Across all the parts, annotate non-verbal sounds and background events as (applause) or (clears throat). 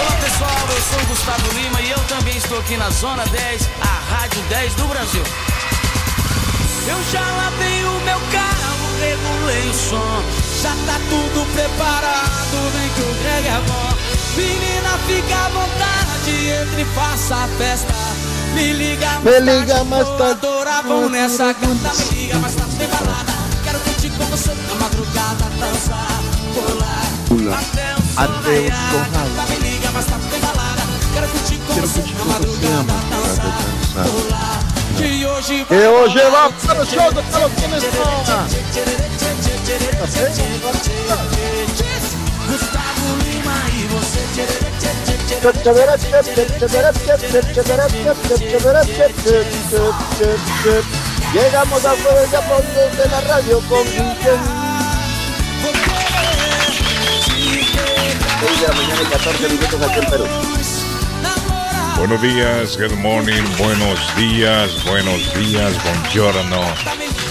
Olá pessoal, eu sou o Gustavo Lima e eu também estou aqui na Zona 10, a Rádio 10 do Brasil. Eu já lavei o meu carro, regulei o som, já tá tudo preparado, vem que o Greg é bom. Menina, fica à vontade, entre e faça a festa. Me liga mais Me liga tarde, mais tô tarde. adorável nessa gata. Me liga mais tarde, tem balada. Quero curtir com você na madrugada, dançar. Pula. Até o sol Até o raiar. sol raiar. Me liga mais tarde, tem balada. Quero curtir com Quero você curtir na com você, madrugada, madrugada, dançar, dançar. pular. Que hoje E hoje vai para o show do Carlos Começona. Gustavo Lima e você Llegamos al jueves de aplausos de la radio con Guillén. 6 de la mañana y 14 minutos aquí en Perú. Buenos días, good morning, buenos días, buenos días, buongiorno,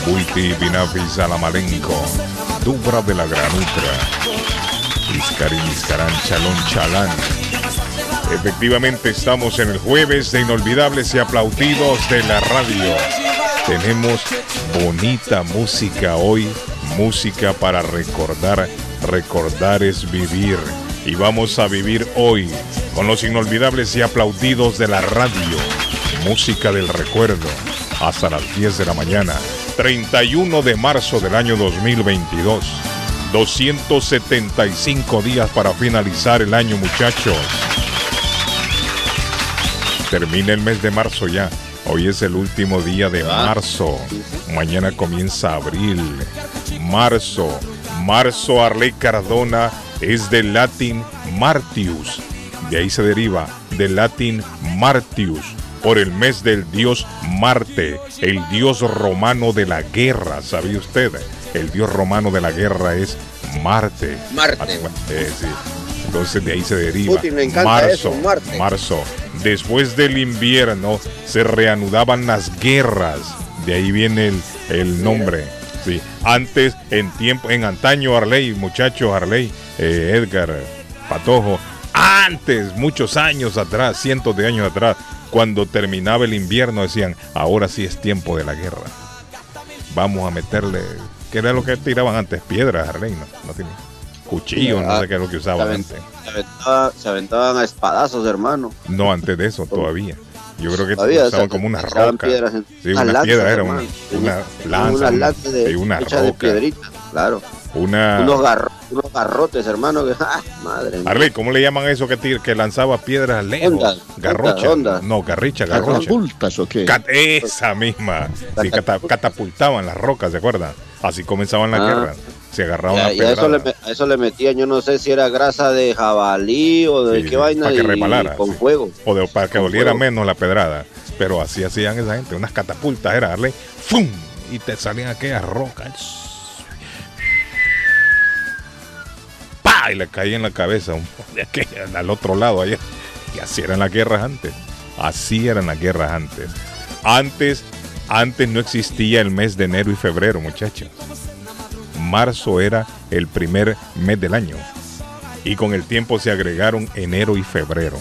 ulti binafi salamalenco, dubra de la granutra, iscarín, iscarán, chalón, chalán. Efectivamente estamos en el jueves de inolvidables y aplaudidos de la radio. Tenemos bonita música hoy, música para recordar, recordar es vivir. Y vamos a vivir hoy con los inolvidables y aplaudidos de la radio. Música del recuerdo hasta las 10 de la mañana. 31 de marzo del año 2022. 275 días para finalizar el año muchachos. Termina el mes de marzo ya. Hoy es el último día de marzo. Mañana comienza abril. Marzo. Marzo Arley Cardona es del latín Martius. De ahí se deriva del latín Martius por el mes del dios Marte, el dios romano de la guerra. ¿Sabía usted? El dios romano de la guerra es Marte. Marte. Eh, sí. Entonces de ahí se deriva. Putin marzo, eso, Marte. marzo. Después del invierno se reanudaban las guerras. De ahí viene el, el nombre. Sí. Antes, en tiempo, en antaño, Arley, muchacho Arley, eh, Edgar, Patojo, antes, muchos años atrás, cientos de años atrás, cuando terminaba el invierno, decían, ahora sí es tiempo de la guerra. Vamos a meterle, ¿qué era lo que tiraban antes? Piedras, Arley, no, no tiene. Cuchillos, no sé qué es lo que Se, usaban antes. se aventaba- se aventaban a espadazos, hermano. No, antes de eso, todavía. Yo creo que Todavía, usaban o sea, como unas rocas. piedras en- Sí, unas una lanzas, piedra era una, hermano. una lanza, una, lanzas de, una roca, piedrita, claro. Una... Unos, garro- unos garrotes, hermano, que, (laughs) ¡ah, madre mía! Arley, ¿cómo le llaman a eso que, tir- que lanzaba piedras lejos? Ondas, Garrocha. No, garricha, garrocha. ¿Catapultas o qué? Cat- esa misma. Sí, cata- catapultaban las rocas, ¿se acuerdan? Así comenzaban las Ah. guerras. Se agarraban Y a, a y a eso le, a eso le metían, yo no sé si era grasa de jabalí o de Sí, qué vaina, para que y repalara, con sí. fuego. O de- para que con doliera fuego. menos la pedrada. Pero así hacían esa gente. Unas catapultas era darle ¡fum! Y te salían aquellas rocas. ¡Pah! Y le caía en la cabeza de al otro lado allá. Y así eran las guerras antes. Así eran las guerras antes. Antes, antes no existía el mes de enero y febrero, muchachos. Marzo era el primer mes del año y con el tiempo se agregaron enero y febrero.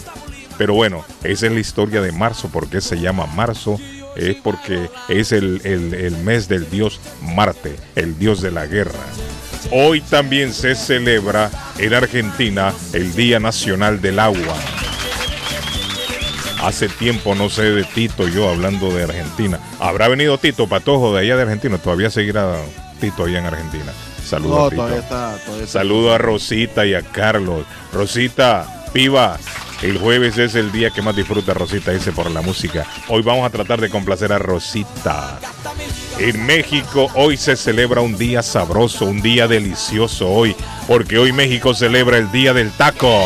Pero bueno, esa es la historia de marzo, porque se llama marzo, es porque es el- el mes del dios Marte, el dios de la guerra. Hoy también se celebra en Argentina el Día Nacional del Agua. Hace tiempo no sé de Tito, yo hablando de Argentina. ¿Habrá venido Tito Patojo de allá de Argentina? Todavía seguirá Tito allá en Argentina. Saludos No, a Tito. todavía está. Todavía está. Saludo a Rosita y a Carlos. Rosita, piba, el jueves es el día que más disfruta Rosita, dice por la música. Hoy vamos a tratar de complacer a Rosita. En México hoy se celebra un día sabroso, un día delicioso hoy, porque hoy México celebra el Día del Taco.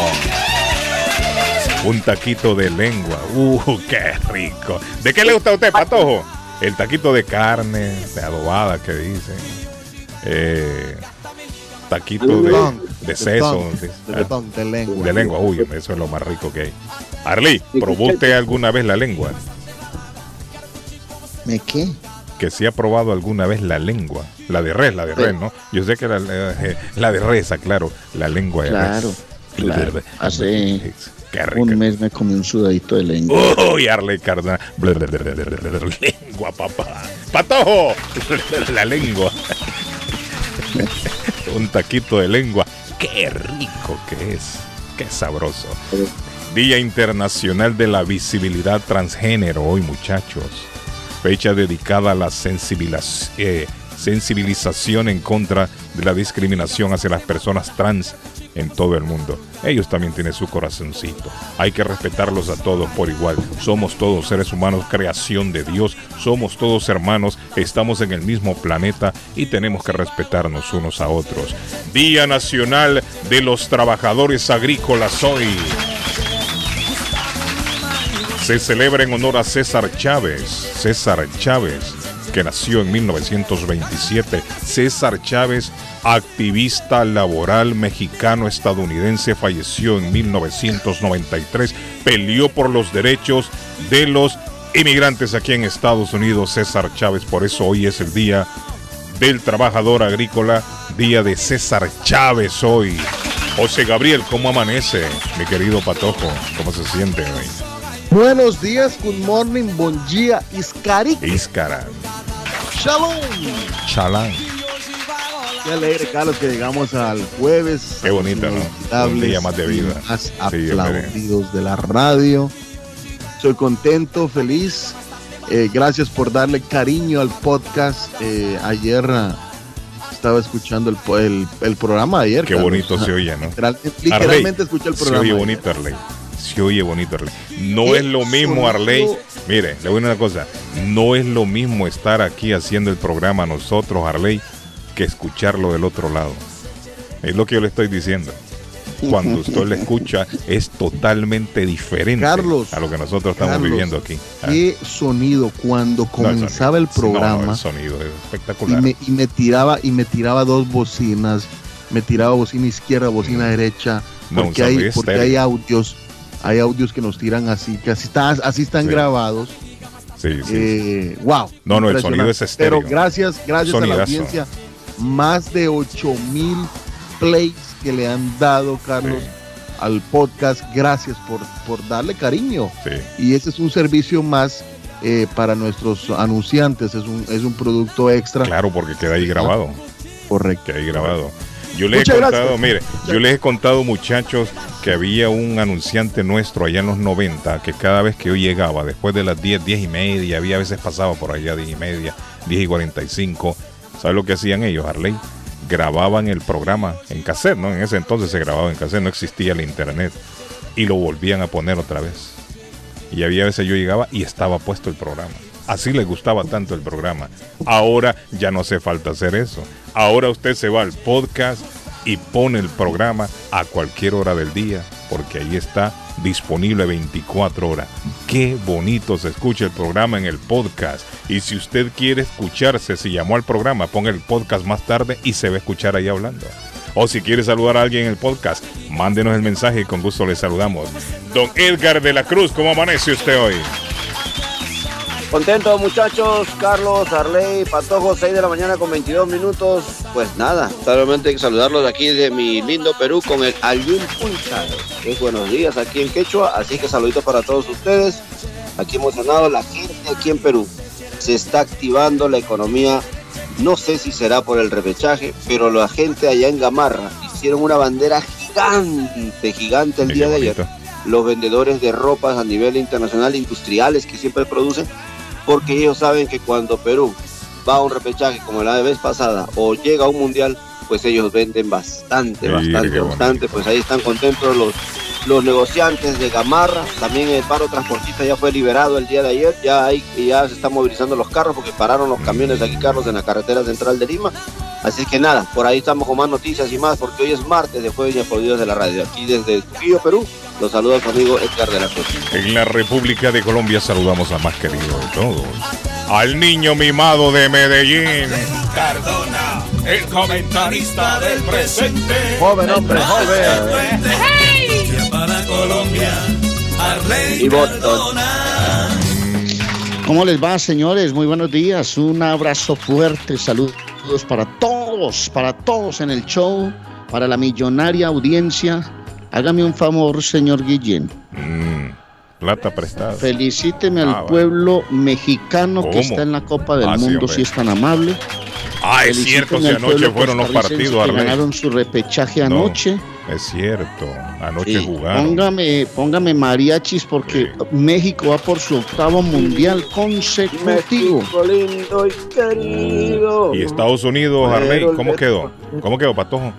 Un taquito de lengua. Uh, qué rico. ¿De qué le gusta a usted, Patojo? El taquito de carne, de adobada que dicen. Eh, taquito de, de seso. De, lengua. De lengua, uy, eso es lo más rico que hay. Arly, ¿probó usted alguna vez la lengua? ¿Me qué? Que si ha probado alguna vez la lengua. La de res, la de res, ¿no? Yo sé que la, eh, la de res, claro. La lengua de claro, Claro, Hace un mes me comí un sudadito de lengua. Uy, Arley Cardona. Lengua, papá. ¡Patojo! (laughs) La lengua. (laughs) un taquito de lengua. ¡Qué rico que es! ¡Qué sabroso! Día Internacional de la Visibilidad Transgénero hoy, muchachos. Fecha dedicada a la eh, sensibilización en contra de la discriminación hacia las personas trans en todo el mundo. Ellos también tienen su corazoncito. Hay que respetarlos a todos por igual. Somos todos seres humanos, creación de Dios. Somos todos hermanos, estamos en el mismo planeta y tenemos que respetarnos unos a otros. Día Nacional de los Trabajadores Agrícolas hoy se celebra en honor a César Chávez. César Chávez, que nació en 1927. César Chávez, activista laboral mexicano-estadounidense, falleció en 1993. Peleó por los derechos de los inmigrantes aquí en Estados Unidos. César Chávez, por eso hoy es el día del trabajador agrícola, día de César Chávez hoy. José Gabriel, ¿cómo amanece? Mi querido Patojo, ¿cómo se siente hoy? Buenos días, good morning, bon día, Iscari. Iscara. Shalom. Shalom. Qué alegre, Carlos, que llegamos al jueves. Qué bonito, ¿no? Un día más de vida. Más aplaudidos de la radio. Soy contento, feliz. Eh, gracias por darle cariño al podcast. Eh, ayer ah, estaba escuchando el, el, programa ayer. Qué bonito se oye, ¿no? literalmente escuché el programa. Se oye bonito, Arley se oye bonito, Arley. No es lo mismo, Arley. Mire, le voy a decir una cosa. No es lo mismo estar aquí haciendo el programa nosotros, Arley, que escucharlo del otro lado. Es lo que yo le estoy diciendo. Cuando (laughs) usted le escucha es totalmente diferente a lo que nosotros estamos viviendo aquí. Ah. Qué sonido cuando comenzaba el, programa. el sonido es espectacular. Y me, tiraba y me tiraba dos bocinas, me tiraba bocina izquierda, bocina derecha, porque hay porque hay audios hay audios que nos tiran así, que así, está, así están grabados. Sí, sí. Eh, wow. No, no, el sonido es estéreo. Pero gracias, gracias a la audiencia. Más de 8 mil plays que le han dado, Carlos, al podcast. Gracias por, por darle cariño. Y ese es un servicio más eh, para nuestros anunciantes. Es un, es un producto extra. Claro, porque queda ahí grabado. Correcto. Queda ahí grabado. Yo les he contado, mire, yo les he contado, muchachos, que había un anunciante nuestro allá en los 90 que cada vez que yo llegaba, después de las 10, 10 y media, había veces pasaba por allá 10 y media, 10 y 45, ¿sabes lo que hacían ellos, Harley? Grababan el programa en cassette, ¿no? En ese entonces se grababa en cassette, no existía el internet, y lo volvían a poner otra vez. Y había veces yo llegaba y estaba puesto el programa. Así les gustaba tanto el programa. Ahora ya no hace falta hacer eso. Ahora usted se va al podcast y pone el programa a cualquier hora del día, porque ahí está disponible 24 horas. Qué bonito se escucha el programa en el podcast. Y si usted quiere escucharse, si llamó al programa, ponga el podcast más tarde y se va a escuchar ahí hablando. O si quiere saludar a alguien en el podcast, mándenos el mensaje y con gusto le saludamos. Don Edgar de la Cruz, ¿cómo amanece usted hoy? Contento muchachos, Carlos, Arley, Patojo, 6 de la mañana con 22 minutos. Pues nada, solamente hay que saludarlos aquí de mi lindo Perú con el Ayun Puncha. Es buenos días aquí en Quechua, así que saluditos para todos ustedes. Aquí emocionado la gente aquí en Perú. Se está activando la economía, no sé si será por el repechaje, pero la gente allá en Gamarra hicieron una bandera gigante, gigante el día de ayer. Los vendedores de ropas a nivel internacional, industriales que siempre producen, porque ellos saben que cuando Perú va a un repechaje como la vez pasada o llega a un mundial, pues ellos venden bastante, bastante, bastante, pues ahí están contentos los, los negociantes de Gamarra, también el paro transportista ya fue liberado el día de ayer, ya hay, ya se están movilizando los carros porque pararon los camiones aquí carros en la carretera central de Lima, así que nada, por ahí estamos con más noticias y más, porque hoy es martes de Jueves y de la Radio, aquí desde Trujillo, Perú, Los saluda su amigo Edgar de la Cruz. En la República de Colombia saludamos a más querido de todos, al niño mimado de Medellín. Cardona, el comentarista del presente. Joven, hombre, joven. Hey. Para Colombia, Arley Cardona. ¿Cómo les va, señores? Muy buenos días. Un abrazo fuerte. Saludos para todos, para todos en el show, para la millonaria audiencia. Hágame un favor, señor Guillén. Mm, plata prestada. Felicíteme al ah, pueblo mexicano que está en la Copa del ah, Mundo, si es tan amable. Ah, es cierto, si anoche fueron los partidos. Que ganaron su repechaje anoche. Es cierto, anoche jugaron. Póngame, póngame mariachis porque México va por su octavo mundial consecutivo. México lindo y querido. Y Estados Unidos, Arley, ¿cómo quedó? ¿Cómo quedó, Patojo?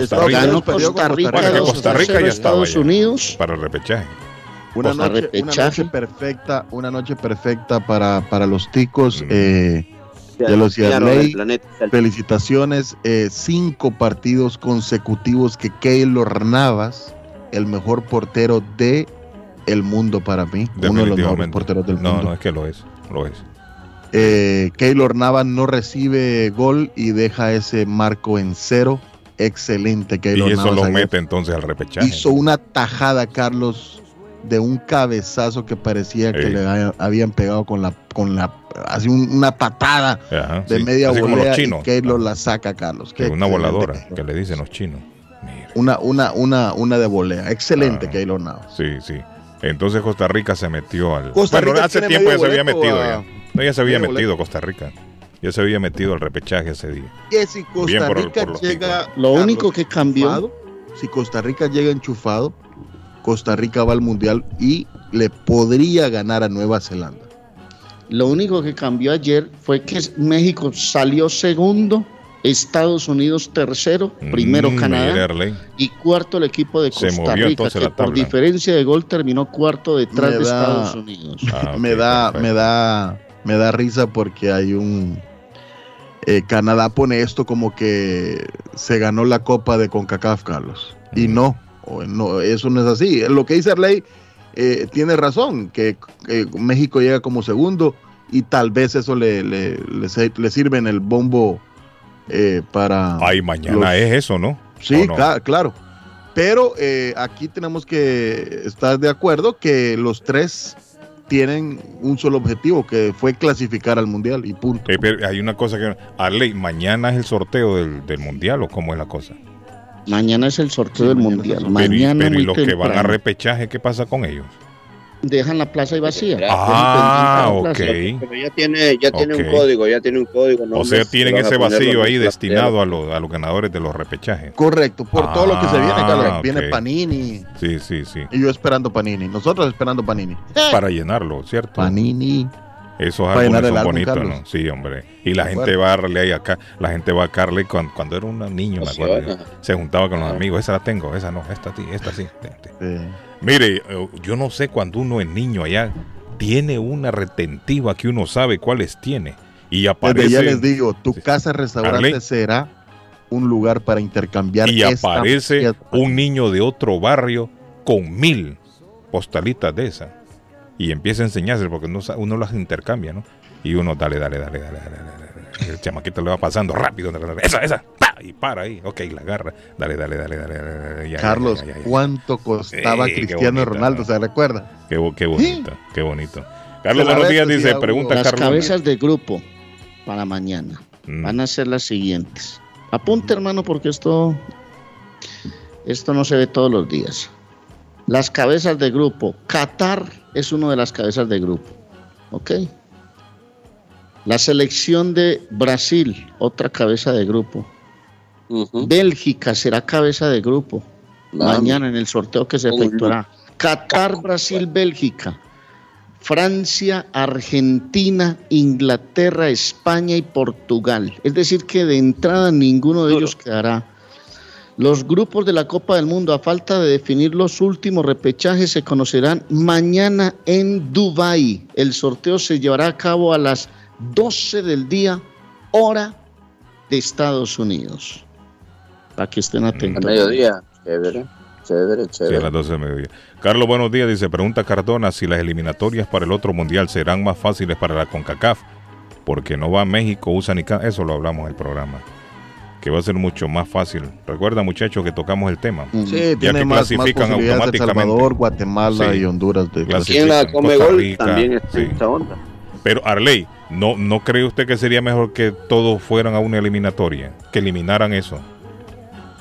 Costa Rica. Ganó Costa Rica, bueno, Costa Rica ya estaba Estados Unidos. para el repechaje. Una noche, una noche, perfecta, una noche perfecta para, para los ticos. Mm. Eh, de los Yarley, felicitaciones. Eh, cinco partidos consecutivos que Keylor Navas, el mejor portero de el mundo para mí. Uno de los mejores porteros del mundo. No, no es que lo es, lo es. Eh, Keylor Navas no recibe gol y deja ese marco en cero. Excelente Keylor Y eso lo mete entonces al repechaje. Hizo una tajada, Carlos, de un cabezazo que parecía que le habían pegado con la, con la, así una patada de media volea y Keylor la saca, Carlos. una voladora, que le dicen los chinos. Una, una, una, una de volea. Excelente, Keylor Navas. Sí, sí. Entonces Costa Rica se metió al. Costa Rica hace tiempo ya se había metido ya. No, ya se había metido Costa Rica. Ya se había metido al repechaje ese día. Que si Costa Rica llega. Lo único que cambió. Si Costa Rica llega enchufado, Costa Rica va al Mundial y le podría ganar a Nueva Zelanda. Lo único que cambió ayer fue que México salió segundo, Estados Unidos tercero, primero mm, Canadá y cuarto el equipo de Costa Rica, que por diferencia de gol terminó cuarto detrás de Estados Unidos. Ah, me da, me da, me da risa porque hay un eh, Canadá pone esto como que se ganó la Copa de Concacaf, Carlos, y mm. no no, eso no es así. Lo que dice Arley eh, tiene razón, que México llega como segundo y tal vez eso le, le, le, sirve en el bombo eh, para... Ay, mañana es eso, ¿no? Sí, claro. Pero eh, aquí tenemos que estar de acuerdo que los tres tienen un solo objetivo, que fue clasificar al Mundial y punto. hay una cosa que... Arley, ¿mañana es el sorteo del, del Mundial o cómo es la cosa? Mañana es el sorteo del mundial. mañana pero, ¿y los que van a repechaje, qué pasa con ellos? Dejan la plaza y vacía. Ah, ok. Pero ya tiene, ya tiene un código, ya tiene un código. o sea, tienen ese vacío ahí destinado a los, a los ganadores de los repechajes. Correcto, por todo lo que se viene, ah, Viene Panini. Sí, sí, sí. Y yo esperando Panini. Nosotros esperando Panini. Para llenarlo, ¿cierto? Panini. Esos álbumes son bonitos, ¿no? Sí, hombre. Y la gente va a darle acá, la gente va a Carly cuando, cuando era un niño, me acuerdo. se juntaba con los amigos, esa la tengo, esa no, esta sí, esta sí. Mire, eh, yo no sé cuando uno es niño allá, tiene una retentiva que uno sabe cuáles tiene. Y aparece. ya les digo, tu casa restaurante será un lugar para intercambiar. Y aparece un niño de otro barrio con mil postalitas de esas y empieza a enseñarse porque uno, uno las intercambia, ¿no? Y uno, dale, dale, dale, dale, dale, dale. El chamaquito le va pasando rápido. Esa, esa, y para ahí. Ok, la agarra. Dale, dale, dale, dale. dale, Carlos, ¿cuánto costaba Cristiano Ronaldo? ¿Se recuerda? Qué, qué bonito, qué bonito. Carlos buenos días dice, pregunta Las Carlos. cabezas de grupo para mañana mm. van a ser las siguientes. Apunte, hermano, porque esto, esto no se ve todos los días. Las cabezas de grupo. Qatar es una de las cabezas de grupo. ¿Ok? La selección de Brasil, otra cabeza de grupo. Bélgica será cabeza de grupo. Mañana en el sorteo que se efectuará. Qatar, Brasil, Bélgica. Francia, Argentina, Inglaterra, España y Portugal. Es decir, que de entrada ninguno de ellos quedará los grupos de la Copa del Mundo, a falta de definir los últimos repechajes, se conocerán mañana en Dubái. El sorteo se llevará a cabo a las 12 del día, hora de Estados Unidos. Para que estén atentos. A mediodía, chévere. Chévere, chévere. Sí, a las 12 de mediodía. Carlos, buenos días. Dice, pregunta Cardona si las eliminatorias para el otro mundial serán más fáciles para la CONCACAF. Porque no va a México, usa ni Eso lo hablamos en el programa. Que va a ser mucho más fácil. Recuerda, muchachos, que tocamos el tema. Mm. Sí, ya que más, clasifican automáticamente. Salvador, Guatemala y Honduras. De Aquí en la Comegol también está esta onda. Pero Arley, ¿no, ¿no cree usted que sería mejor que todos fueran a una eliminatoria? Que eliminaran eso.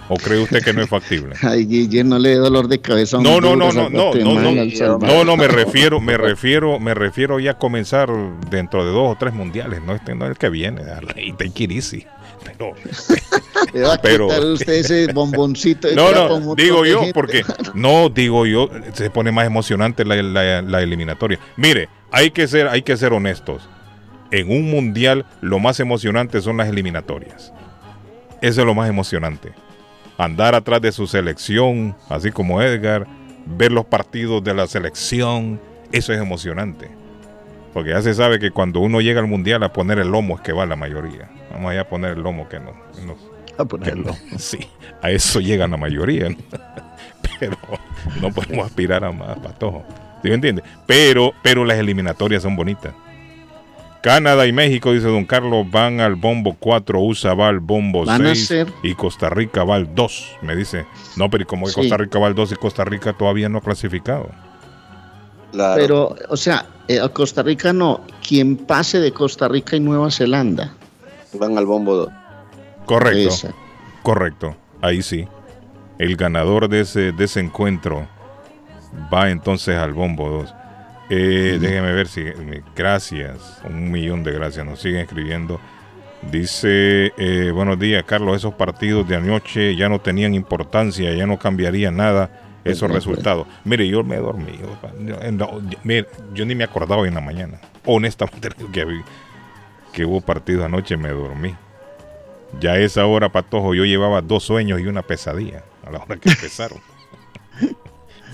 ¿O cree usted que no es factible? (laughs) Ay, Guille, no le dé dolor de cabeza. No, no, no, no, no, no, no, no, no me refiero, me refiero, me refiero ya a comenzar dentro de dos o tres mundiales, no este no es el que viene, y Kirisi. Pero, pero usted ese (laughs) bomboncito. No, no, digo yo, porque no, digo yo, se pone más emocionante la, la eliminatoria. Mire, hay que ser, hay que ser honestos. En un mundial lo más emocionante son las eliminatorias. Eso es lo más emocionante. Andar atrás de su selección, así como Edgar, ver los partidos de la selección, eso es emocionante. Porque ya se sabe que cuando uno llega al mundial a poner el lomo es que va la mayoría. Vamos allá a poner el lomo que no. a ponerlo. (laughs) sí, a eso llega la mayoría. (laughs) Pero no podemos aspirar a más, patojo. ¿Sí me entiende? Pero, pero las eliminatorias son bonitas. Canadá y México, dice don Carlos, van al bombo 4, USA va al bombo 6 y Costa Rica va al 2. Me dice, no, pero como que Costa Rica va al 2 y Costa Rica todavía no ha clasificado. Claro. Pero, o sea, eh, a Costa Rica no, quien pase de Costa Rica y Nueva Zelanda. Van al bombo 2. Correcto. Correcto, ahí sí. El ganador de ese, de ese encuentro va entonces al bombo 2. Eh, déjeme ver si. Gracias. Un millón de gracias. Nos siguen escribiendo. Dice: eh, Buenos días, Carlos. Esos partidos de anoche ya no tenían importancia, ya no cambiaría nada esos resultados. Mire, yo me he dormido. Yo, yo ni me acordaba hoy en la mañana. Honestamente, (laughs) que, que hubo partido anoche, me dormí. Ya a esa hora, Patojo, yo llevaba dos sueños y una pesadilla a la hora que (laughs) empezaron.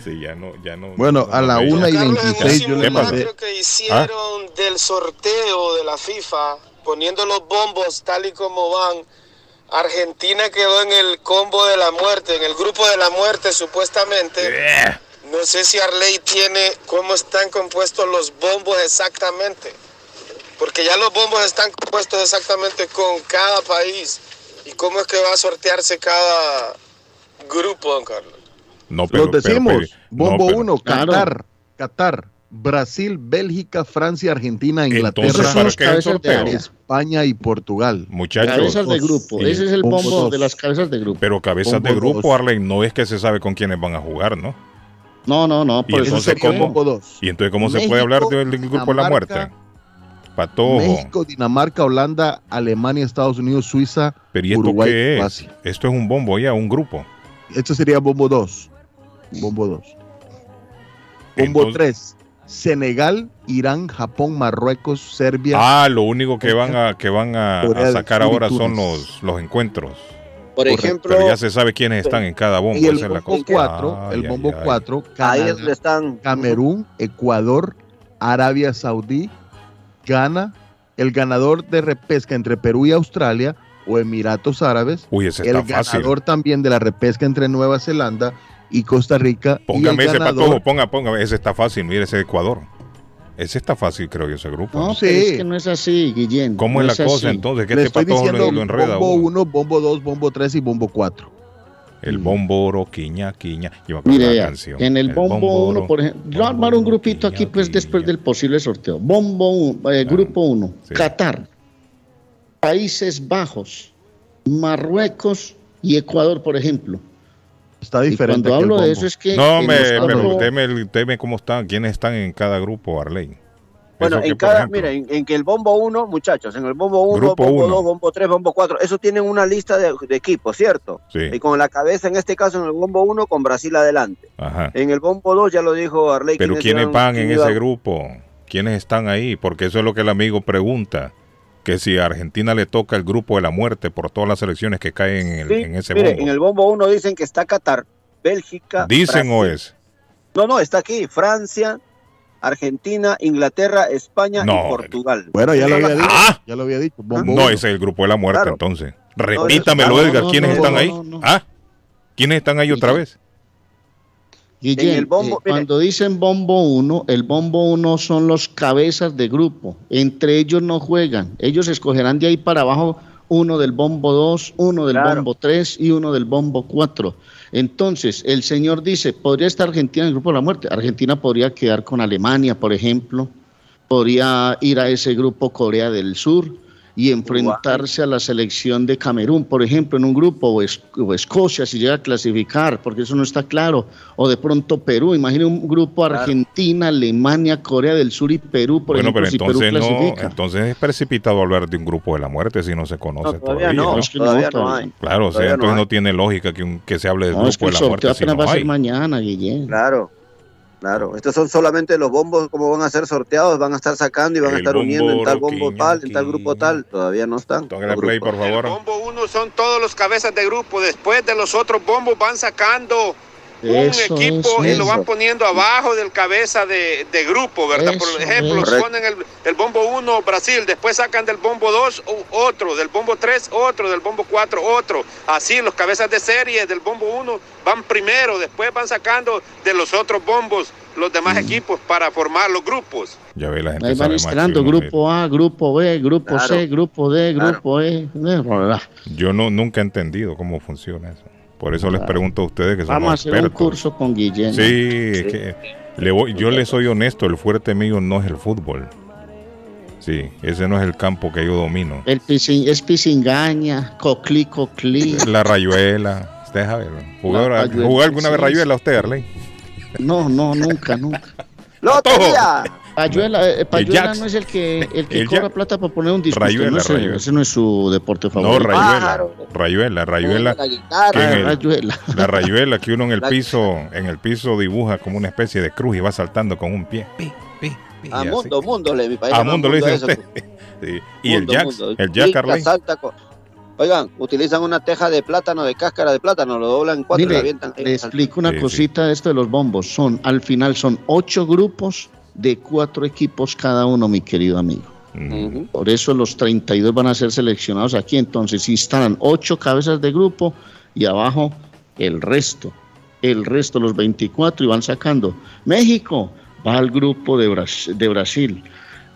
Sí, ya no, ya no. Bueno, a la 1 y 26 yo le mandé. que hicieron del sorteo de la FIFA, poniendo los bombos tal y como van, Argentina quedó en el combo de la muerte, en el grupo de la muerte supuestamente. No sé si Arley tiene cómo están compuestos los bombos exactamente. Porque ya los bombos están compuestos exactamente con cada país. ¿Y cómo es que va a sortearse cada grupo, don Carlos? No, pero, Los decimos, Bombo 1, Qatar, Qatar, Brasil, Bélgica, Francia, Argentina, Inglaterra, España y Portugal. Muchachos. Cabezas de grupo. Ese es el bombo de las cabezas de grupo. Pero cabezas de grupo, Arley, no es que se sabe con quiénes van a jugar, ¿no? No, no, no. ¿Y entonces, ¿cómo, ¿Y entonces cómo se puede hablar del grupo de la muerte? Patojo. México, Dinamarca, Holanda, Alemania, Estados Unidos, Suiza, ¿Pero y esto qué es? Esto es un bombo ya, un grupo. Esto sería bombo 2. Bombo 2. Bombo 3. Senegal, Irán, Japón, Marruecos, Serbia. Ah, lo único que van a que van a, sacar ahora son los, los encuentros. Por ejemplo, pero ya se sabe quiénes están en cada bombo. Y el bombo 4, el bombo 4, están. Camerún, Ecuador, Arabia Saudí, Ghana, el ganador de repesca entre Perú y Australia o Emiratos Árabes, Uy, ese el ganador también de la repesca entre Nueva Zelanda y Costa Rica. Póngame ese ganador... ponga, ponga, ese está fácil, mire ese Ecuador. Ese está fácil, creo yo, ese grupo. No, sí. es que no es así, Guillén. ¿Cómo es la cosa entonces? ¿Qué Le este patojo lo, lo enreda? Bombo 1, bombo 2, bombo 3 y bombo 4. El bombo oro, quiña, quiña. Mire, la canción. en el bombo 1, por ejemplo, yo armar un grupito aquí, pues después del posible sorteo. Bombo 1, eh, grupo 1, Qatar, Países Bajos, Marruecos y Ecuador, por ejemplo. Está diferente. cuando hablo de eso es que. No, me, pero teme, cómo están, quiénes están en cada grupo, Arley. Bueno, en cada, mira, en, que el bombo 1, muchachos, en el bombo 1, bombo 2, bombo 3, bombo 4, eso tienen una lista de, equipos, ¿cierto? Sí. Y con la cabeza, en este caso, en el bombo 1, con Brasil adelante. Ajá. En el bombo 2, ya lo dijo Arley. Pero ¿quiénes van en ese grupo? ¿Quiénes están ahí? Porque eso es lo que el amigo pregunta que si a Argentina le toca el grupo de la muerte por todas las elecciones que caen en, ese mire, En el bombo 1 dicen que está Qatar, Bélgica. ¿Dicen o es? No, no, está aquí. Francia, Argentina, Inglaterra, España y Portugal. Bueno, ya lo había dicho. Ah. ya lo había dicho. no, ese es el grupo de la muerte entonces. Repítamelo, Edgar. ¿Quiénes están ahí? ¿Ah? ¿Quiénes están ahí otra vez? Guillén, eh, cuando dicen bombo 1, el bombo 1 son los cabezas de grupo. Entre ellos no juegan. Ellos escogerán de ahí para abajo uno del bombo 2, uno del bombo 3 y uno del bombo 4. Entonces, el señor dice, ¿podría estar Argentina en el grupo de la muerte? Argentina podría quedar con Alemania, por ejemplo. Podría ir a ese grupo Corea del Sur y enfrentarse a la selección de Camerún, por ejemplo, en un grupo, o, Escocia, si llega a clasificar, porque eso no está claro, o de pronto Perú, imagine un grupo Argentina, Alemania, Corea del Sur y Perú, por ejemplo, pero entonces no, entonces es precipitado hablar de un grupo de la muerte si no se conoce todavía. No, todavía no hay. Claro, o sea, entonces no, tiene lógica que, que se hable de grupo de la muerte. apenas va a ser mañana, Guillén. Claro. Claro, estos son solamente los bombos, como van a ser sorteados, van a estar sacando y van a estar uniendo en tal bombo tal, en tal grupo tal, todavía no están. Play, por favor. El bombo uno son todos los cabezas de grupo, después de los otros bombos van sacando un equipo y lo van poniendo abajo del cabeza de, grupo, ¿verdad? Por ejemplo, ponen el, bombo 1 Brasil, después sacan del bombo 2 otro, del bombo 3 otro, del bombo 4 otro. Así los cabezas de serie del bombo 1 van primero, después van sacando de los otros bombos los demás mm. equipos para formar los grupos. Ya ve la gente. Ahí van esperando grupo A, grupo B, grupo C, grupo D, grupo E. Yo no, nunca he entendido cómo funciona eso. Por eso les pregunto a ustedes que son Vamos a hacer un curso con Guillermo. Sí, Que le yo le soy honesto, el fuerte mío no es el fútbol. Sí, ese no es el campo que yo domino. El es pisingaña, cocli, cocli. La rayuela. Deja ver. ¿Jugó, alguna vez rayuela usted, Arley? No, no, nunca, nunca. ¡Lotería! Payuela, eh, Payuela no es el que, el que cobra plata para poner un disco. Rayuela, no Rayuela. Ese no es su deporte favorito. No, Rayuela. Rayuela, Rayuela. rayuela. La Rayuela que uno en el piso, en el piso dibuja como una especie de cruz y va saltando con un pie. Pi, pi, pi, a mundo, mundo le mi país. A mundo le dice usted. (laughs) Sí. Y el Jack, el Jack Carley. Oigan, utilizan una teja de plátano, de cáscara de plátano, lo doblan en cuatro y avientan. Le explico una cosita de esto de los bombos. Son, al final son ocho grupos de cuatro equipos cada uno, mi querido amigo. Por eso los 32 van a ser seleccionados aquí. Entonces instalan ocho cabezas de grupo y abajo el resto. El resto, los 24, y van sacando. México va al grupo de, Brasil.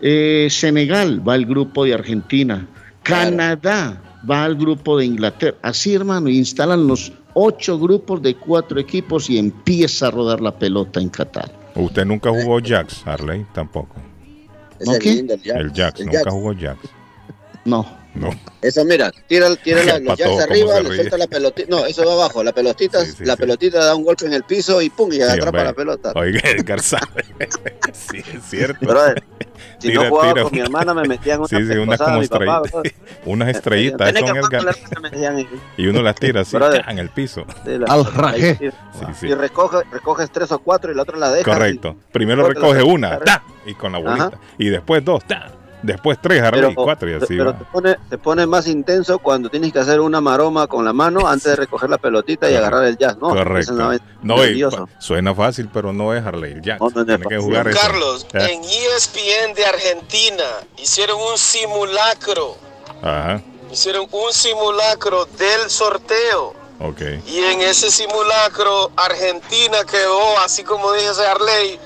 Eh, Senegal va al grupo de Argentina. Canadá va al grupo de Inglaterra. Así, hermano, instalan los ocho grupos de cuatro equipos y empieza a rodar la pelota en Qatar. ¿Usted nunca jugó Jax, Harley? Tampoco. ¿No qué? El Jax, nunca jugó Jax. No. No. Eso, mira, tira, tira (laughs) la, los jacks arriba, le suelta la pelotita. No, eso va abajo. La pelotita, la pelotita da un golpe en el piso y pum, y atrapa la pelota. Oiga, Edgar sabe. (laughs) sí, es cierto. (laughs) Si no jugaba tira, con mi hermana, me metían una sí, sí, unas como estrellitas. unas estrellitas. y uno las tira así en el piso. Al raje. Y recoge, recoges tres o cuatro y la otra la deja. Correcto. Primero recoge una, y con la bolita. Y después dos, ta Después tres, arriba y cuatro y así. Pero te pone, te pone, más intenso cuando tienes que hacer una maroma con la mano antes de recoger la pelotita y agarrar el jazz, ¿no? Correcto. No, suena fácil, pero no es Harley el jazz. que jugar Carlos, en ESPN de Argentina hicieron un simulacro. Ajá. Hicieron un simulacro del sorteo. Okay. Y en ese simulacro Argentina quedó, así como dice Harley,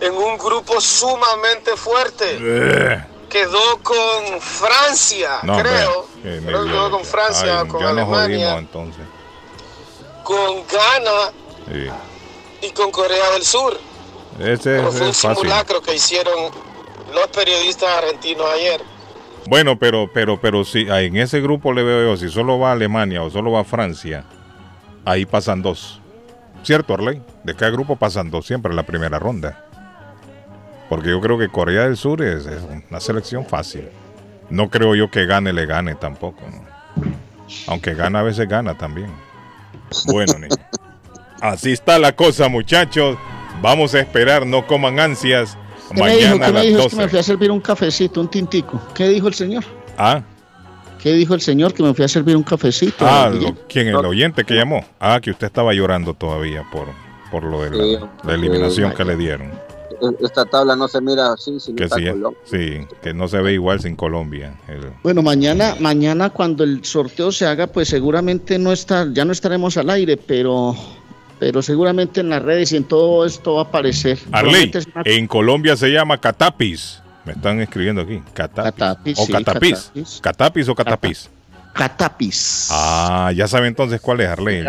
en un grupo sumamente fuerte quedó con Francia, creo. creo que quedó con Francia, con Alemania. entonces. Con Ghana y con Corea del Sur. Ese fue un simulacro que hicieron los periodistas argentinos ayer. Bueno, pero, pero, pero si en ese grupo le veo yo, si solo va Alemania o solo va Francia, ahí pasan dos. ¿Cierto, Arley? De cada grupo pasan dos siempre en la primera ronda. Porque yo creo que Corea del Sur es, una selección fácil. No creo yo que gane, le gane tampoco. Aunque gana a veces gana también. Bueno, así está la cosa, muchachos. Vamos a esperar, no coman ansias. Mañana a las me dijo que me fui a servir un cafecito, un tintico. ¿Qué dijo el señor? Ah. ¿Qué dijo el señor que me fui a servir un cafecito? Ah, ¿quién? El oyente que llamó. Ah, que usted estaba llorando todavía por, por lo de la, eliminación que le dieron esta tabla no se mira así sin que sí, sí, que no se ve igual sin Colombia. Bueno, mañana, mañana cuando el sorteo se haga, pues seguramente no está, ya no estaremos al aire, pero pero seguramente en las redes y en todo esto va a aparecer. Arley, en Colombia se llama catapis. Me están escribiendo aquí. Catapis. o catapis. catapis. o catapis. Catapis. Ah, ya sabe entonces cuál es Arley.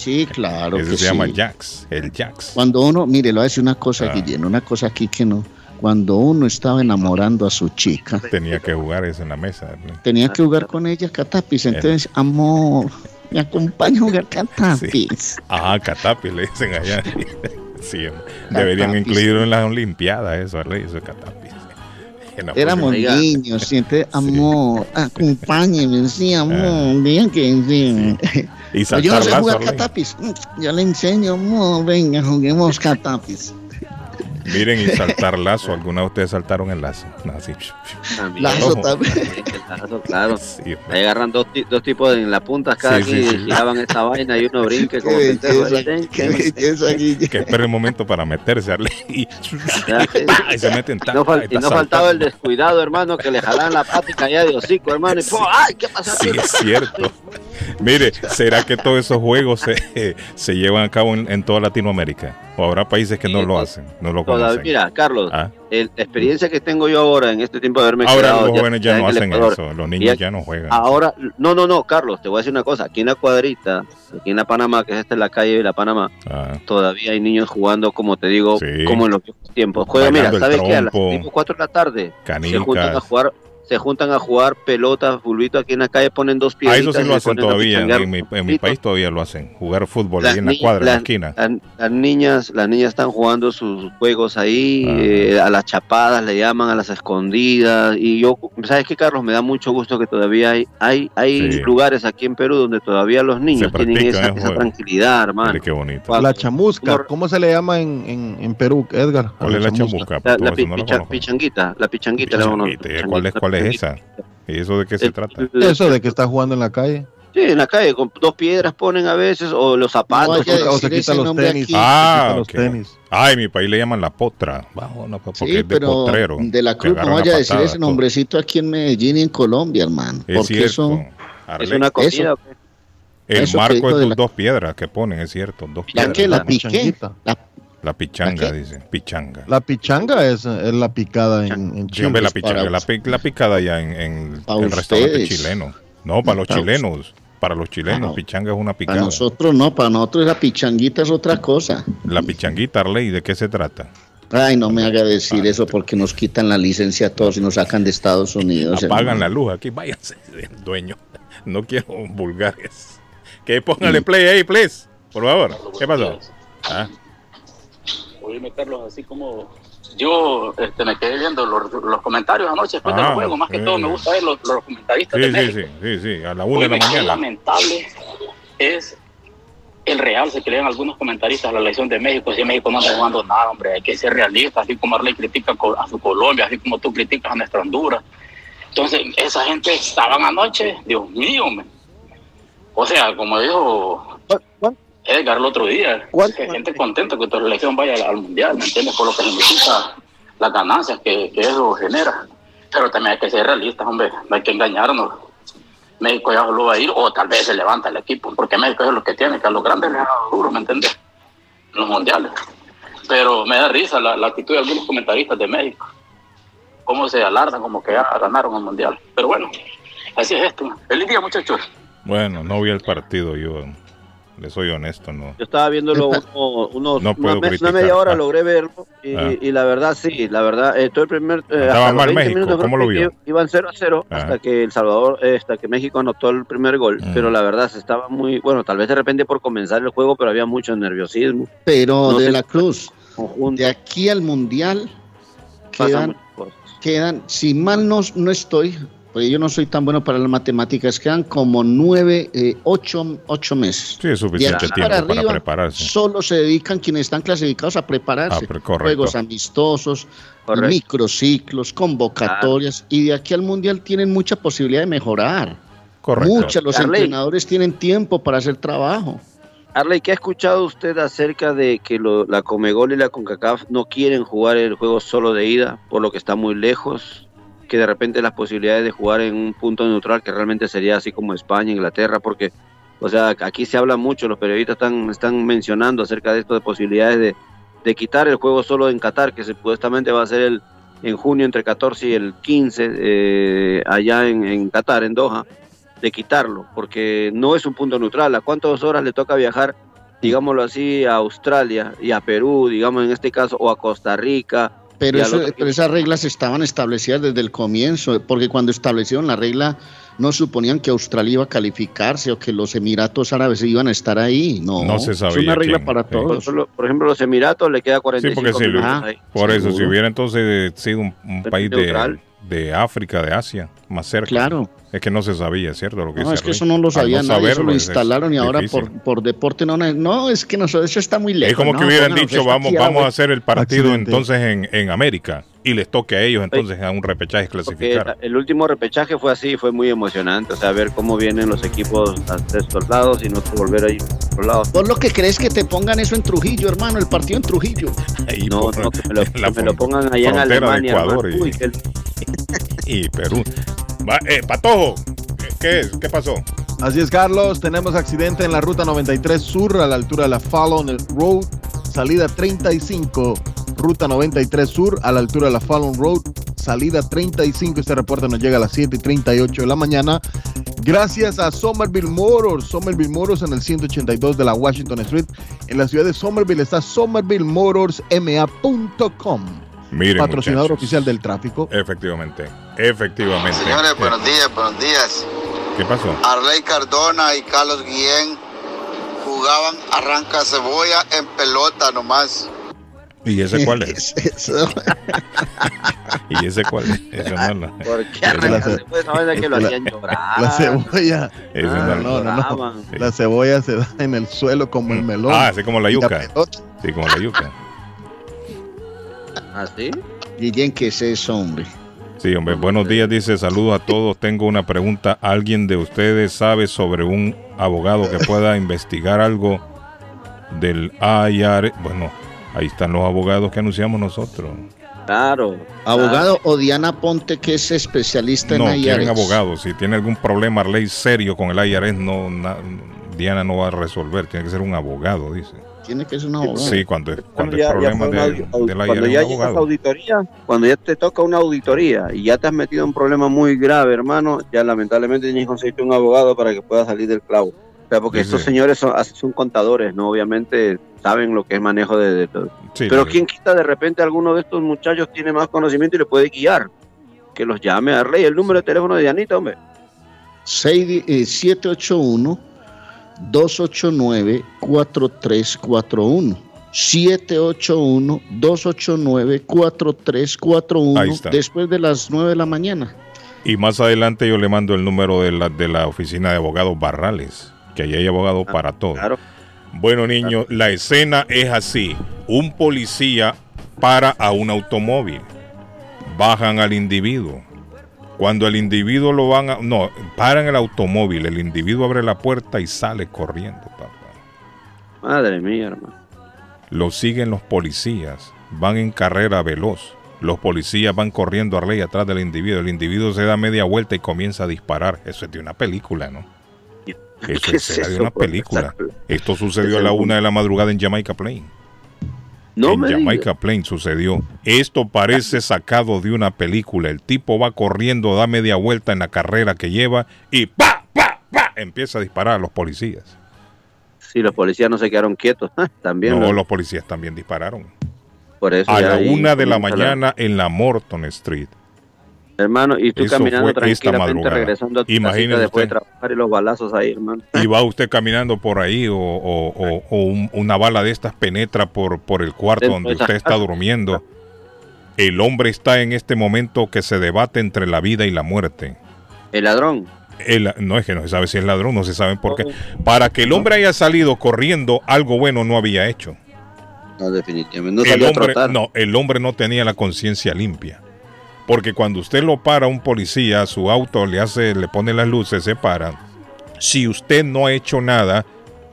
Sí, claro. Ese se llama Jax, el Jax. Cuando uno, mire, le voy a decir una cosa, ah. Guillermo, una cosa aquí que no. Cuando uno estaba enamorando a su chica. Tenía que jugar eso en la mesa. Tenía que jugar con ella Catapis. Entonces, amor, me acompaña a jugar Catapis. Ah, Catapis le dicen allá. (laughs) sí, deberían incluirlo en las Olimpiadas, eso, eso es Catapis. Éramos niños, siempre, (laughs) amor, acompáñeme, sí, amor, bien ah. que sí. (laughs) Y yo no sé jugar catapis. Yo le enseño, amor, venga, juguemos catapis. Miren y saltar lazo. ¿Alguna de ustedes saltaron el lazo? No, así. Lazo también. lazo, claro. Ahí agarran dos, dos tipos en la punta cada sí, y giraban esta vaina y uno brinque como que Que espere un momento para meterse (laughs) y, y se meten tan, no, y no faltaba el descuidado, hermano, que le jalaban la pática ya de hocico, hermano. Y, ¡ay, qué pasa! Sí, es cierto. Mire, ¿será que todos esos juegos se, (laughs) se llevan a cabo en, en toda Latinoamérica? ¿O habrá países que no lo hacen? No lo conocen. Mira, Carlos, ¿Ah? la experiencia que tengo yo ahora en este tiempo de haberme ahora los jóvenes ya, no hacen eso, los niños ya no juegan. Ahora, no, no, no, Carlos, te voy a decir una cosa. Aquí en la cuadrita, aquí en la Panamá, que es esta en la calle de la Panamá, ah. todavía hay niños jugando, como te digo, como en los tiempos. Juega, mira, ¿sabes qué? A las 4 de la tarde se juntan a jugar se juntan a jugar pelota, fulbito aquí en la calle, ponen dos pies. Ah, eso sí lo hacen todavía, en mi, país todavía lo hacen, jugar fútbol ahí en la cuadra, en la esquina. las niñas, las niñas están jugando sus juegos ahí, ah. eh, a las chapadas le llaman, a las escondidas, y yo, ¿sabes qué, Carlos? Me da mucho gusto que todavía hay, hay, hay lugares aquí en Perú donde todavía los niños tienen esa, tranquilidad, hermano. qué bonito. La chamusca, ¿cómo se le llama en, en, Perú, Edgar? ¿Cuál es la chamusca? La, pichanguita, la pichanguita. ¿Cuál es, cuál es? Esa? ¿Y eso de qué se trata? Eso de que está jugando en la calle. Sí, en la calle, con dos piedras ponen a veces, o los zapatos. o se quitan los tenis. Ah, los tenis. Ay, mi país le llaman la potra. no, porque sí, es de potrero. De la cruz, no vaya a decir ese nombrecito aquí en Medellín y en Colombia, hermano. Es porque eso. ¿Es una comida El marco de dos piedras que ponen, es cierto. Dos piedras. ¿La, la piqué? La la pichanga, dice. Pichanga. La pichanga es, es la picada en, en Chile. la pichanga, la, picada ya en, en el restaurante chileno. No, para los chilenos. Para los chilenos, pichanga es una picada. Para nosotros no, para nosotros la pichanguita es otra cosa. La pichanguita, Arley, ¿de qué se trata? Ay, no me haga decir eso porque nos quitan la licencia a todos y nos sacan de Estados Unidos. Apagan la luz aquí, váyanse, (laughs) dueño. No quiero vulgares. Que póngale play ahí, please. Por favor. ¿Qué pasó? ¿Ah? Oíme Carlos, así como yo este, me quedé viendo los, los comentarios anoche después del ah, juego, más que todo me gusta ver los, los comentaristas sí, de sí, México. Sí, sí, sí, a la una de la mañana. lamentable es el real, se crean algunos comentaristas a la elección de México, si México no está jugando nada, hombre, hay que ser realista, así como Arley critica a su Colombia, así como tú criticas a nuestra Honduras. Entonces, esa gente estaban anoche, Dios mío, hombre. o sea, como dijo Edgar el otro día. Que gente contenta que tu elección vaya al, mundial, ¿me entiendes? Por lo que significa las ganancias que, eso genera. Pero también hay que ser realistas, hombre, no hay que engañarnos. México ya solo va a ir, o tal vez se levanta el equipo, porque México es lo que tiene, que a los grandes les ha dado duro, ¿me entiendes? En los mundiales. Pero me da risa la, actitud de algunos comentaristas de México. Cómo se alardan como que ya ganaron el mundial. Pero bueno, así es esto. Feliz día, muchachos. Bueno, no vi el partido yo le soy honesto, no. Yo estaba viéndolo uno, unos, una, media hora, ah. logré verlo y, ah. y, la verdad sí, la verdad, eh, todo el primer... Eh, Estaba mal México, ¿cómo lo vio? Iban 0 a 0 ah. hasta que El Salvador, eh, hasta que México anotó el primer gol, mm. pero la verdad se estaba muy, bueno, tal vez de repente por comenzar el juego, pero había mucho nerviosismo. Pero de la Cruz, de aquí al Mundial quedan, quedan, si mal no, no estoy, porque yo no soy tan bueno para las matemáticas, quedan como nueve, eh, ocho, ocho meses. Sí, es suficiente tiempo para, prepararse. Solo se dedican quienes están clasificados a prepararse. Ah, Juegos amistosos, microciclos, convocatorias, y de aquí al Mundial tienen mucha posibilidad de mejorar. Correcto. Muchos, los entrenadores tienen tiempo para hacer trabajo. Arley, ¿qué ha escuchado usted acerca de que la Comegol y la CONCACAF no quieren jugar el juego solo de ida, por lo que está muy lejos? Que de repente las posibilidades de jugar en un punto neutral, que realmente sería así como España, Inglaterra, porque O sea, aquí se habla mucho, los periodistas están, están mencionando acerca de esto de posibilidades de, de quitar el juego solo en Qatar, que supuestamente va a ser el en junio entre 14 y el 15 eh, allá en, en Qatar, en Doha, de quitarlo, porque no es un punto neutral. ¿A cuántas horas le toca viajar, digámoslo así, a Australia y a Perú, digamos en este caso, o a Costa Rica? Pero, pero esas reglas estaban establecidas desde el comienzo, porque cuando establecieron la regla no suponían que Australia iba a calificarse o que los Emiratos Árabes iban a estar ahí. No, no se sabía. Es una regla para todos. Por, ejemplo, los Emiratos le queda 45 sí, porque si Por eso, si hubiera entonces sido un, país de, de, África, de Asia, más cerca. Claro. Es que no se sabía, ¿cierto? Lo que no, es que eso no lo sabían, no eso lo instalaron y ahora por, por, deporte no. No, es que no, eso está muy lejos. Es como que hubieran dicho, vamos, vamos a hacer el partido entonces en, en América y les toque a ellos entonces a un repechaje clasificar. el último repechaje fue así, fue muy emocionante, o sea, ver cómo vienen los equipos de estos lados y no volver ahí a otro lado. ¿Por lo que crees que te pongan eso en Trujillo, hermano, el partido en Trujillo? no, no, que me lo, (laughs) pongan allá en Alemania. Ecuador y, Perú. eh, Patojo, ¿qué es? ¿Qué pasó? Así es, Carlos. Tenemos accidente en la ruta 93 Sur a la altura de la Fallon Road, salida 35 ruta 93 Sur, a la altura de la Fallon Road, salida 35. Este reporte nos llega a las 7 y 38 de la mañana. Gracias a Somerville Motors. Somerville Motors en el 182 de la Washington Street. En la ciudad de Somerville está somervillemotorsma.com. Miren, patrocinador oficial del tráfico. Efectivamente, efectivamente. Señores, buenos días, buenos días. ¿Qué pasó? Arley Cardona y Carlos Guillén jugaban arranca cebolla en pelota nomás. ¿Y ese (laughs) cuál es? (laughs) ¿Y ese cuál es? Ese no, no. ¿Por qué la, ce que lo hacían llorar? La cebolla. Ah, no, no, no, La cebolla se da en el suelo como el melón. Ah, así como la yuca. Sí, como la yuca. ¿Ah, sí? Guillén, ¿qué es eso, hombre? Sí, hombre. Buenos días, dice. Saludos a todos. Tengo una pregunta. ¿Alguien de ustedes sabe sobre un abogado que pueda investigar algo del AIR? Bueno, Ahí están los abogados que anunciamos nosotros. Claro. Abogado o Diana Ponte, que es especialista en IRS. No, quieren abogados. Si tiene algún problema ley serio con el IRS, no, Diana no va a resolver. Tiene que ser un abogado, dice. Tiene que ser un abogado. Sí, cuando, cuando hay problemas de, cuando ya llegas auditoría, cuando ya te toca una auditoría y ya te has metido en un problema muy grave, hermano, ya lamentablemente tienes que conseguirte un abogado para que pueda salir del clavo porque estos señores son, son, contadores, ¿no? Obviamente saben lo que es manejo de, todo. Pero ¿quién quita de repente alguno de estos muchachos tiene más conocimiento y le puede guiar? Que los llame a Rey. El número de teléfono de Dianita, hombre. 781 289 4341 781 289 4341 después de las 9 de la mañana. Y más adelante yo le mando el número de la, de la oficina de abogados Barrales que ahí hay abogado ah, para todo. Bueno, niño, la escena es así. Un policía para a un automóvil. Bajan al individuo. Cuando el individuo lo van a... No, paran el automóvil. El individuo abre la puerta y sale corriendo, papá. Madre mía, hermano. Lo siguen los policías. Van en carrera veloz. Los policías van corriendo a ley atrás del individuo. El individuo se da media vuelta y comienza a disparar. Eso es de una película, ¿no? (laughs) Eso es una película. (laughs) Esto sucedió a la una de la madrugada en Jamaica Plain. No en Jamaica Plain sucedió. Esto parece sacado de una película. El tipo va corriendo, da media vuelta en la carrera que lleva y ¡pa! ¡pa! ¡pa! empieza a disparar a los policías. Sí, los policías no se quedaron quietos. (laughs) también. No, los policías también dispararon. Por eso a la una de la mañana en la Morton Street. Hermano, y tú caminando tranquilamente regresando a tu después de trabajar y los balazos ahí, hermano. Y va usted caminando por ahí o, una bala de estas penetra por, por el cuarto donde usted está durmiendo. El hombre está en este momento que se debate entre la vida y la muerte. El ladrón. El, no es que no se sabe si es ladrón, no se sabe por qué. Para que el hombre haya salido corriendo, algo bueno no había hecho. No, definitivamente. No, el hombre, no, el hombre no tenía la conciencia limpia. Porque cuando usted lo para un policía, su auto le hace, le pone las luces, se para. Si usted no ha hecho nada,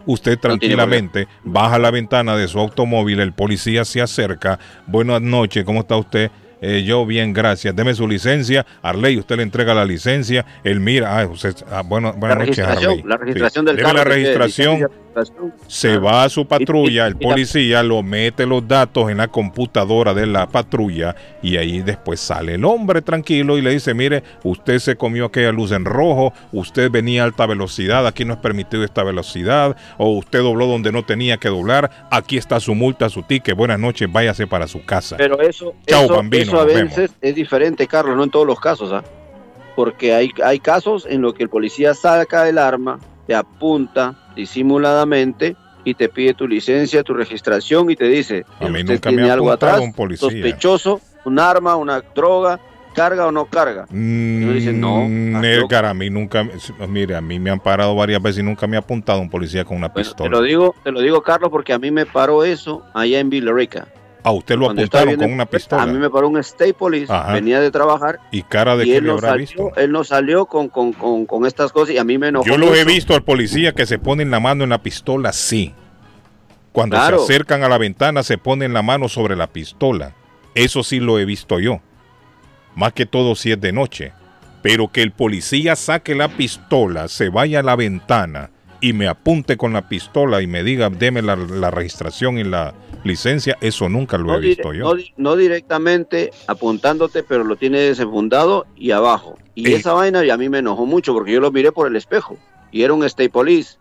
usted tranquilamente baja la ventana de su automóvil, el policía se acerca, buenas noches, ¿cómo está usted? eh, yo bien, gracias. Deme su licencia. Arley, usted le entrega la licencia. Él mira, ah, usted, ah, bueno, buenas noches, Arley. La registración del Deme la registración. Se va a su patrulla, el policía lo mete los datos en la computadora de la patrulla y ahí después sale el hombre tranquilo y le dice, mire, usted se comió aquella luz en rojo, usted venía a alta velocidad, aquí no es permitido esta velocidad, o usted dobló donde no tenía que doblar, aquí está su multa, su ticket, buenas noches, váyase para su casa. Pero eso, eso, a veces es diferente, Carlos, no en todos los casos, ¿ah? porque hay, hay casos en los que el policía saca el arma, te apunta disimuladamente y te pide tu licencia, tu registración y te dice, a mí nunca tiene me ha algo atrás, un policía. sospechoso, un arma, una droga, carga o no carga. Mm, y no. Edgar, a mí nunca, mire, a mí me han parado varias veces y nunca me ha apuntado un policía con una pistola. Te lo digo, te lo digo, Carlos, porque a mí me paró eso allá en Villarica. A usted lo apuntaron con una pistola. A mí me paró un State Police, venía de trabajar. ¿Y cara de que él no salió, visto? Él no salió con, con, con, con, estas cosas y a mí me enojó. Yo lo he visto al policía que se pone en la mano en la pistola, sí. Cuando se acercan a la ventana se ponen la mano sobre la pistola. Eso sí lo he visto yo. Más que todo si es de noche. Pero que el policía saque la pistola, se vaya a la ventana y me apunte con la pistola y me diga, deme la, la registración y la, licencia, eso nunca lo he visto yo. No, directamente apuntándote, pero lo tiene desenfundado y abajo. Y esa vaina y a mí me enojó mucho porque yo lo miré por el espejo y era un State Police.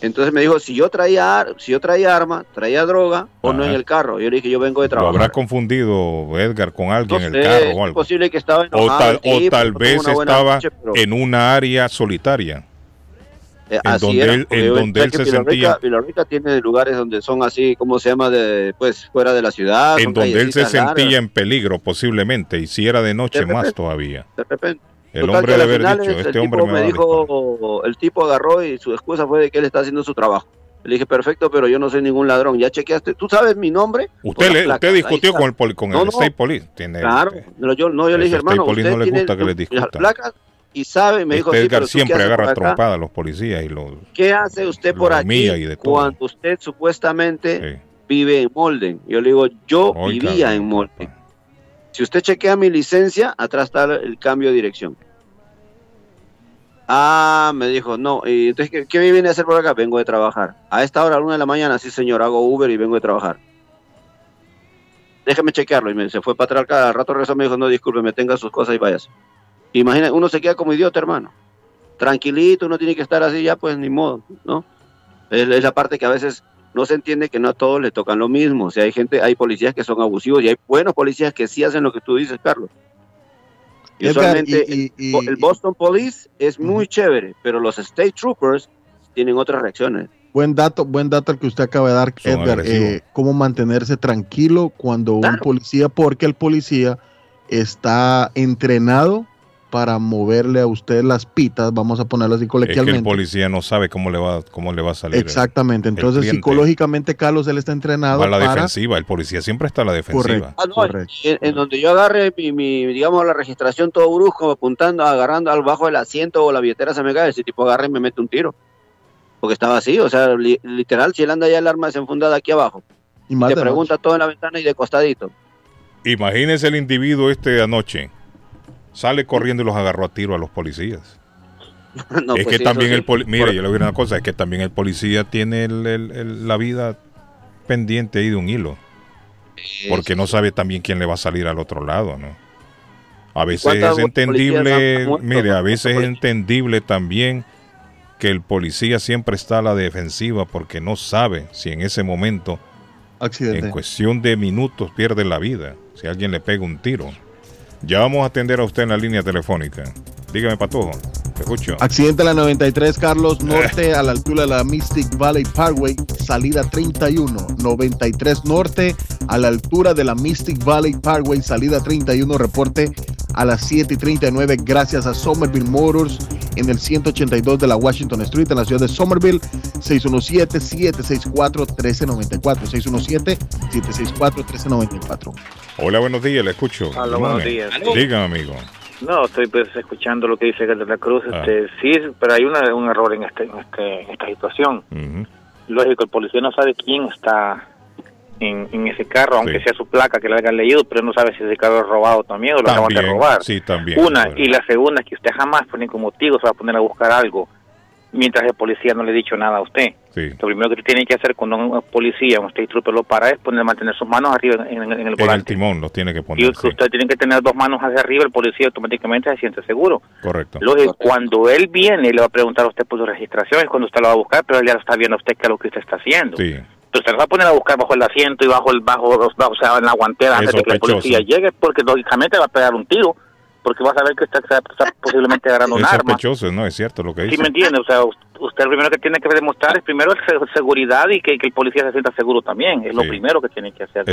Entonces me dijo, si yo traía si yo traía arma, traía droga o no en el carro. Yo le dije, yo vengo de trabajar. Lo habrá confundido Edgar con alguien en el carro o algo. Es posible que estaba enojado O tal, vez estaba en una área solitaria. Eh, en donde él, en donde él se sentía. tiene lugares donde son así, como se llama? De, pues fuera de la ciudad. En donde él se sentía en peligro, posiblemente, y si era de noche más todavía. De repente. El hombre de haber dicho, este hombre me, dijo, el tipo agarró y su excusa fue de que él está haciendo su trabajo. Le dije, perfecto, pero yo no soy ningún ladrón. ¿Ya chequeaste? ¿Tú sabes mi nombre? Usted, usted discutió con el, con el State Police. Tiene, claro, yo, no, yo le dije, hermano, usted no le gusta que le discuta. placas y sabe, me dijo, Edgar siempre agarra trompada a los policías y los... ¿Qué hace usted por aquí cuando usted supuestamente vive en Molden? Yo le digo, yo vivía en Molden. Si usted chequea mi licencia, atrás está el cambio de dirección. Ah, me dijo, no. Y entonces, ¿qué, me viene a hacer por acá? Vengo de trabajar. A esta hora, a la una de la mañana, sí, señor, hago Uber y vengo de trabajar. Déjeme chequearlo. Y me, se fue para atrás. Cada rato regresó me dijo, no, disculpe, me tenga sus cosas y váyase. Imagina, uno se queda como idiota, hermano. Tranquilito, uno tiene que estar así ya, pues ni modo, ¿no? Es, la parte que a veces no se entiende que no a todos les tocan lo mismo. O sea, hay gente, hay policías que son abusivos y hay buenos policías que sí hacen lo que tú dices, Carlos. Y usualmente el, Boston Police es muy chévere, pero los State Troopers tienen otras reacciones. Buen dato, buen dato el que usted acaba de dar, Edgar. Eh, cómo mantenerse tranquilo cuando un policía, porque el policía está entrenado para moverle a usted las pitas, vamos a ponerlo así coloquialmente. Es que el policía no sabe cómo le va, cómo le va a salir. Exactamente, entonces psicológicamente Carlos él está entrenado. A la defensiva, el policía siempre está a la defensiva. Correcto, ah, En, donde yo agarre mi, digamos, la registración todo brusco, apuntando, agarrando al bajo del asiento o la billetera se me cae, ese tipo agarre y me mete un tiro. Porque estaba así, o sea, literal, si él anda ya el arma desenfundada aquí abajo. Y, te pregunta todo en la ventana y de costadito. Imagínese el individuo este anoche sale corriendo y los agarró a tiro a los policías. (laughs) es pues que también el policía, mire, yo le voy a una cosa, es que también el policía tiene la vida pendiente ahí de un hilo. Porque no sabe también quién le va a salir al otro lado, ¿no? A veces es entendible, mire, a veces es entendible también que el policía siempre está a la defensiva porque no sabe si en ese momento, en cuestión de minutos, pierde la vida, si alguien le pega un tiro. Ya vamos a atender a usted en la línea telefónica. Dígame, Patojo. Escucho. Accidente a la 93, Carlos Norte, a la altura de la Mystic Valley Parkway, salida 31. 93 Norte, a la altura de la Mystic Valley Parkway, salida 31. Reporte a las 7 y 39, gracias a Somerville Motors en el 182 de la Washington Street, en la ciudad de Somerville. 617-764-1394. 617-764-1394. Hola, buenos días, le escucho. Hola, buenos días. Dígame, amigo. No, estoy pues escuchando lo que dice de la Cruz. Ah. Este, sí, pero hay una, un error en, este, en, este, esta situación. Lógico, el policía no sabe quién está en, ese carro, aunque sea su placa que le hayan leído, pero no sabe si ese carro es robado también o lo acaban de robar. Sí, también. Una, y la segunda es que usted jamás por ningún motivo se va a poner a buscar algo mientras el policía no le ha dicho nada a usted. Lo primero que tiene que hacer cuando un policía, un state trooper lo para es poner, mantener sus manos arriba en, en, el volante. el timón los tiene que poner. Y usted tiene que tener dos manos hacia arriba, el policía automáticamente se siente seguro. Correcto. Cuando él viene, le va a preguntar a usted por su registración, es cuando usted lo va a buscar, pero él ya lo está viendo a usted qué es lo que usted está haciendo. Sí. Entonces se va a poner a buscar bajo el asiento y bajo el bajo, o sea, en la guantera antes de que el policía llegue, porque lógicamente va a pegar un tiro porque vas a ver que está, está posiblemente agarrando un arma. sospechoso, no es cierto lo que dice. Sí, me entiende, o sea, usted lo primero que tiene que demostrar es primero seguridad y que, el policía se sienta seguro también, es lo primero que tiene que hacer.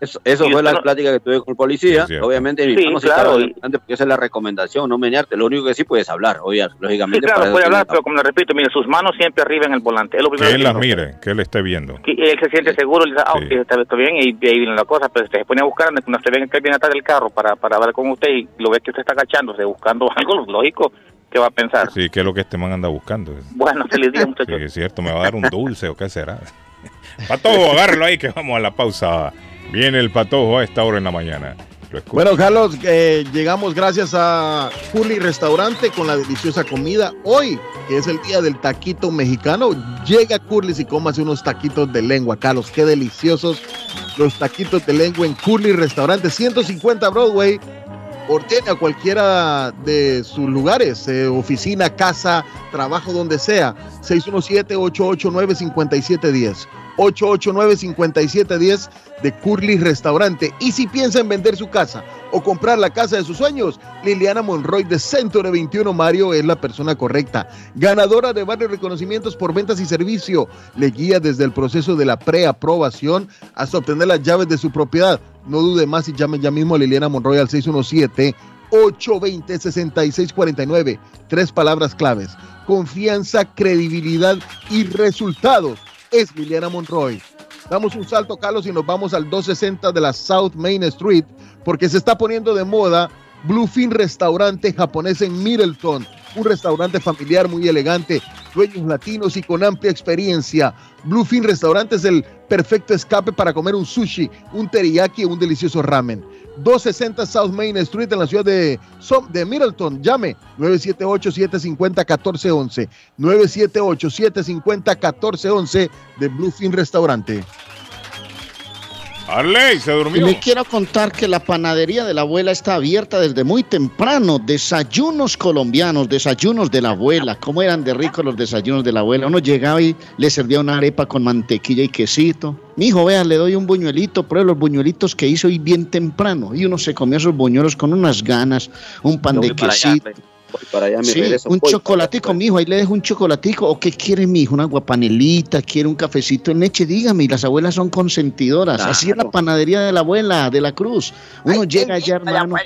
eso, eso fue la plática que tuve con el policía, obviamente, sí, claro, porque esa es la recomendación, no menearte, lo único que sí puedes hablar, lógicamente. Sí, claro, puede hablar, pero como le repito, mire, sus manos siempre arriba en el volante, es lo primero que él las mire, que él esté viendo. Que él se siente seguro, le dice, ah, está, bien, y, ahí viene la cosa, pero se pone a buscar, cuando se ve que él viene atrás del carro para, para hablar con usted y lo ve que usted está agachándose buscando (laughs) algo lógico, ¿qué va a pensar? Sí, ¿qué es lo que este man anda buscando? Bueno, feliz día, muchachos. Sí, es cierto, me va a dar un dulce o qué será. (laughs) Patojo, agárralo ahí que vamos a la pausa. Viene el patojo a esta hora en la mañana. Bueno, Carlos, eh, llegamos gracias a Curly Restaurante con la deliciosa comida. Hoy, que es el día del taquito mexicano, llega Curly y comas unos taquitos de lengua. Carlos, qué deliciosos los taquitos de lengua en Curly Restaurante, 150 Broadway, ordene a cualquiera de sus lugares, eh, oficina, casa, trabajo, donde sea. 617-889-5710. 889-5710 de Curly Restaurante. Y si piensa en vender su casa o comprar la casa de sus sueños, Liliana Monroy de Centro 21 Mario es la persona correcta. Ganadora de varios reconocimientos por ventas y servicio. Le guía desde el proceso de la preaprobación hasta obtener las llaves de su propiedad. No dude más y llame ya mismo a Liliana Monroy al 617 820-6649. Tres palabras claves. Confianza, credibilidad y resultados. Es Liliana Monroy. Damos un salto, Carlos, y nos vamos al 260 de la South Main Street, porque se está poniendo de moda Bluefin Restaurante japonés en Middleton. Un restaurante familiar muy elegante, dueños latinos y con amplia experiencia. Bluefin Restaurante es el perfecto escape para comer un sushi, un teriyaki o un delicioso ramen. 260 South Main Street en la ciudad de, de Middleton. Llame 978-750-1411. 978-750-1411 de Bluefin Restaurante. Arley, se durmió. Le quiero contar que la panadería de la abuela está abierta desde muy temprano. Desayunos colombianos, desayunos de la abuela. ¿Cómo eran de ricos los desayunos de la abuela? Uno llegaba y le servía una arepa con mantequilla y quesito. Mi hijo, vea, le doy un buñuelito, pruebe los buñuelitos que hizo hoy bien temprano. Y uno se comió esos buñuelos con unas ganas, un pan de quesito sí, un chocolatico, mijo, ahí le dejo un chocolatico. ¿O qué quiere, mijo? Una guapanelita, quiere un cafecito en leche. Dígame, y las abuelas son consentidoras. Así es la panadería de la abuela, de la cruz. Uno llega allá, hermano.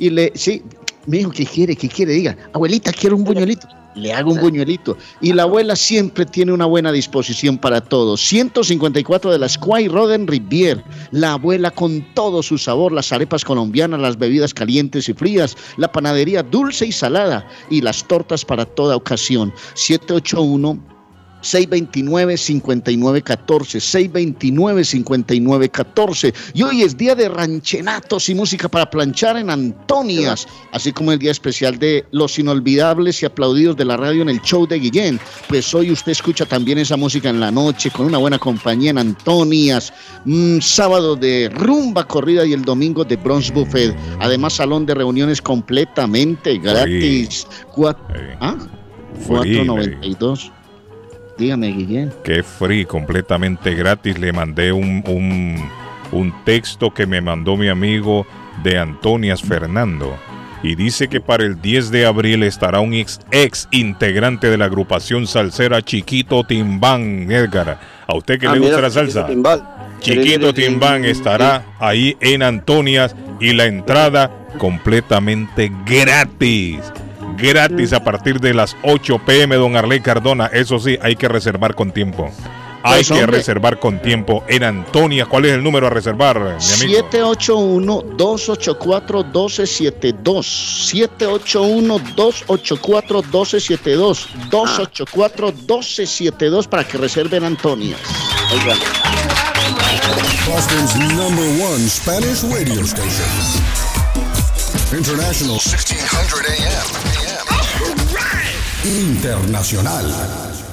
Y le, sí, mijo, ¿qué quiere? ¿Qué quiere? Diga, abuelita, quiero un buñuelito le hago un buñuelito. Y la abuela siempre tiene una buena disposición para todos. 154 de la Squire Roden Rivier. La abuela con todo su sabor, las arepas colombianas, las bebidas calientes y frías, la panadería dulce y salada y las tortas para toda ocasión. 781 629-5914, 629-5914. Y hoy es día de ranchenatos y música para planchar en Antonias, así como el día especial de los inolvidables y aplaudidos de la radio en el show de Guillén. Pues hoy usted escucha también esa música en la noche con una buena compañía en Antonias, un sábado de rumba corrida y el domingo de Bronze Buffet. Además, salón de reuniones completamente gratis. ¿Ah? 492. Dígame, Guillén. Que free, completamente gratis. Le mandé un, un, texto que me mandó mi amigo de Antonias Fernando. Y dice que para el 10 de abril estará un ex, ex integrante de la agrupación salsera Chiquito Timbán, Edgar. ¿A usted que ah, le gusta la salsa? Chiquito Timbán estará ahí en Antonias y la entrada completamente gratis gratis a partir de las 8 pm, don Arley Cardona. Eso sí, hay que reservar con tiempo. Hay pues, que reservar con tiempo en Antonia. ¿Cuál es el número a reservar, mi amigo? 781-284-1272. 781-284-1272. 284-1272 para que reserven Antonia. Boston's number one Spanish radio station. International 1600 AM. Internacional.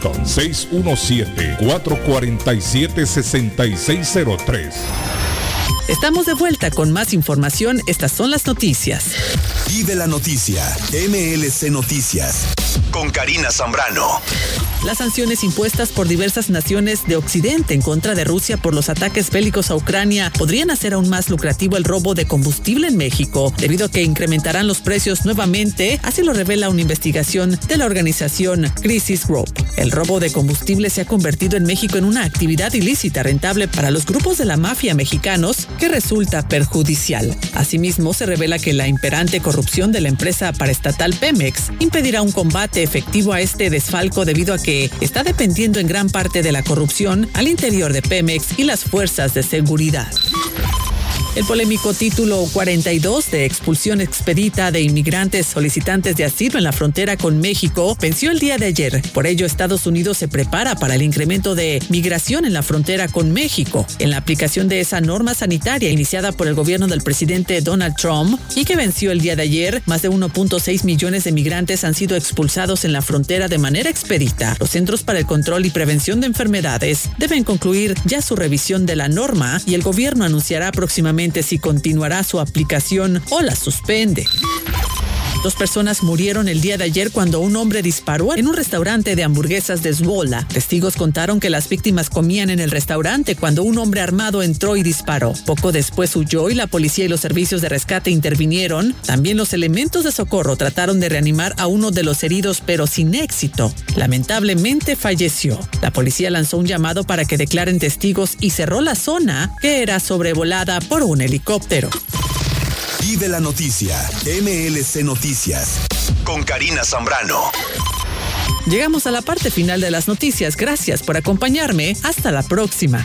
617-447-6603. Estamos de vuelta con más información. Estas son las noticias. Y de la noticia, MLC Noticias, con Karina Zambrano. Las sanciones impuestas por diversas naciones de Occidente en contra de Rusia por los ataques bélicos a Ucrania podrían hacer aún más lucrativo el robo de combustible en México, debido a que incrementarán los precios nuevamente, así lo revela una investigación de la organización Crisis Group. El robo de combustible se ha convertido en México en una actividad ilícita rentable para los grupos de la mafia mexicanos que resulta perjudicial. Asimismo, se revela que la imperante corrupción de la empresa paraestatal Pemex impedirá un combate efectivo a este desfalco debido a que está dependiendo en gran parte de la corrupción al interior de Pemex y las fuerzas de seguridad. El polémico título 42 de expulsión expedita de inmigrantes solicitantes de asilo en la frontera con México venció el día de ayer. Por ello, Estados Unidos se prepara para el incremento de migración en la frontera con México, en la aplicación de esa norma sanitaria iniciada por el gobierno del presidente Donald Trump y que venció el día de ayer. Más de 1.6 millones de migrantes han sido expulsados en la frontera de manera expedita. Los Centros para el Control y Prevención de Enfermedades deben concluir ya su revisión de la norma y el gobierno anunciará próximamente si continuará su aplicación o la suspende. Dos personas murieron el día de ayer cuando un hombre disparó en un restaurante de hamburguesas de Zwola. Testigos contaron que las víctimas comían en el restaurante cuando un hombre armado entró y disparó. Poco después huyó y la policía y los servicios de rescate intervinieron. También los elementos de socorro trataron de reanimar a uno de los heridos, pero sin éxito. Lamentablemente falleció. La policía lanzó un llamado para que declaren testigos y cerró la zona que era sobrevolada por un helicóptero. Vive la noticia. MLC Noticias. Con Karina Zambrano. Llegamos a la parte final de las noticias. Gracias por acompañarme. Hasta la próxima.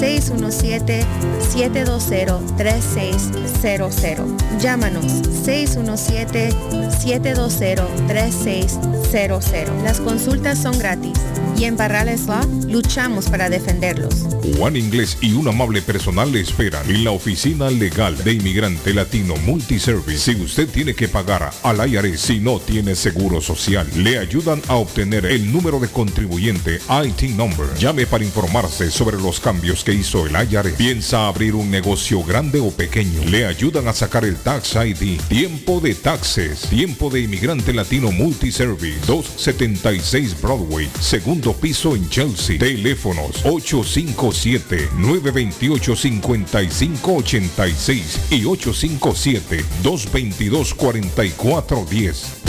617-720-3600. Llámanos 617-720-3600. Las consultas son gratis y en Barrales Law luchamos para defenderlos. Juan Inglés y un amable personal le esperan en la oficina legal de inmigrante latino Multiservice. Si usted tiene que pagar al IRS si no tiene seguro social, le ayudan a obtener el número de contribuyente IT number. Llame para informarse sobre los cambios que hizo el IRS. Piensa abrir un negocio grande o pequeño. Le ayudan a sacar el Tax ID. Tiempo de taxes. Tiempo de inmigrante latino Multiservice. 276 Broadway. Segundo piso en Chelsea. Teléfonos 857-928-5586 y 857-222-4410.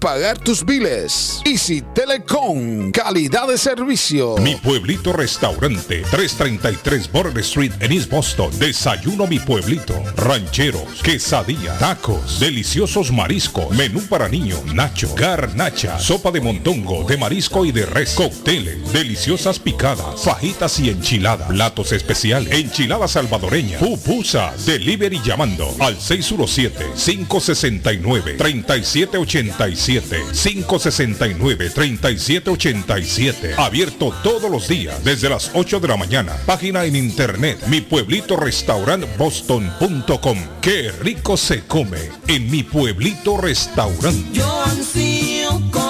pagar tus biles. Easy Telecom, calidad de servicio. Mi pueblito restaurante, 333 Border Street en East Boston. Desayuno mi pueblito. Rancheros, quesadilla, tacos, deliciosos mariscos, menú para niños, nacho, garnacha, sopa de montongo, de marisco y de res, cócteles, deliciosas picadas, fajitas y enchiladas, platos especiales, enchilada salvadoreña, pupusas, delivery llamando al 617 569 3785 569-3787. Abierto todos los días desde las 8 de la mañana. Página en internet mi pueblito restaurant boston.com. Qué rico se come en mi pueblito restaurante. Yo ansío con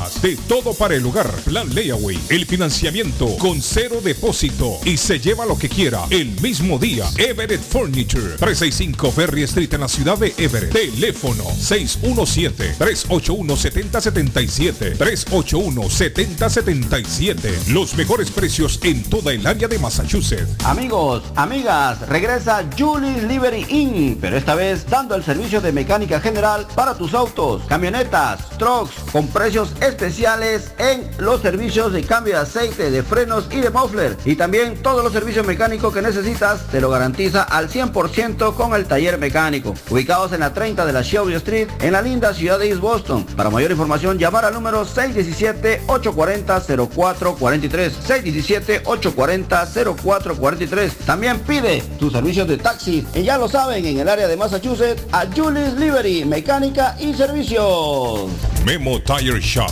de todo para el hogar. Plan Layaway. El financiamiento con cero depósito y se lleva lo que quiera el mismo día. Everett Furniture. 365 Ferry Street en la ciudad de Everett. Teléfono 617-381-7077. 381-7077. Los mejores precios en toda el área de Massachusetts. Amigos, amigas, regresa Julie's Liberty Inn, pero esta vez dando el servicio de mecánica general para tus autos, camionetas, trucks, con precios especiales en los servicios de cambio de aceite, de frenos y de muffler. Y también todos los servicios mecánicos que necesitas te lo garantiza al 100% con el taller mecánico. Ubicados en la 30 de la Shelby Street, en la linda ciudad de East Boston. Para mayor información, llamar al número 617-840-0443. 617-840-0443. También pide tus servicios de taxi. Y ya lo saben, en el área de Massachusetts, a Julie's Liberty, mecánica y servicios. Memo Tire Shop,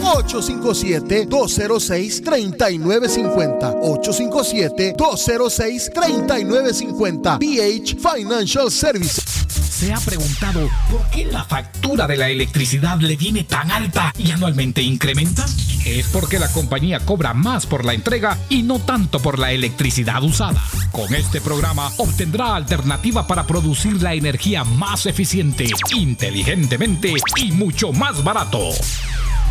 857-206-3950. 857-206-3950. BH Financial Services. ¿Se ha preguntado por qué la factura de la electricidad le viene tan alta y anualmente incrementa? Es porque la compañía cobra más por la entrega y no tanto por la electricidad usada. Con este programa obtendrá alternativa para producir la energía más eficiente, inteligentemente y mucho más barato.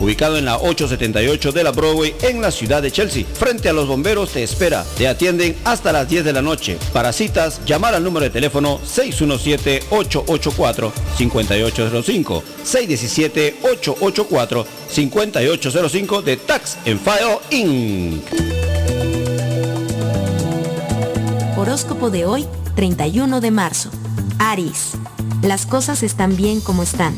ubicado en la 878 de la Broadway en la ciudad de Chelsea. Frente a los bomberos te espera. Te atienden hasta las 10 de la noche. Para citas, llamar al número de teléfono 617-884-5805. 617-884-5805 de Tax en File Inc. Horóscopo de hoy, 31 de marzo. Aries. Las cosas están bien como están.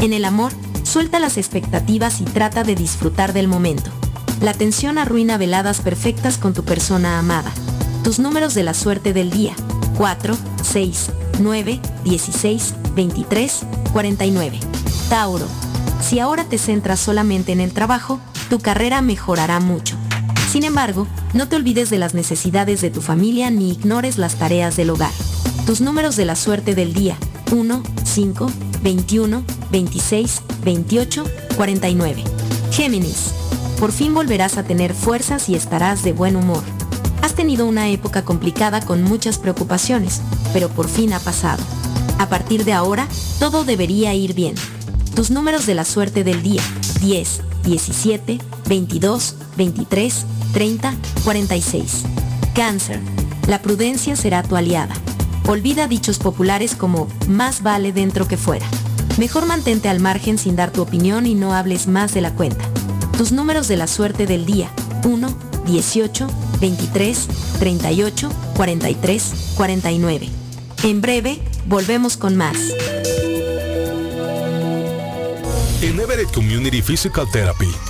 En el amor, Suelta las expectativas y trata de disfrutar del momento. La tensión arruina veladas perfectas con tu persona amada. Tus números de la suerte del día. 4, 6, 9, 16, 23, 49. Tauro. Si ahora te centras solamente en el trabajo, tu carrera mejorará mucho. Sin embargo, no te olvides de las necesidades de tu familia ni ignores las tareas del hogar. Tus números de la suerte del día. 1, 5, 21, 26, 28, 49. Géminis. Por fin volverás a tener fuerzas y estarás de buen humor. Has tenido una época complicada con muchas preocupaciones, pero por fin ha pasado. A partir de ahora, todo debería ir bien. Tus números de la suerte del día. 10, 17, 22, 23, 30, 46. Cáncer. La prudencia será tu aliada. Olvida dichos populares como más vale dentro que fuera. Mejor mantente al margen sin dar tu opinión y no hables más de la cuenta. Tus números de la suerte del día. 1, 18, 23, 38, 43, 49. En breve, volvemos con más. En Everett Community Physical Therapy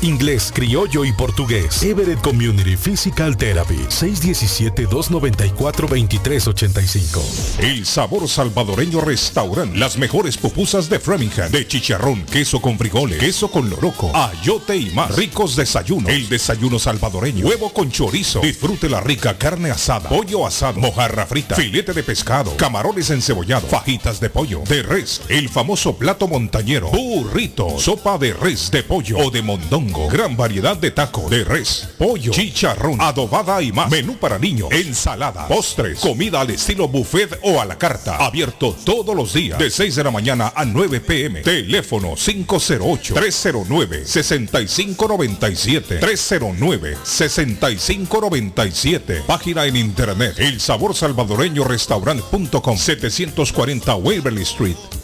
inglés, criollo y portugués. Everett Community Physical Therapy. 617-294-2385. El sabor salvadoreño restaurant. Las mejores pupusas de Framingham. De chicharrón, queso con frijoles, queso con loroco, ayote y más. Ricos desayunos. El desayuno salvadoreño. Huevo con chorizo. Disfrute la rica carne asada. Pollo asado. Mojarra frita. Filete de pescado. Camarones encebollados. Fajitas de pollo. De res. El famoso plato montañero. Burrito. Sopa de res de pollo o de mondongo gran variedad de taco, de res, pollo, chicharrón, adobada y más. Menú para niños, ensalada, postres, comida al estilo buffet o a la carta. Abierto todos los días de 6 de la mañana a 9 pm. Teléfono 508-309-6597. 309-6597. Página en internet. El sabor salvadoreño restaurant.com 740 Waverly Street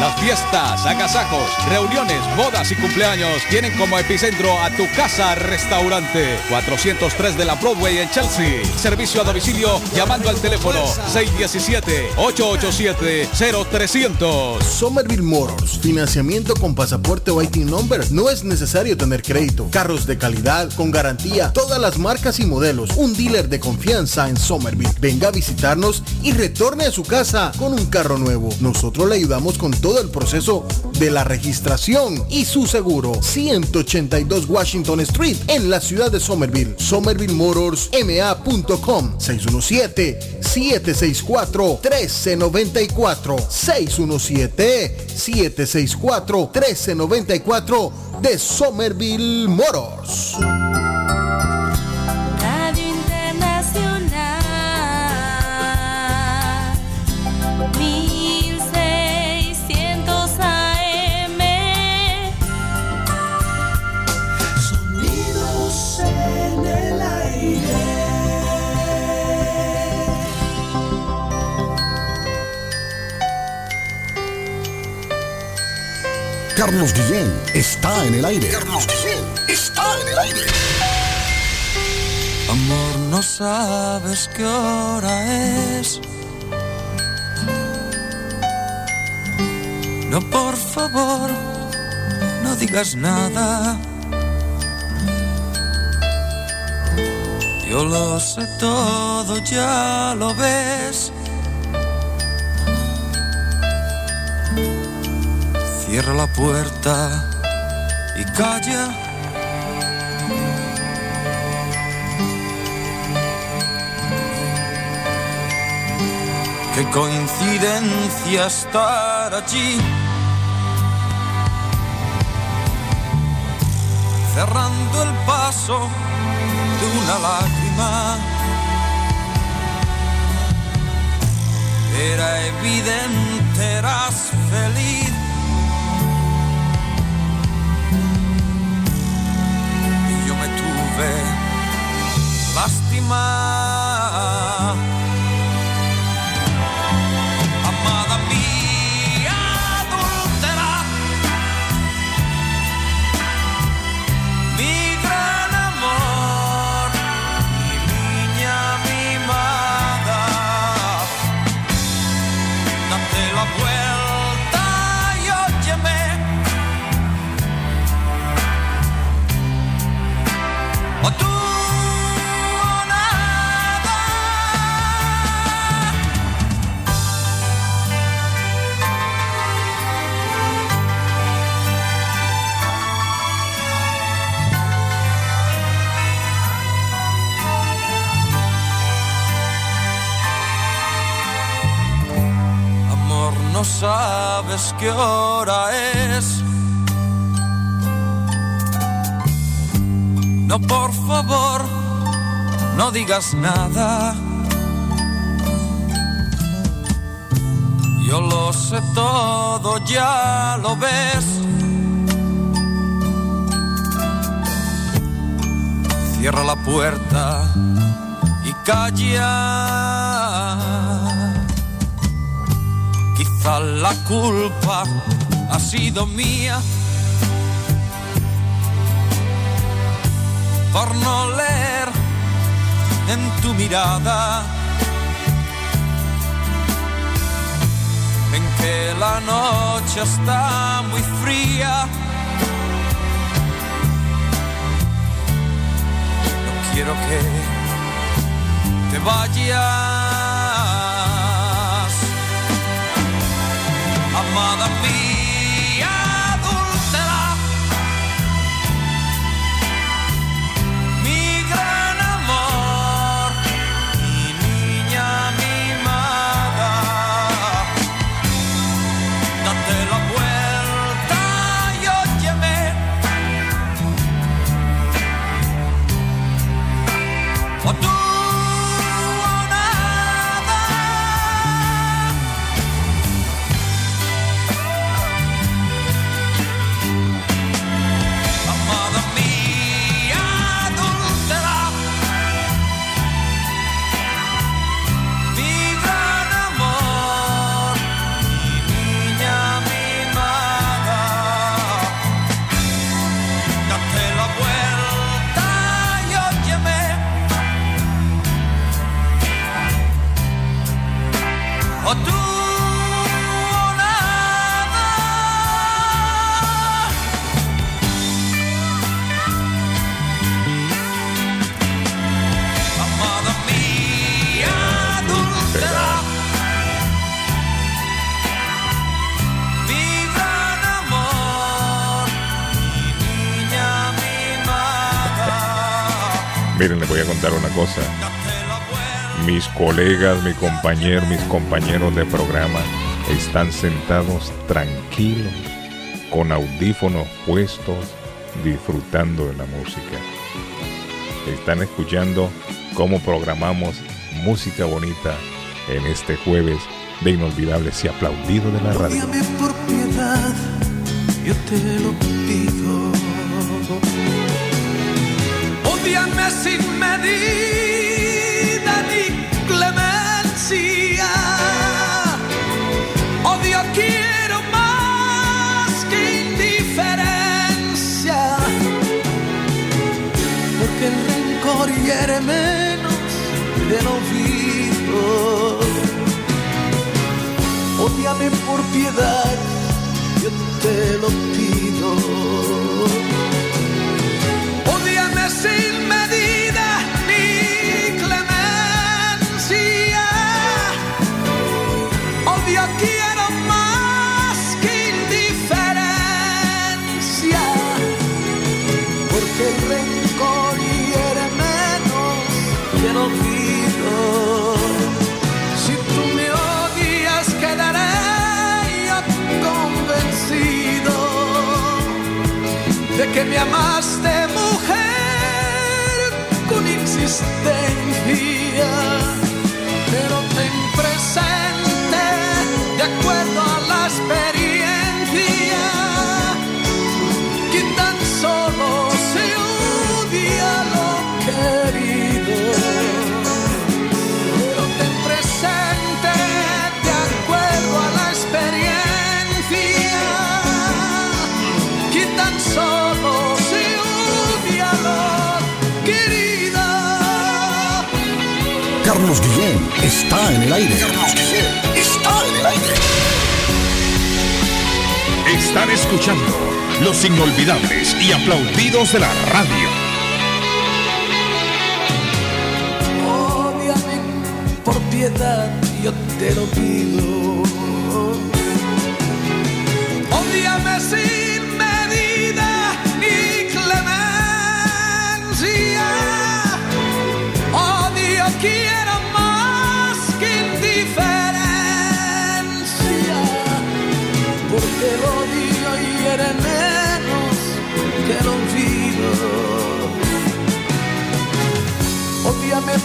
Las fiestas, agasajos, reuniones, bodas y cumpleaños tienen como epicentro a tu casa restaurante. 403 de la Broadway en Chelsea. Servicio a domicilio llamando al teléfono 617-887-0300. Somerville Motors. Financiamiento con pasaporte o IT number. No es necesario tener crédito. Carros de calidad, con garantía, todas las marcas y modelos. Un dealer de confianza en Somerville. Venga a visitarnos y retorne a su casa con un carro nuevo. Nosotros le ayudamos con todo el proceso de la registración y su seguro. 182 Washington Street en la ciudad de Somerville. Somerville Motors ma.com 617-764-1394 617-764-1394 de Somerville Motors. Carlos Guillén está en el aire. Carlos Guillén está en el aire. Amor, no sabes qué hora es. No, por favor, no digas nada. Yo lo sé todo, ya lo ves. Cierra la puerta y calla. Qué coincidencia estar allí. Cerrando el paso de una lágrima. Era evidente, eras feliz. Me tuve sabes qué hora es. No, por favor, no digas nada. Yo lo sé todo, ya lo ves. Cierra la puerta y calla. La culpa ha sido mía por no leer en tu mirada en que la noche está muy fría. No quiero que te vayas, amada mía, cosa. Mis colegas, mi compañero, mis compañeros de programa están sentados tranquilos, con audífonos puestos, disfrutando de la música. Están escuchando cómo programamos música bonita en este jueves de inolvidables y aplaudido de la radio. Sin medida ni clemencia. Odio quiero más que indiferencia. Porque el rencor hiere menos del olvido. Ódiame por piedad, yo te lo pido. Que me amaste, mujer, con insistencia. Carlos Guillén está en el aire. Carlos Guillén está en el aire. Están escuchando los inolvidables y aplaudidos de la radio. Ódiame por piedad, yo te lo pido. Ódiame sin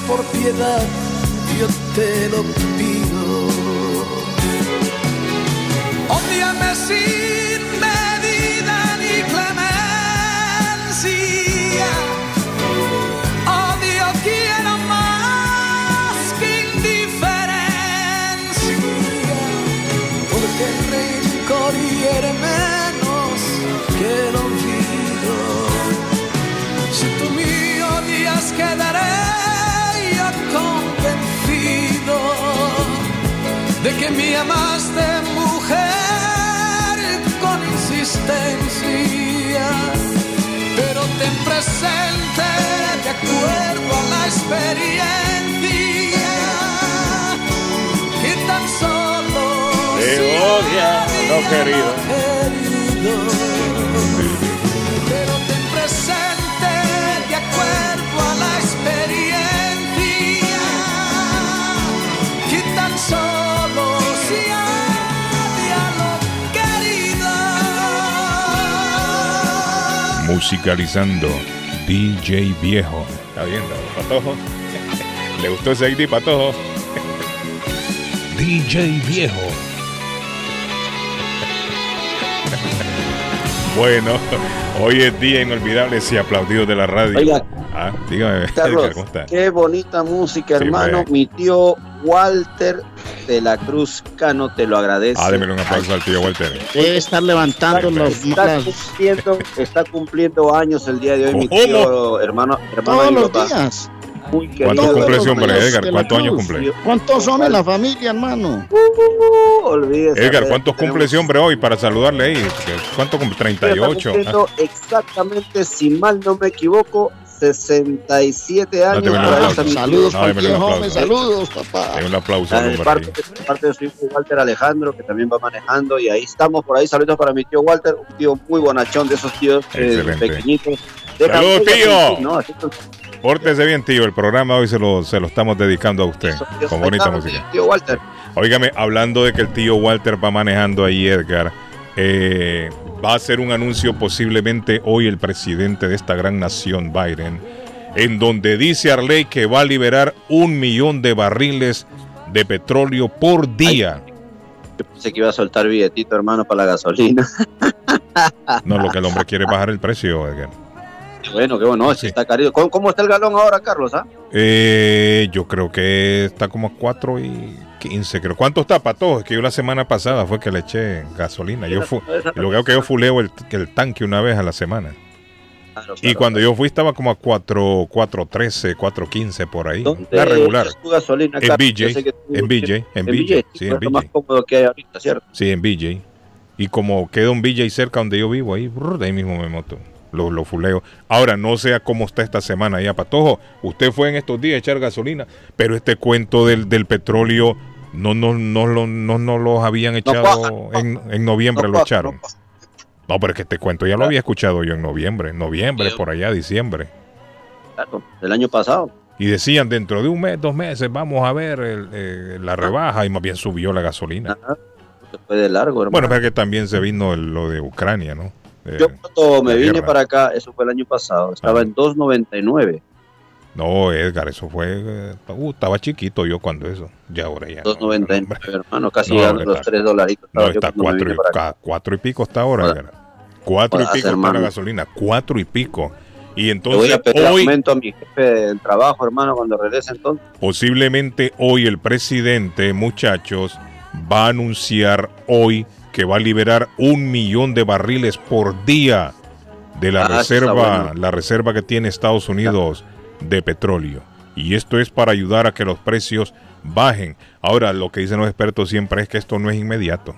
por piedad, yo te lo pido. Ódiame sin medida ni clemencia. Odio quiero más que indiferencia. Porque el rencor hiere menos que el olvido. Si tú me odias, quedaré de que me amaste mujer con insistencia. Pero ten presente de acuerdo a la experiencia que tan solo Te odia, no querido. Musicalizando DJ Viejo. ¿Está viendo, Patojo? ¿Le gustó ese ID, Patojo? DJ Viejo. Bueno, hoy es día inolvidable y aplaudido de la radio. Oiga. Ah, dígame, Carlos, ¿cómo está? qué bonita música, Sí, hermano. hombre. Mi tío Walter de la Cruz Cano te lo agradece. Ah, un aplauso al tío Walter. Debe estar levantando los está cumpliendo, está cumpliendo años el día de hoy, mi tío, hermano, hermano Todos los papá. días. Muy querido. ¿Cuántos cumple ese hombre, Edgar? ¿Cuántos años cumple? ¿Cuántos son en la familia, hermano? Uh, olvídese. Edgar, a ver, ¿cuántos cumple tenemos- ese hombre hoy para saludarle ahí? ¿Cuánto cumple? Está 38. cumpliendo exactamente, si mal no me equivoco, 67 años. Saludos, No, aplauso. saludos, papá. Hay un aplauso Ah, de parte, de parte de su hijo Walter Alejandro, que también va manejando, y ahí estamos por ahí. Saludos para mi tío Walter, un tío muy bonachón de esos tíos eh, pequeñitos. ¡Saludos, tío! ¿no? Así que, Pórtese bien, tío. El programa hoy se lo, se lo estamos dedicando a usted. Con bonita música. Tío Walter. Óigame, hablando de que el tío Walter va manejando ahí, Edgar, eh, va a hacer un anuncio posiblemente hoy el presidente de esta gran nación, Biden, en donde dice Arley que va a liberar un millón de barriles de petróleo por día. Yo pensé que iba a soltar billetito, hermano, para la gasolina. (laughs) No, lo que el hombre quiere es bajar el precio, Edgar. bueno, qué bueno, si está cariño. ¿Cómo, cómo está el galón ahora, Carlos? ah? Eh, yo creo que está como a 4 y 15, creo. ¿Cuánto está, Pato? Es que yo la semana pasada fue que le eché gasolina. Yo fu lo que que yo fuleo el, el tanque una vez a la semana. Claro, Y claro, cuando yo fui estaba como a 4, 4.13, 4.15 por ahí. ¿Dónde La regular. gasolina, En BJ, que tú- en BJ, en BJ, BJ, sí, en más BJ. cómodo que hay ahorita, ¿cierto? Sí, en BJ. Y como queda un BJ cerca donde yo vivo, ahí, brr, de ahí mismo me moto. Lo, lo fuleo. Ahora, no sé a cómo está esta semana allá, Patojo. Usted fue en estos días a echar gasolina, pero este cuento del, del petróleo no, no, no, lo- no, no los habían echado en, en noviembre, lo echaron. No, pero es que este cuento ya lo había escuchado yo en noviembre, noviembre, por allá, diciembre. Claro, del año pasado. Y decían, dentro de un mes, dos meses, vamos a ver el, eh, la rebaja y más bien subió la gasolina. Se fue de largo, hermano. Bueno, pero que también se vino el- lo de Ucrania, ¿no? Eh, Yo cuando me vine guerra. para acá, eso fue el año pasado, estaba en 2.99. No, Edgar, eso fue. eh, uh, estaba chiquito yo cuando eso. Ya ahora ya. 2.99, hermano, (laughs) casi No, los está- 3 dolaritos. No, está cuando me cuatro vine y, para cuatro y pico está ahora, Edgar. Cuatro y Jodas, pico está la hermano. gasolina. Cuatro y pico. Y Le voy entonces a pedir hoy, aumento a mi jefe del trabajo, hermano, cuando regrese entonces. posiblemente hoy el presidente, muchachos, va a anunciar hoy que va a liberar un millón de barriles por día de la Ah, reserva, bueno. la reserva que tiene Estados Unidos de petróleo. Y esto es para ayudar a que los precios bajen. Ahora, lo que dicen los expertos siempre es que esto no es inmediato.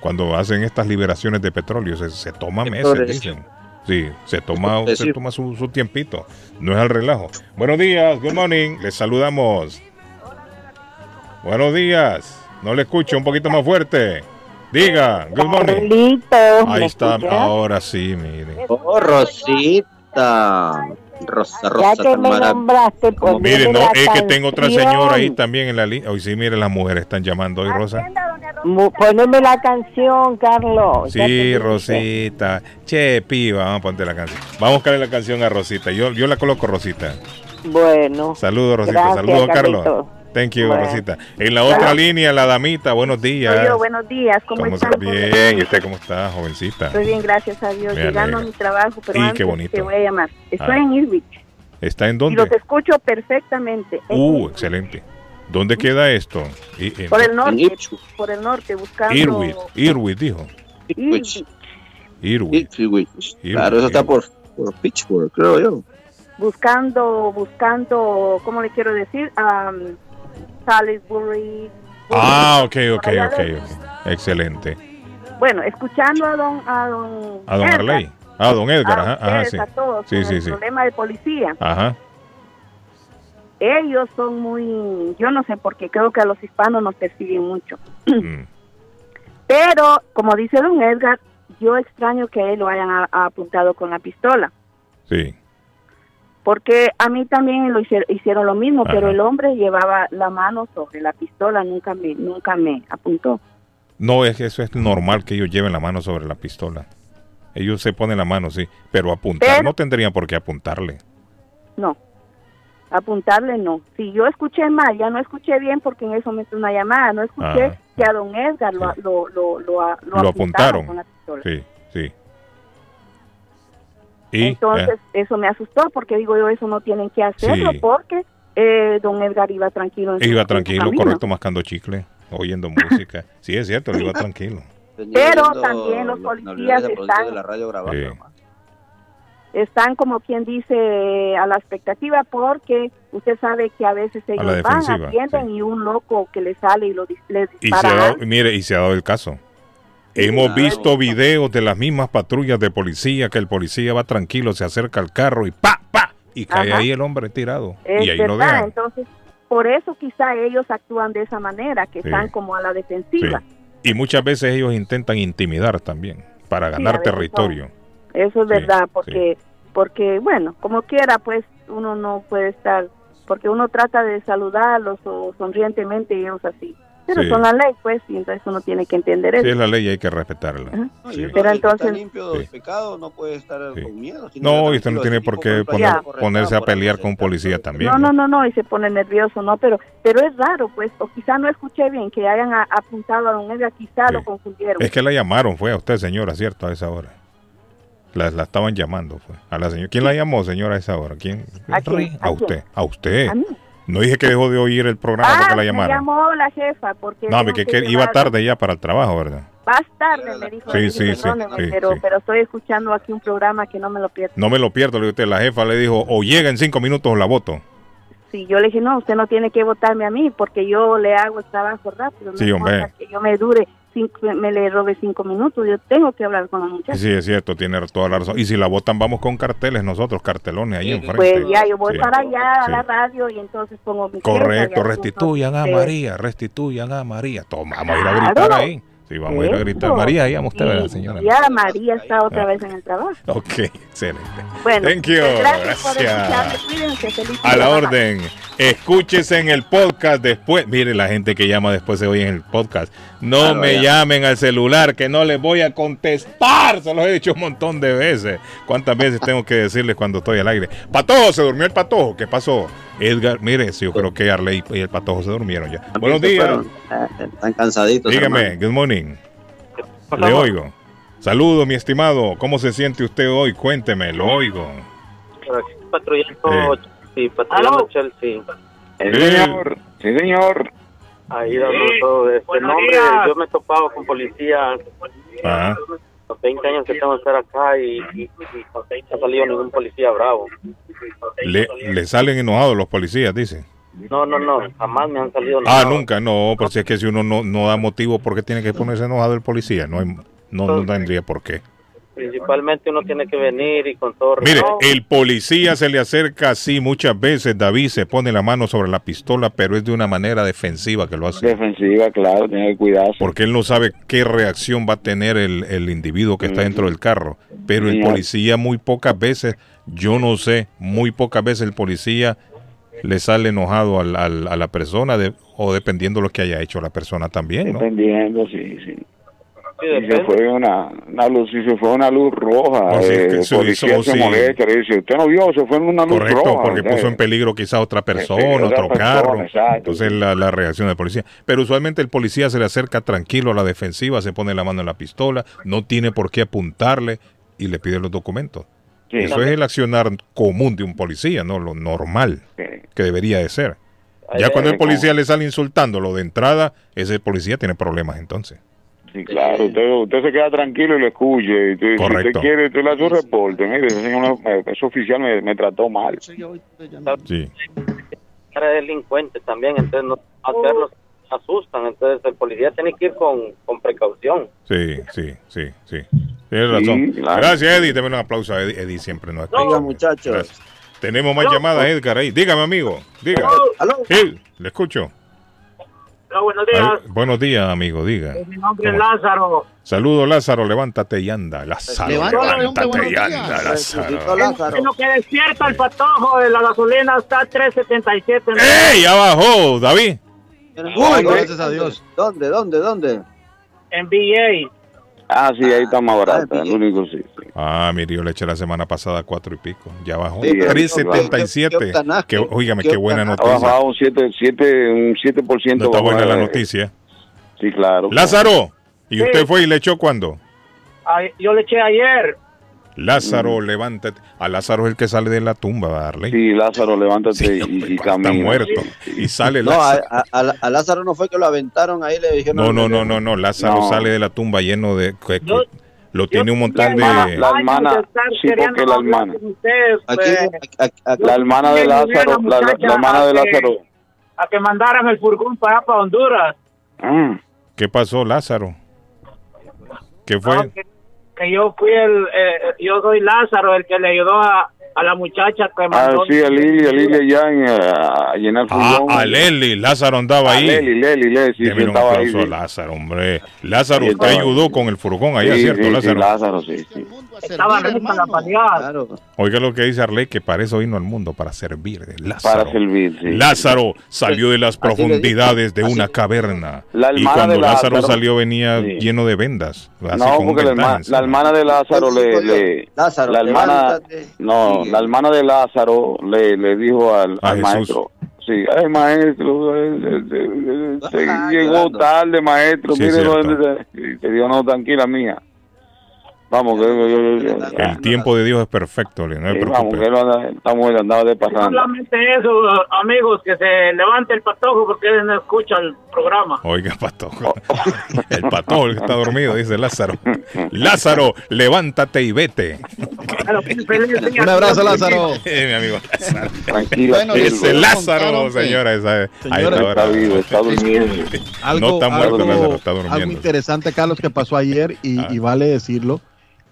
Cuando hacen estas liberaciones de petróleo, se, se toma Es meses, dicen. Sí, se toma, se toma su, su tiempito. No es al relajo. Buenos días, good morning. Les saludamos. Buenos días. No le escucho un poquito más fuerte. Diga, good morning. Ahí ¿me está, escuchas? ahora sí, mire. Oh, Rosita. Rosa, Rosa, Ya que me nombraste, como- poneme Mire, no, la es que tengo otra canción. señora ahí también en la línea. Hoy sí, mire, las mujeres están llamando hoy, Rosa. Poneme la canción, Carlos. Sí. Rosita. Che, piba, vamos a ponerte la canción. Vamos a buscarle la canción a Rosita. Yo, yo la coloco, Rosita. Bueno. Saludos, Rosita. Gracias, Saludos, Carlos. Thank you, Bueno. Rosita. En la otra línea, la damita, buenos días. Yo, buenos días, ¿cómo, ¿Cómo están? está? Bien, ¿y usted cómo está, jovencita? Estoy bien, gracias a Dios, Me llegando a mi trabajo, pero Y antes qué bonito. te voy a llamar. Estoy Ah. en Irvich ¿Está en y dónde? los escucho perfectamente. En Uh, excelente. ¿Dónde queda esto? I- en- por el norte, por el norte, buscando Irwin, Irwin dijo. Irvich, Irwin. Claro, eso está por, por Pittsburgh, creo yo. buscando, buscando, ¿cómo le quiero decir? Um, Salisbury. Ah, ok, ok, ok. Excelente. Bueno, escuchando a don, a don, A don Edgar, Arley. Ah, don Edgar, a ajá, ajá, sí. a todos, Sí, sí, el sí. problema de policía. Ajá. Ellos son muy, yo no sé, porque creo que a los hispanos nos persiguen mucho. Mm. (clears throat) Pero, como dice don Edgar, yo extraño que él lo hayan a- apuntado con la pistola. Sí. Porque a mí también lo hicieron, hicieron lo mismo, Ajá. pero el hombre llevaba la mano sobre la pistola, nunca me, nunca me apuntó. No, es que eso es normal que ellos lleven la mano sobre la pistola. Ellos se ponen la mano, sí. Pero apuntar Pero- no tendrían por qué apuntarle. No, apuntarle no. Si yo escuché mal, ya no escuché bien porque en eso me hizo una llamada, no escuché Ajá. que a don Edgar lo, lo, lo, lo, lo apuntaron. con la pistola. Sí, sí. Y, Entonces, eh, eso me asustó porque digo yo, eso no tienen que hacerlo Sí. porque eh, don Edgar iba tranquilo. en su- iba en su tranquilo, correcto, mascando chicle, oyendo música. (laughs) Sí, es cierto, iba tranquilo. Pero también los policías están, la radio grabando. Sí. están como quien dice a la expectativa porque usted sabe que a veces ellos la van, defensiva, atienden y un loco que le sale y lo dis- le Y se dispara. ha dado, mire, y se ha dado el caso. Hemos visto videos de las mismas patrullas de policía que el policía va tranquilo, se acerca al carro y pa, pa, y cae Ajá. ahí el hombre tirado. Es y ahí lo verdad, dejan. entonces por eso quizá ellos actúan de esa manera, que Sí. están como a la Sí. defensiva. Y muchas veces ellos intentan intimidar también para ganar territorio. Eso es verdad, porque, porque bueno, como quiera, pues uno no puede estar, porque uno trata de saludarlos o sonrientemente y ellos así. Pero Sí. son la ley, pues, y entonces uno tiene que entender Sí, eso. es la ley y hay que respetarla. Ajá. Sí. Pero está entonces- limpio pecado no puede estar con miedo. No, y usted no tiene por qué poner- ponerse a pelear con un policía también. No, no, no, no, y se pone nervioso, ¿no? Pero pero es raro, pues, o quizá no escuché bien que hayan a- apuntado a don Edgar, quizá lo confundieron. Es que la llamaron, fue a usted, señora, ¿cierto? A esa hora. La, la estaban llamando, fue. A la señora. ¿Quién la llamó, señora, a esa hora? ¿Quién? ¿A quién? A ¿A usted. quién? A usted. ¿A mí? No dije que dejó de oír el programa Ah, porque la me llamaron. llamó la jefa porque... No, que, iba tarde ya para el trabajo, ¿verdad? Vas tarde, me dijo. Sí, sí, sí, "Perdóneme, sí, pero, sí. pero estoy escuchando aquí un programa que no me lo pierdo. No me lo pierdo, le usted. La jefa le dijo, o llega en cinco minutos o la voto. Sí, yo le dije, no, usted no tiene que votarme a mí porque yo le hago el trabajo rápido. Sí, hombre. que yo me dure, cinco, me le robe cinco minutos, yo tengo que hablar con la muchacha. Sí, es cierto, tiene toda la razón. Y si la votan, vamos con carteles nosotros, cartelones ahí enfrente. Pues ya, yo voy Sí. para allá a Sí. la radio y entonces pongo mi Correcto, restituyan a María, restituyan a María. Toma, vamos a ir a gritar ahí. Sí, vamos a ir a gritar. María, llama usted, Sí, ¿verdad, señora? Ya María está otra Ah. vez en el trabajo. Ok, excelente. Bueno, Thank you, gracias, por gracias. escucharme. Cuídense, feliz A la orden. Escúchese en el podcast después. Mire, la gente que llama después se oye en el podcast. No Claro, me ya. llamen al celular que no les voy a contestar. Se los he dicho un montón de veces. ¿Cuántas veces tengo que decirles cuando estoy al aire? Patojo, se durmió el patojo. ¿Qué pasó? Edgar, mire, sí, yo creo que Arley y el patojo se durmieron ya. Buenos días. fueron. Ah, Están cansaditos. Dígame, hermano. good morning. Le oigo. Saludos, mi estimado. ¿Cómo se siente usted hoy? Cuénteme, lo oigo. Patrullando, sí, patrullando Chelsea. Sí, señor. Sí, señor. Ahí dando todo este nombre. Yo me he topado con policía Ajá. Los 20 años que tengo de estar acá y, y, y no ha salido ningún policía bravo. Le, le salen enojados los policías, dice. No, no, no, jamás me han salido Ah, nada. nunca, no, pero si es que si uno no, no da motivo, ¿por qué tiene que ponerse enojado el policía? No, hay- no, no tendría por qué. Principalmente uno tiene que venir y con todo Mire, el policía se le acerca así muchas veces, David se pone la mano sobre la pistola, pero es de una manera defensiva que lo hace. Defensiva, claro, tiene que cuidarse. Porque él no sabe qué reacción va a tener el, el individuo que está dentro del carro. Pero el policía muy pocas veces, yo no sé, muy pocas veces el policía le sale enojado al- al- a la persona de- o dependiendo lo que haya hecho la persona también, ¿no? Dependiendo, sí, sí. Y se fue una, una luz, y se fue una luz roja. No, eh, que el se policía hizo, se sí. molesta, le dice, usted no vio, se fue en una luz Correcto, roja. porque ¿sabes? puso en peligro quizá otra persona, otro persona, carro. exacto. Entonces la, la reacción del policía. Pero usualmente el policía se le acerca tranquilo a la defensiva, se pone la mano en la pistola, no tiene por qué apuntarle y le pide los documentos. Sí. Eso es el accionar común de un policía, no lo normal que debería de ser. Ya cuando el policía le sale insultándolo de entrada, ese policía tiene problemas entonces. Sí, claro, usted, usted se queda tranquilo y lo escuche. Y usted- si Correcto. usted quiere, usted le hace un reporte. Mire, ese, señor, ese oficial me, me trató mal. Sí. Era delincuente también, entonces no hacerlos asustan, entonces el policía tiene que ir con, con precaución. Sí, sí, sí, sí. Tienes razón. claro. Gracias, Eddie. También un aplauso a Eddie. Eddie siempre nos escucha. Venga, muchachos. Gracias. Tenemos más llamadas, Edgar, ahí. Dígame, amigo. Diga. Sí, le escucho. Hola, buenos días. Al- buenos días, amigo. Diga. Mi nombre es. Lázaro. Saludos, Lázaro. Levántate y anda. Lázaro, Levántate, y anda, Lázaro. En lo que despierta el patojo de la gasolina está a 3.77. ¡Ey! Ya bajó, David. Uy, gracias a Dios. ¿Dónde, dónde, dónde? En VA. Ah, sí, ahí está más barato. el único sí. Ah, mire, yo le eché la semana pasada cuatro y pico. Ya bajó. Sí, pero- 377. ¿Qué octanaje? Que, óigame, ¿Qué qué buena Ha noticia. bajado un 7, 7, un 7%. No está buena la de- noticia. Sí, claro. Lázaro. ¿Y Sí. usted fue y le echó cuándo? Ay, Yo le eché ayer. Lázaro, levántate. A Lázaro es el que sale de la tumba, Darley. Sí, Lázaro, levántate y, y camina. Está muerto. Y sale No, a, Lázaro. a- a- a Lázaro no fue que lo aventaron ahí, le dijeron. No, no, no, no, no. Lázaro No. sale de la tumba lleno de. que- que lo tiene un montón de. La hermana, sí, porque la hermana. La hermana de Lázaro, la, hermana de Lázaro. A que mandaran el furgón para, para Honduras. ¿Qué pasó, Lázaro? ¿Qué fue? No, que, que yo fui el. eh, yo soy Lázaro, el que le ayudó a, a la muchacha que Ah, mandó. sí, a Lili, a Lili ya en, eh, a llenar Ah, furgón. a Leli. Lázaro andaba A ahí. Leli, Leli, Leli, sí, sí, estaba ahí, aplauso a. Lázaro, hombre. Lázaro, Sí, usted ahí. ayudó con el furgón allá, Sí, ¿cierto, sí, sí, Lázaro? Lázaro, sí, sí. Estaba rica la paliada. Oiga lo que dice Arley, que para eso vino al mundo, para servir. Lázaro. Para servir, sí. Lázaro salió de las profundidades de una caverna. La y hermana cuando de Lázaro, Lázaro- salió venía Sí. lleno de vendas. Así No, porque la, vendaje herma- encima. la hermana de Lázaro le, le- Lázaro, la hermana, no, la hermana de Lázaro le, le dijo al, A al maestro, sí, ay maestro, eh, eh, eh, se llegó tarde maestro, Sí, mire te dijo no tranquila mía, vamos que yo- yo- El tiempo de Dios es perfecto, le- no sí, vamos que anda- esta mujer andaba de pasando. Solamente eso, amigos, que se levante el patojo porque él no escucha el programa. Oiga, patojo. El patojo el que está dormido, dice Lázaro. Lázaro, levántate y vete. Un abrazo, Lázaro. Eh, mi amigo Lázaro. Tranquila, Bueno. Ese Lázaro, contaron que- señora, esa Señora, está vivo, está durmiendo. Algo, no está muerto, algo- Lázaro, está algo durmiendo. interesante, Carlos, que pasó ayer y, Ah. y vale decirlo.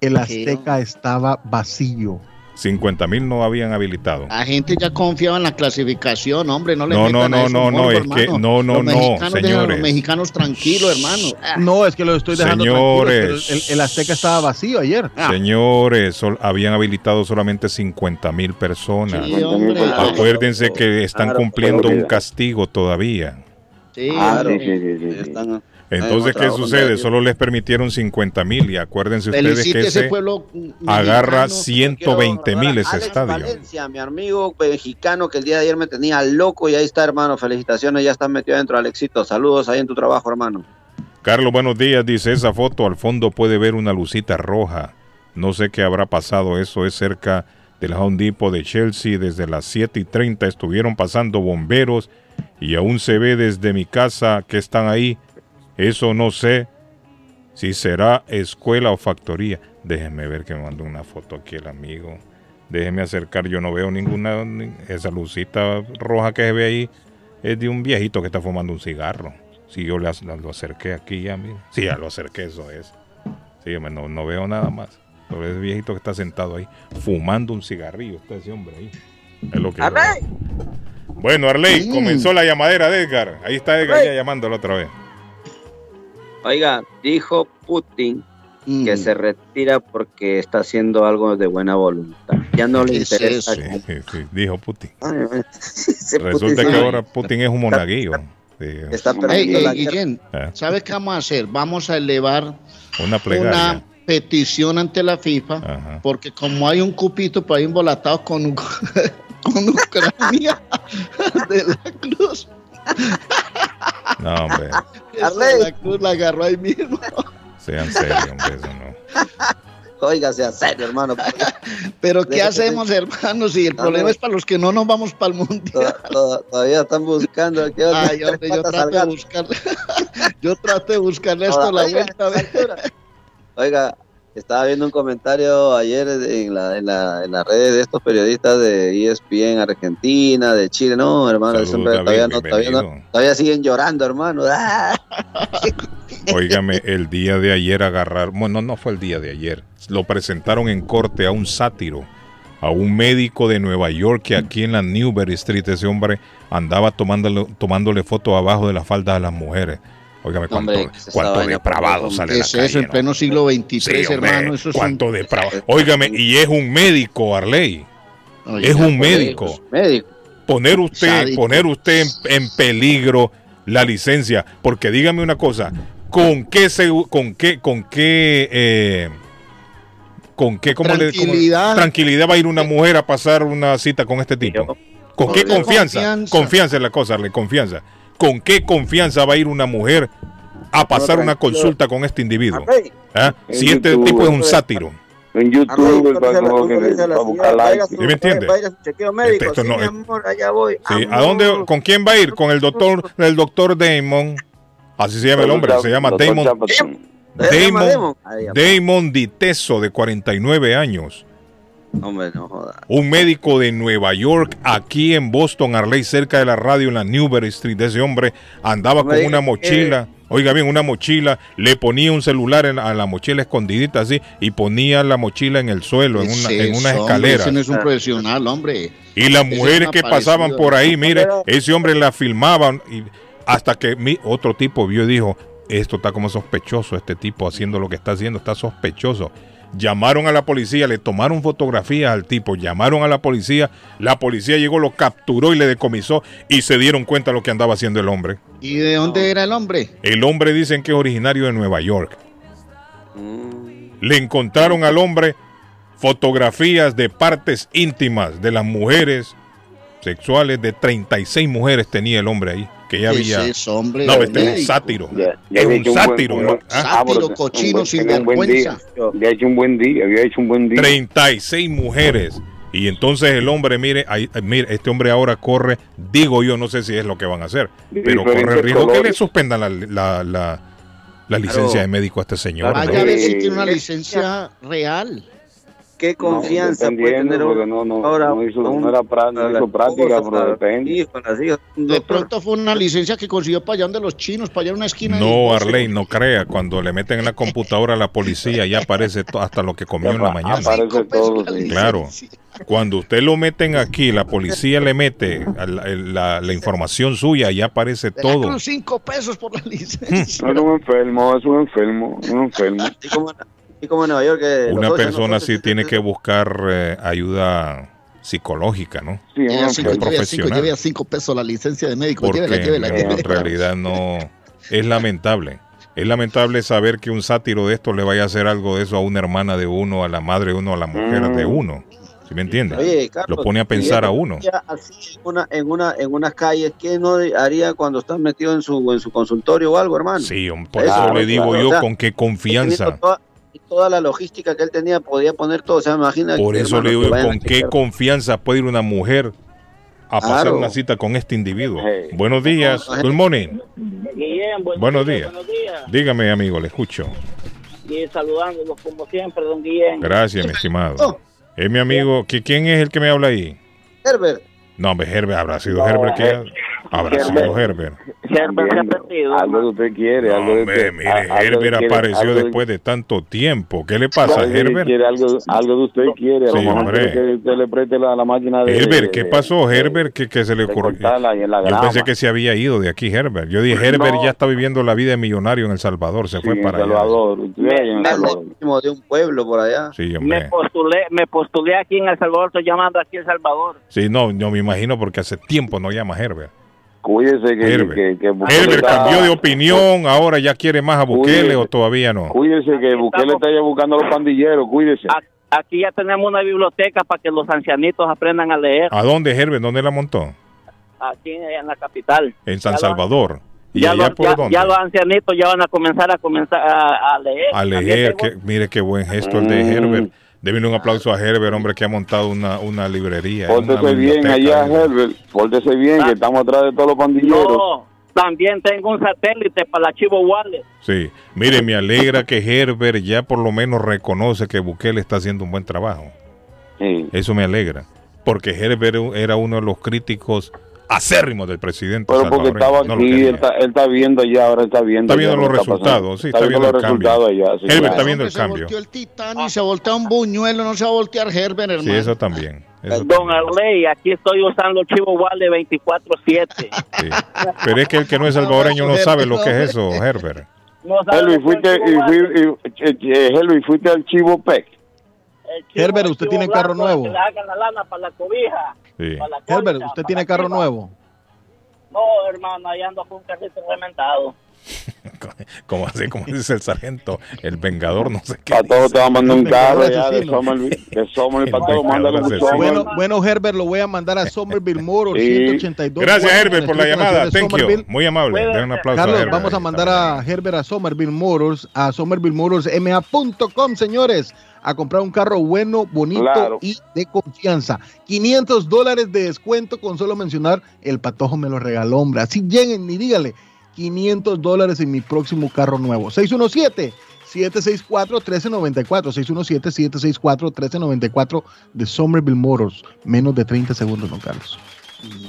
El Azteca estaba vacío. 50 mil no habían habilitado. La gente ya confiaba en la clasificación, hombre, no le No, metan no, a no, no, no, es que no, no, Los no, mexicanos dejan a señores. los mexicanos tranquilos, hermano. Ah, No, es que lo estoy dejando Señores. el, el Azteca estaba vacío ayer. Señores, sol- habían habilitado solamente 50 mil personas. Sí, hombre. Acuérdense que están Claro, cumpliendo un castigo todavía. Sí, Ah, hombre. sí, sí, sí, sí, sí. Están- Entonces, en ¿qué sucede? Solo les permitieron 50 mil y acuérdense ustedes que ese ese pueblo agarra mexicano. 120 mil ese Alex estadio. Valencia, mi amigo mexicano que el día de ayer me tenía loco y ahí está, hermano. Felicitaciones, ya estás metido adentro, Alexito. Saludos ahí en tu trabajo, hermano. Carlos, buenos días. Dice esa foto, al fondo puede ver una lucita roja. No sé qué habrá pasado. Eso es cerca del Home Depot de Chelsea. Desde las 7 y 30 estuvieron pasando bomberos y aún se ve desde mi casa que están ahí. Eso no sé si será escuela o factoría. Déjenme ver que me mandó una foto aquí el amigo. Déjenme acercar, yo no veo ninguna. ni- Esa lucita roja que se ve ahí es de un viejito que está fumando un cigarro. Si yo le lo acerqué aquí ya, mira. Sí, ya lo acerqué, eso es. Sí, no, no veo nada más. Solo ese viejito que está sentado ahí, fumando un cigarrillo. Está ese hombre ahí. Es lo que veo. Bueno, Arley, comenzó la llamadera de Edgar. Ahí está Edgar ya llamándolo otra vez. Oiga, dijo Putin Mm. que se retira porque está haciendo algo de buena voluntad. Ya no le ¿Qué es interesa. Sí, sí, sí, dijo Putin. (laughs) Ay, Ese Putin Resulta que ahora Putin es un monaguillo. Está perdiendo Guillén, ¿Eh? ¿sabes qué vamos a hacer? Vamos a elevar una, una petición ante la FIFA, porque como hay un cupito por ahí embolatado con, (laughs) con Ucrania (laughs) de la Cruz. No, hombre. la Cruz la agarró ahí mismo. Sean serios, hombre, eso no. Oiga, sea serio, hermano. Pero ¿qué hacemos, hermano? Si el problema es para los que no nos vamos para el mundial. Todavía están buscando. Ay, hombre, yo (laughs) trato de buscarle. (laughs) yo trato de buscarle esto a la vuelta. Oiga, estaba viendo un comentario ayer en la, en la, en las redes de estos periodistas de ESPN Argentina, de Chile. No, hermano, todavía, no, todavía, siguen llorando, hermano. (laughs) Óigame, el día de ayer agarrar, bueno, no fue el día de ayer, lo presentaron en corte a un sátiro, a un médico de Nueva York que aquí en la Newberry Street ese hombre andaba tomándole, tomándole fotos abajo de la falda de las mujeres. Óigame, cuánto, cuánto depravado sale es eso en pleno siglo XXIII, hermano. Eso es cuánto depravado. (laughs) Óigame, y es un médico, Arley. es un médico. médico. Poner usted, poner usted en, peligro la licencia, porque dígame una cosa, ¿con qué con qué, con qué, eh, con qué, cómo tranquilidad. Le, tranquilidad va a ir una mujer a pasar una cita con este tipo? ¿Con qué confianza? Confianza, confianza es la cosa, Arley, confianza. ¿Con qué confianza va a ir una mujer a pasar una consulta con este individuo? ¿Ah? Si este tipo es un sátiro. En YouTube, buscar like. ¿Sí me entiende? Esto no, sí, ¿A dónde, ¿Con quién va a ir? Con el doctor, el doctor Damon. Así se llama el hombre, se llama Damon. Damon, Damon Diteso, de 49 años. Un médico de Nueva York, aquí en Boston, Arley, cerca de la radio en la Newberry Street. Ese hombre andaba con una mochila. Oiga bien, una mochila, le ponía un celular en, a la mochila escondidita así y ponía la mochila en el suelo, en una, en una escalera. Ese es un profesional, hombre. Y las mujeres que pasaban por ahí, mire, ese hombre la filmaban y hasta que mi, otro tipo vio y dijo, esto está como sospechoso, este tipo haciendo lo que está haciendo, está sospechoso. Llamaron a la policía, le tomaron fotografías al tipo, llamaron a la policía, la policía llegó, lo capturó y le decomisó y se dieron cuenta de lo que andaba haciendo el hombre. ¿Y de dónde era el hombre? El hombre dicen que es originario de Nueva York. Le encontraron al hombre fotografías de partes íntimas de las mujeres sexuales, de 36 mujeres tenía el hombre ahí que ya había. Es hombre, no, este es un sátiro. es un sátiro. ¿no? Sátiro, cochino, sin vergüenza. Había hecho un buen día, había hecho un buen día. 36 mujeres. Y entonces el hombre, mire, ahí, mire, este hombre ahora corre, digo yo, no sé si es lo que van a hacer, pero corre el riesgo que le suspendan la, la, la, la licencia de médico a este señor. Vaya a ver si tiene una licencia real qué confianza puede tener no, no, ahora no hizo, no era práctica, pero depende. De pronto fue una licencia que consiguió para allá donde los chinos, para allá en una esquina. No, Arley, no crea, cuando le meten en la computadora a la policía ya aparece hasta lo que comió en la mañana. Aparece todo, Claro. Cuando usted lo meten aquí, la policía le mete la, la, información suya, ya aparece todo. cinco pesos por la (laughs) licencia. Es un enfermo, es un enfermo, un enfermo. (laughs) como Nueva York. Una persona sí tiene que buscar eh, ayuda psicológica, ¿no? Sí, cinco, profesional. Lleve cinco pesos la licencia de médico. Porque en realidad no... Es lamentable. Es lamentable saber que un sátiro de esto le vaya a hacer algo de eso a una hermana de uno, a la madre de uno, a la mujer de mm. uno. ¿Sí me entiendes? Lo pone a pensar a uno. Así en, una, en, una, en unas calles, ¿qué no haría cuando está metido en su, en su consultorio o algo, hermano? Sí, por eso, le digo yo con qué confianza toda la logística que él tenía, podía poner todo. O sea, imagina. Por eso le digo, ¿con qué confianza puede ir una mujer a pasar una cita con este individuo? Buenos días, good morning. buenos, días. Dígame, amigo, le escucho. Y saludándolos como siempre, don Guillén. Gracias, mi estimado. Oh. Es mi amigo. ¿Quién es el que me habla ahí? Herbert. No, hombre, Herbert, habrá sido Herbert que... Habrá sido Herbert. Herbert se ha perdido. Algo que usted quiere. algo hombre, mire, Herbert apareció después de tanto tiempo. ¿Qué le pasa, a Herbert? Quiere algo, algo de usted quiere. Sí, hombre. Que usted le preste la, la máquina de... Herbert, ¿qué pasó, Herbert? que que se le ocurrió? Yo pensé que se había ido de aquí, Herbert. Yo dije, Herbert ya está viviendo la vida de millonario en El Salvador. Se fue para Salvador. allá. de un pueblo por allá. Sí, hombre. Me postulé, me postulé aquí en El Salvador. Estoy llamando aquí en El Salvador. Sí, no, yo me imagino porque hace tiempo no llama Herbert. Cuídese que, Herbert, que, cambió de opinión, ahora ya quiere más a Bukele o todavía no. Cuídese que Bukele está ya buscando a los pandilleros, cuídese. Aquí ya tenemos una biblioteca para que los ancianitos aprendan a leer. ¿A dónde, Herbert? ¿Dónde la montó? Aquí en la capital. En San Salvador. ¿Y ya, allá por dónde? ya, los ancianitos ya van a comenzar a comenzar a, leer. A leer, que, mire qué buen gesto el de mm. Herbert. Deben un aplauso a Herbert, hombre, que ha montado una, una librería. Pórtese bien allá, Herbert. Pórtese bien, que estamos atrás de todos los pandilleros. No, también tengo un satélite para la Chivo Wallet. Sí, mire, me alegra que Herbert ya por lo menos reconoce que Bukele está haciendo un buen trabajo. Sí. Eso me alegra. Porque Herbert era uno de los críticos acérrimo del presidente. Pero porque estaba aquí, él, está, viendo ya, ahora está viendo. Está viendo los resultados, sí, está, viendo, los resultados allá. Herbert está viendo el cambio. Se volteó el Titán y se voltea un buñuelo, no se va a voltear Herbert, hermano. Sí, eso también. Don Arley, aquí estoy usando Chivo Wale 24-7. Sí. Pero es que el que no es salvadoreño no sabe lo que es eso, Herbert. No Helvi, fuiste, y, y, fuiste al Chivo PEC. Herbert, usted tiene carro nuevo. la lana para la cobija. Sí. Herbert, ¿usted tiene carro nuevo? No, hermano, ahí ando con un carrito reventado. (laughs) como así, como dice el sargento, el vengador, no sé qué. Para todos te va a mandar un carro ya de Somerville, para todos, mándale un bueno, bueno, Herbert, lo voy a mandar a Somerville Motors, 182. Gracias, Herbert, por la llamada. Thank you. Muy amable. un aplauso Carlos, a vamos a mandar a Herbert a Somerville Motors, a somervillemotorsma.com, señores a comprar un carro bueno, bonito y de confianza. 500 dólares de descuento con solo mencionar el patojo me lo regaló, hombre. Así lleguen y dígale 500 dólares en mi próximo carro nuevo. 617. 764-1394, 617-764-1394 de Somerville Motors. Menos de 30 segundos, don Carlos.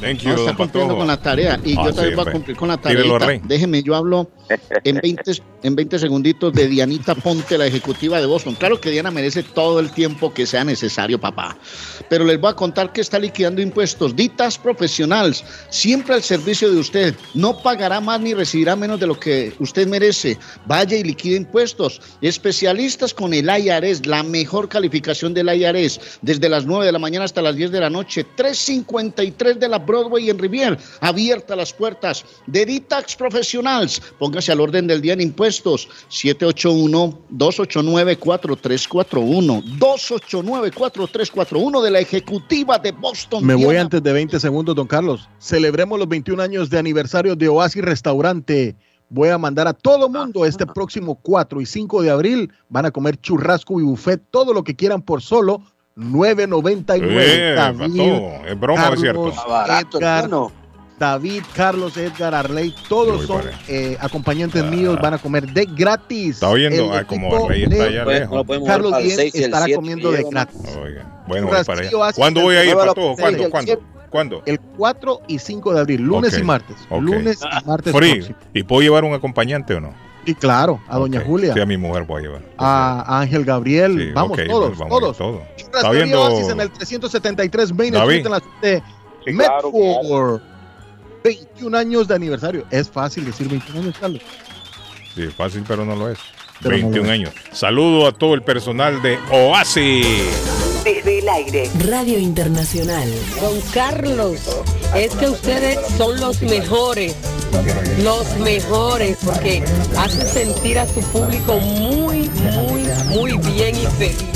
Thank you, está cumpliendo con la tarea y yo ah, también voy a cumplir con la tarea. Déjeme, yo hablo en 20, en 20 segunditos de Dianita Ponte, la ejecutiva de Boston. Claro que Diana merece todo el tiempo que sea necesario, papá. Pero les voy a contar que está liquidando impuestos. Ditas profesionales, siempre al servicio de usted. No pagará más ni recibirá menos de lo que usted merece. Vaya y liquide impuestos. Especialistas con el IRS, la mejor calificación del IRS, desde las 9 de la mañana hasta las 10 de la noche. 353 de la Broadway en Rivier. Abierta las puertas de Ditax Professionals. Póngase al orden del día en impuestos. 781-289-4341. 289-4341 de la ejecutiva de Boston. Me voy antes de 20 segundos, don Carlos. Celebremos los 21 años de aniversario de Oasis Restaurante. Voy a mandar a todo mundo este próximo 4 y 5 de abril. Van a comer churrasco y buffet, todo lo que quieran por solo 9.99. Eh, es broma, es cierto. Edgar, David, Carlos, Edgar, Arley, todos son eh, acompañantes ah. míos, van a comer de gratis. Está oyendo, ah, como Arley está allá lejos. Carlos Díez estará comiendo de gratis. bueno, para allá. ¿Cuándo voy a ir, todo? ¿Cuándo? ¿Cuándo? ¿Cuándo? El 4 y 5 de abril, lunes y martes. Lunes y martes. ¿Y puedo llevar un acompañante o no? Sí, claro, a Doña Julia. Sí, a mi mujer voy a llevar. A Ángel Gabriel, vamos, todos, vamos todos. Está viendo... en el 373 Main Street en la ciudad de sí, Medford. 21 años de aniversario. Es fácil decir 21 años, Carlos. Sí, es fácil, pero no lo es. 21 años. Saludo a todo el personal de Oasis. Desde el aire. Radio Internacional. Don Carlos, es que ustedes son los mejores. Los mejores, porque hace sentir a su público muy, muy, muy bien y feliz.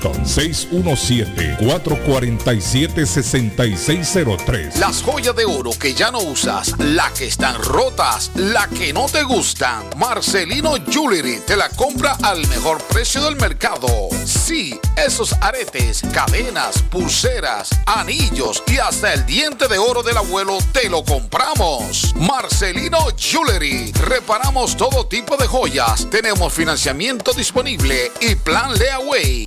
617-447-6603. Las joyas de oro que ya no usas, la que están rotas, la que no te gustan. Marcelino Jewelry te la compra al mejor precio del mercado. Sí, esos aretes, cadenas, pulseras, anillos y hasta el diente de oro del abuelo te lo compramos. Marcelino Jewelry. Reparamos todo tipo de joyas. Tenemos financiamiento disponible y plan layaway.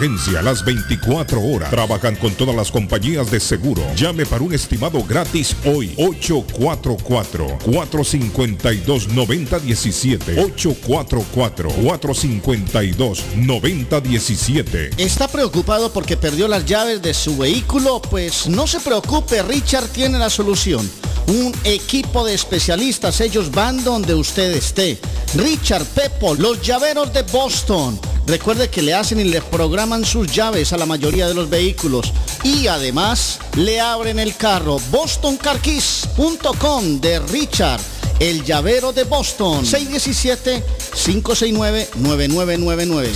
las 24 horas. Trabajan con todas las compañías de seguro. Llame para un estimado gratis hoy. 844-452-9017. 844-452-9017. ¿Está preocupado porque perdió las llaves de su vehículo? Pues no se preocupe, Richard tiene la solución. Un equipo de especialistas, ellos van donde usted esté. Richard Pepo, los llaveros de Boston Recuerde que le hacen y le programan sus llaves a la mayoría de los vehículos y además le abren el carro. BostonCarKeys.com de Richard el llavero de Boston. 617-569-9999.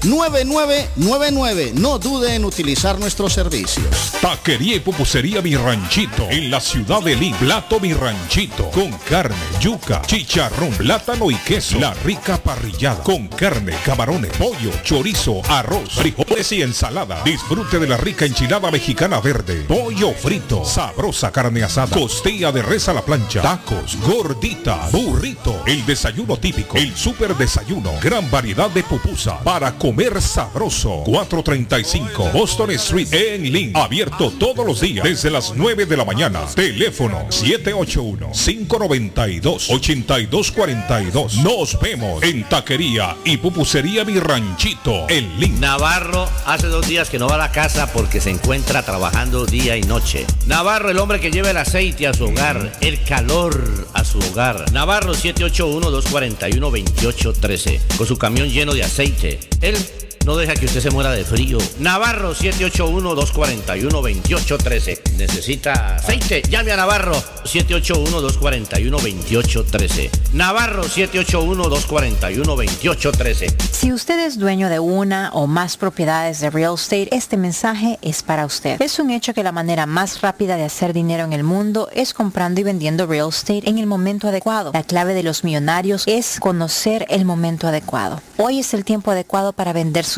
617-569-9999. No dude en utilizar nuestros servicios. Taquería y pupusería Mi Ranchito. En la ciudad de Lima. Plato Mi Ranchito. Con carne, yuca, chicharrón, plátano y queso. La rica parrillada. Con carne, camarones, pollo, chorizo, arroz, frijoles y ensalada. Disfrute de la rica enchilada mexicana verde. Pollo frito. Sabrosa carne asada. Costilla de res a la plancha, tacos, gordita, burrito, el desayuno típico, el super desayuno, gran variedad de pupusa para comer sabroso. 435 Boston Street en Link, abierto todos los días desde las 9 de la mañana. Teléfono 781-592-8242. Nos vemos en Taquería y Pupusería Mi Ranchito en Link. Navarro hace dos días que no va a la casa porque se encuentra trabajando día y noche. Navarro, el hombre que lleva el aceite a su hogar el calor a su hogar. Navarro 781-241-2813, con su camión lleno de aceite. Él no deja que usted se muera de frío. Navarro 781-241-2813. Necesita aceite. Llame a Navarro 781-241-2813. Navarro 781-241-2813. Si usted es dueño de una o más propiedades de real estate, este mensaje es para usted. Es un hecho que la manera más rápida de hacer dinero en el mundo es comprando y vendiendo real estate en el momento adecuado. La clave de los millonarios es conocer el momento adecuado. Hoy es el tiempo adecuado para vender su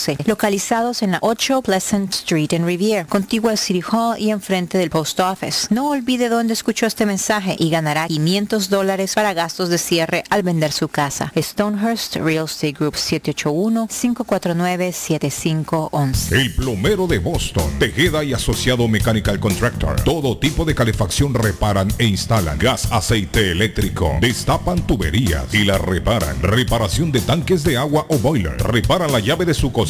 11, localizados en la 8 Pleasant Street en Rivier, contigua al City Hall y enfrente del Post Office. No olvide dónde escuchó este mensaje y ganará 500 dólares para gastos de cierre al vender su casa. Stonehurst Real Estate Group 781-549-7511. El plomero de Boston, Tejeda y Asociado Mechanical Contractor. Todo tipo de calefacción reparan e instalan. Gas, aceite eléctrico. Destapan tuberías y la reparan. Reparación de tanques de agua o boiler. Reparan la llave de su cocina,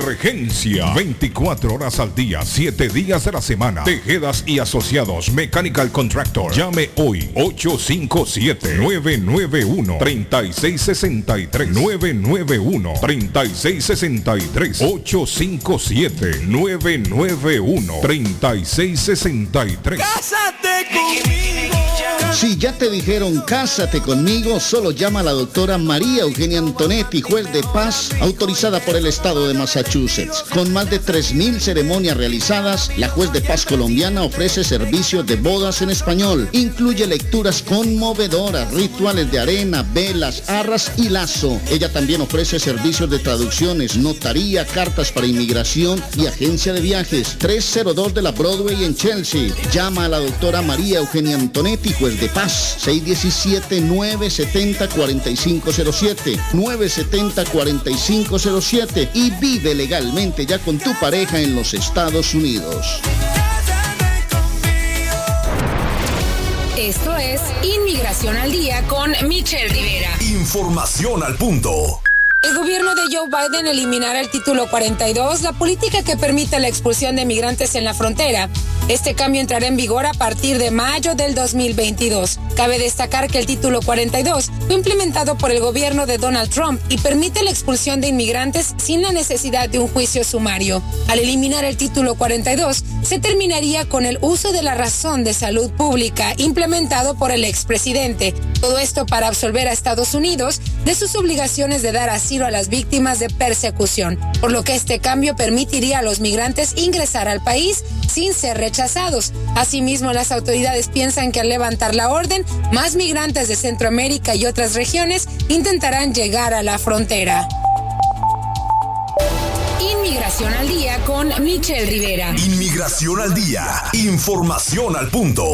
Emergencia. 24 horas al día, 7 días de la semana. Tejedas y asociados. Mechanical Contractor. Llame hoy 857 991 3663 991 3663 857 991 3663 Cásate conmigo. Si ya te dijeron cásate conmigo, solo llama a la doctora María Eugenia Antonetti, juez de paz, autorizada por el estado de Massachusetts. Con más de 3.000 ceremonias realizadas, la juez de paz colombiana ofrece servicios de bodas en español. Incluye lecturas conmovedoras, rituales de arena, velas, arras y lazo. Ella también ofrece servicios de traducciones, notaría, cartas para inmigración y agencia de viajes. 302 de la Broadway en Chelsea. Llama a la doctora María Eugenia Antonetti, juez de paz. 617-970-4507. 970-4507. Y vive legalmente ya con tu pareja en los Estados Unidos. Esto es Inmigración al Día con Michelle Rivera. Información al punto. El gobierno de Joe Biden eliminará el título 42, la política que permite la expulsión de migrantes en la frontera. Este cambio entrará en vigor a partir de mayo del 2022. Cabe destacar que el título 42 fue implementado por el gobierno de Donald Trump y permite la expulsión de inmigrantes sin la necesidad de un juicio sumario. Al eliminar el título 42, se terminaría con el uso de la razón de salud pública implementado por el expresidente. Todo esto para absolver a Estados Unidos de sus obligaciones de dar asilo a las víctimas de persecución, por lo que este cambio permitiría a los migrantes ingresar al país sin ser rechazados. Asimismo, las autoridades piensan que al levantar la orden, más migrantes de Centroamérica y otras regiones intentarán llegar a la frontera. Inmigración al día con Michelle Rivera. Inmigración al día. Información al punto.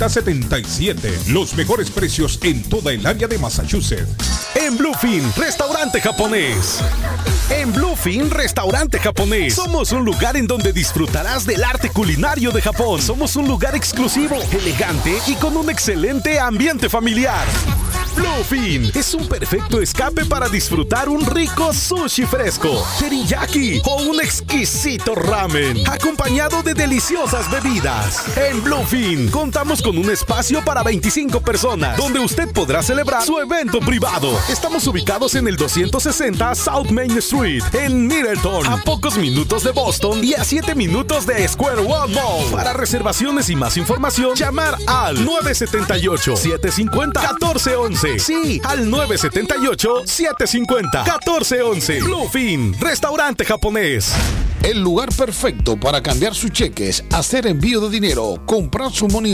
77. Los mejores precios en toda el área de Massachusetts. En Bluefin, restaurante japonés. En Bluefin, restaurante japonés. Somos un lugar en donde disfrutarás del arte culinario de Japón. Somos un lugar exclusivo, elegante y con un excelente ambiente familiar. Bluefin es un perfecto escape para disfrutar un rico sushi fresco, teriyaki o un exquisito ramen, acompañado de deliciosas bebidas. En Bluefin contamos con un espacio para 25 personas, donde usted podrá celebrar su evento privado. Estamos ubicados en el 260 South Main Street, en Middleton, a pocos minutos de Boston y a 7 minutos de Square One Mall. Para reservaciones y más información, llamar al 978-750-1411. Sí, al 978-750-1411. Bluefin, restaurante japonés. El lugar perfecto para cambiar sus cheques, hacer envío de dinero, comprar su money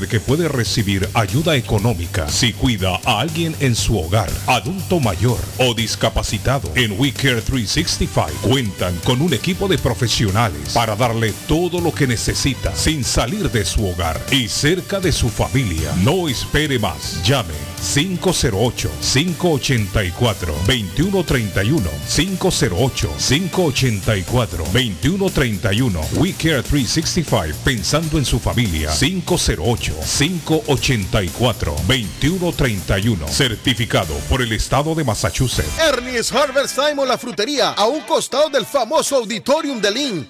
que puede recibir ayuda económica si cuida a alguien en su hogar, adulto mayor o discapacitado? En WeCare 365 cuentan con un equipo de profesionales para darle todo lo que necesita sin salir de su hogar y cerca de su familia. No espere más. Llame 508-584-2131. 508-584-2131. We Care 365, pensando en su familia. 508-584-2131. Certificado por el Estado de Massachusetts. Ernie's Harvest Time la frutería, a un costado del famoso Auditorium de Lynn.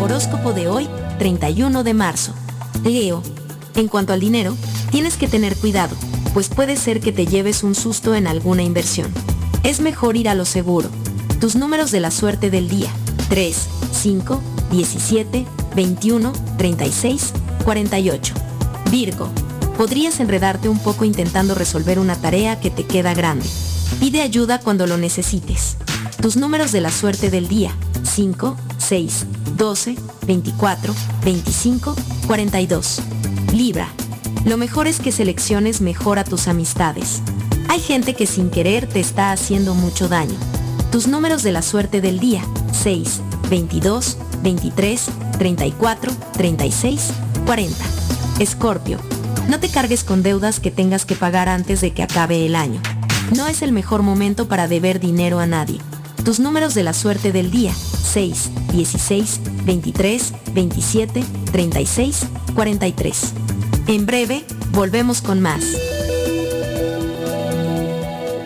Horóscopo de hoy, 31 de marzo. Leo, en cuanto al dinero, tienes que tener cuidado, pues puede ser que te lleves un susto en alguna inversión. Es mejor ir a lo seguro. Tus números de la suerte del día. 3, 5, 17, 21, 36, 48. Virgo podrías enredarte un poco intentando resolver una tarea que te queda grande. Pide ayuda cuando lo necesites. Tus números de la suerte del día. 5, 6, 12, 24, 25, 42. Libra. Lo mejor es que selecciones mejor a tus amistades. Hay gente que sin querer te está haciendo mucho daño. Tus números de la suerte del día. 6, 22, 23, 34, 36, 40. Escorpio no te cargues con deudas que tengas que pagar antes de que acabe el año. No es el mejor momento para deber dinero a nadie. Tus números de la suerte del día. 6, 16, 23, 27, 36, 43. En breve, volvemos con más.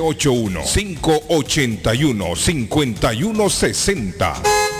781-581-5160.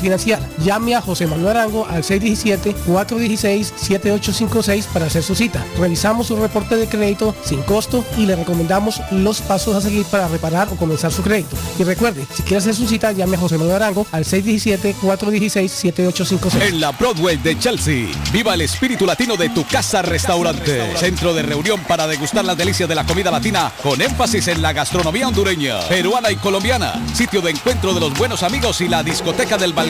financiar. Llame a José Manuel Arango al 617-416-7856 para hacer su cita. Revisamos su reporte de crédito sin costo y le recomendamos los pasos a seguir para reparar o comenzar su crédito. Y recuerde, si quiere hacer su cita, llame a José Manuel Arango al 617-416-7856. En la Broadway de Chelsea, viva el espíritu latino de tu casa restaurante. Centro de reunión para degustar las delicias de la comida latina con énfasis en la gastronomía hondureña, peruana y colombiana. Sitio de encuentro de los buenos amigos y la discoteca del balcón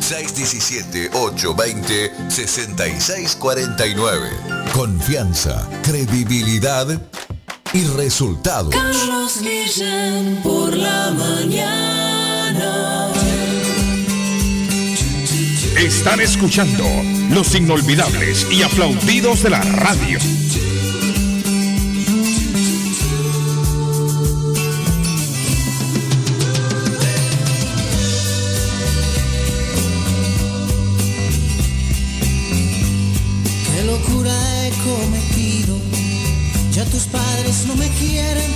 617-820-6649. Confianza, credibilidad y resultados. Carlos Guillén por la mañana. Están escuchando los inolvidables y aplaudidos de la radio. No me quieren,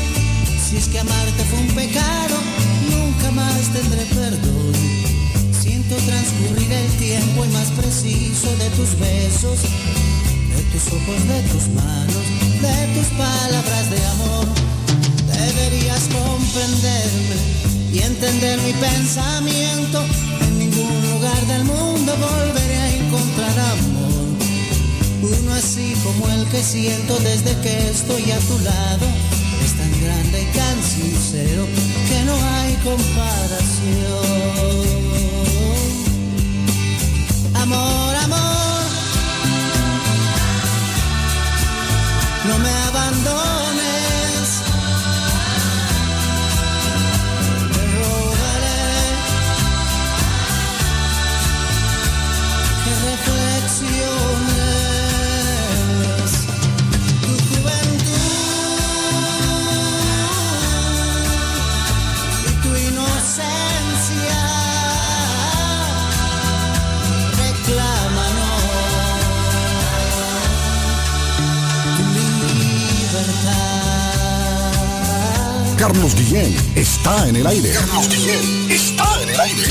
si es que amarte fue un pecado, nunca más tendré perdón. Siento transcurrir el tiempo y más preciso de tus besos, de tus ojos, de tus manos, de tus palabras de amor. Deberías comprenderme y entender mi pensamiento. En ningún lugar del mundo volveré a encontrar amor uno así como el que siento desde que estoy a tu lado. Es tan grande y tan sincero que no hay comparación. Amor, amor, no me abandones. Carlos Guillén está en el aire. Carlos Guillén está en el aire.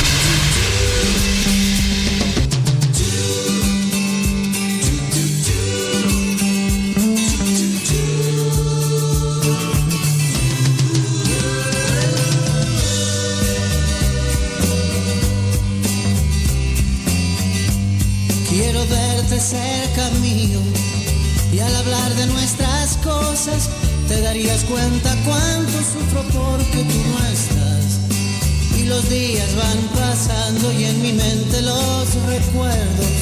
Quiero verte cerca mío y al hablar de nuestras cosas te darías cuenta cuánto sufro porque tú no estás. Y los días van pasando y en mi mente los recuerdos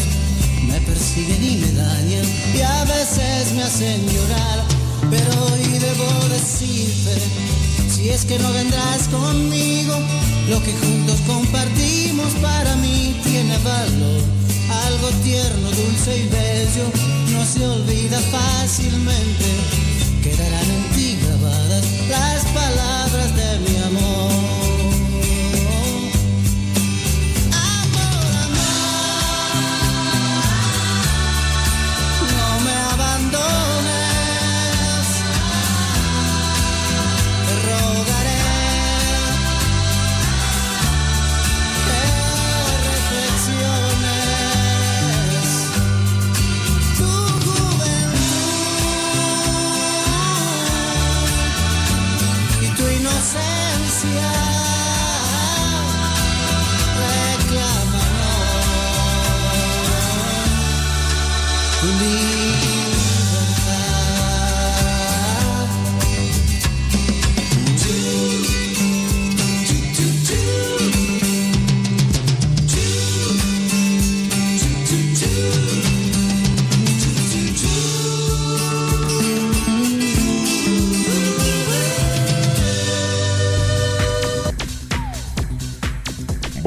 me persiguen y me dañan y a veces me hacen llorar. Pero hoy debo decirte, si es que no vendrás conmigo, lo que juntos compartimos para mí tiene valor. Algo tierno, dulce y bello no se olvida fácilmente quedarán en ti grabadas las palabras de mi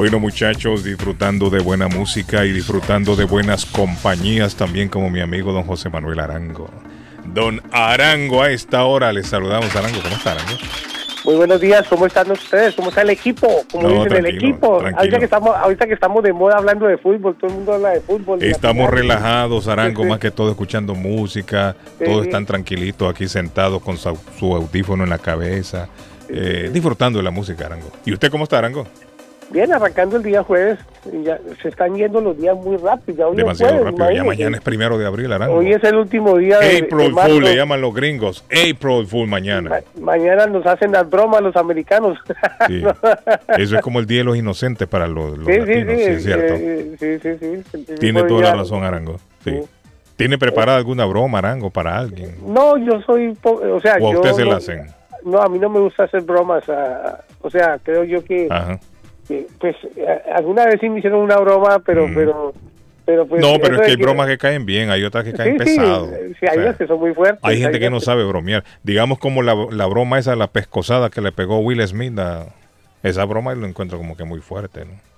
Bueno muchachos, disfrutando de buena música y disfrutando de buenas compañías también como mi amigo don José Manuel Arango. Don Arango, a esta hora les saludamos. Arango, ¿cómo está Arango? Muy buenos días, ¿cómo están ustedes? ¿Cómo está el equipo? ¿Cómo dicen el equipo? Ahorita que, estamos, ahorita que estamos de moda hablando de fútbol, todo el mundo habla de fútbol. estamos relajados, Arango, más que todo escuchando música, todos están tranquilitos aquí sentados con su, audífono en la cabeza, eh, disfrutando de la música, Arango. ¿Y usted cómo está, Arango? Bien, arrancando el día jueves, ya se están yendo los días muy rápido. Ya Demasiado rápido, ya mañana es primero de abril, Arango. Hoy es el último día de April Fool le llaman los gringos, April Fool mañana. mañana nos hacen las bromas los americanos. (laughs) Eso es como el Día de los Inocentes para los, los sí, latinos, sí, es cierto. sí, sí, sí. Tiene toda la razón, Arango. Sí. ¿Tiene preparada alguna broma, Arango, para alguien? No, yo soy, o sea, ¿O a usted se la hacen? No, a mí no me gusta hacer bromas, o sea, creo yo que... Ajá pues alguna vez sí me hicieron una broma, pero, mm. pero, pero pues, No, pero es que hay bromas que caen bien, hay otras que caen pesados Sí, hay otras que son muy fuertes. Hay gente que no sabe bromear. Digamos como la, la broma esa, la pescosada que le pegó Will Smith, esa broma lo encuentro como que muy fuerte, ¿no?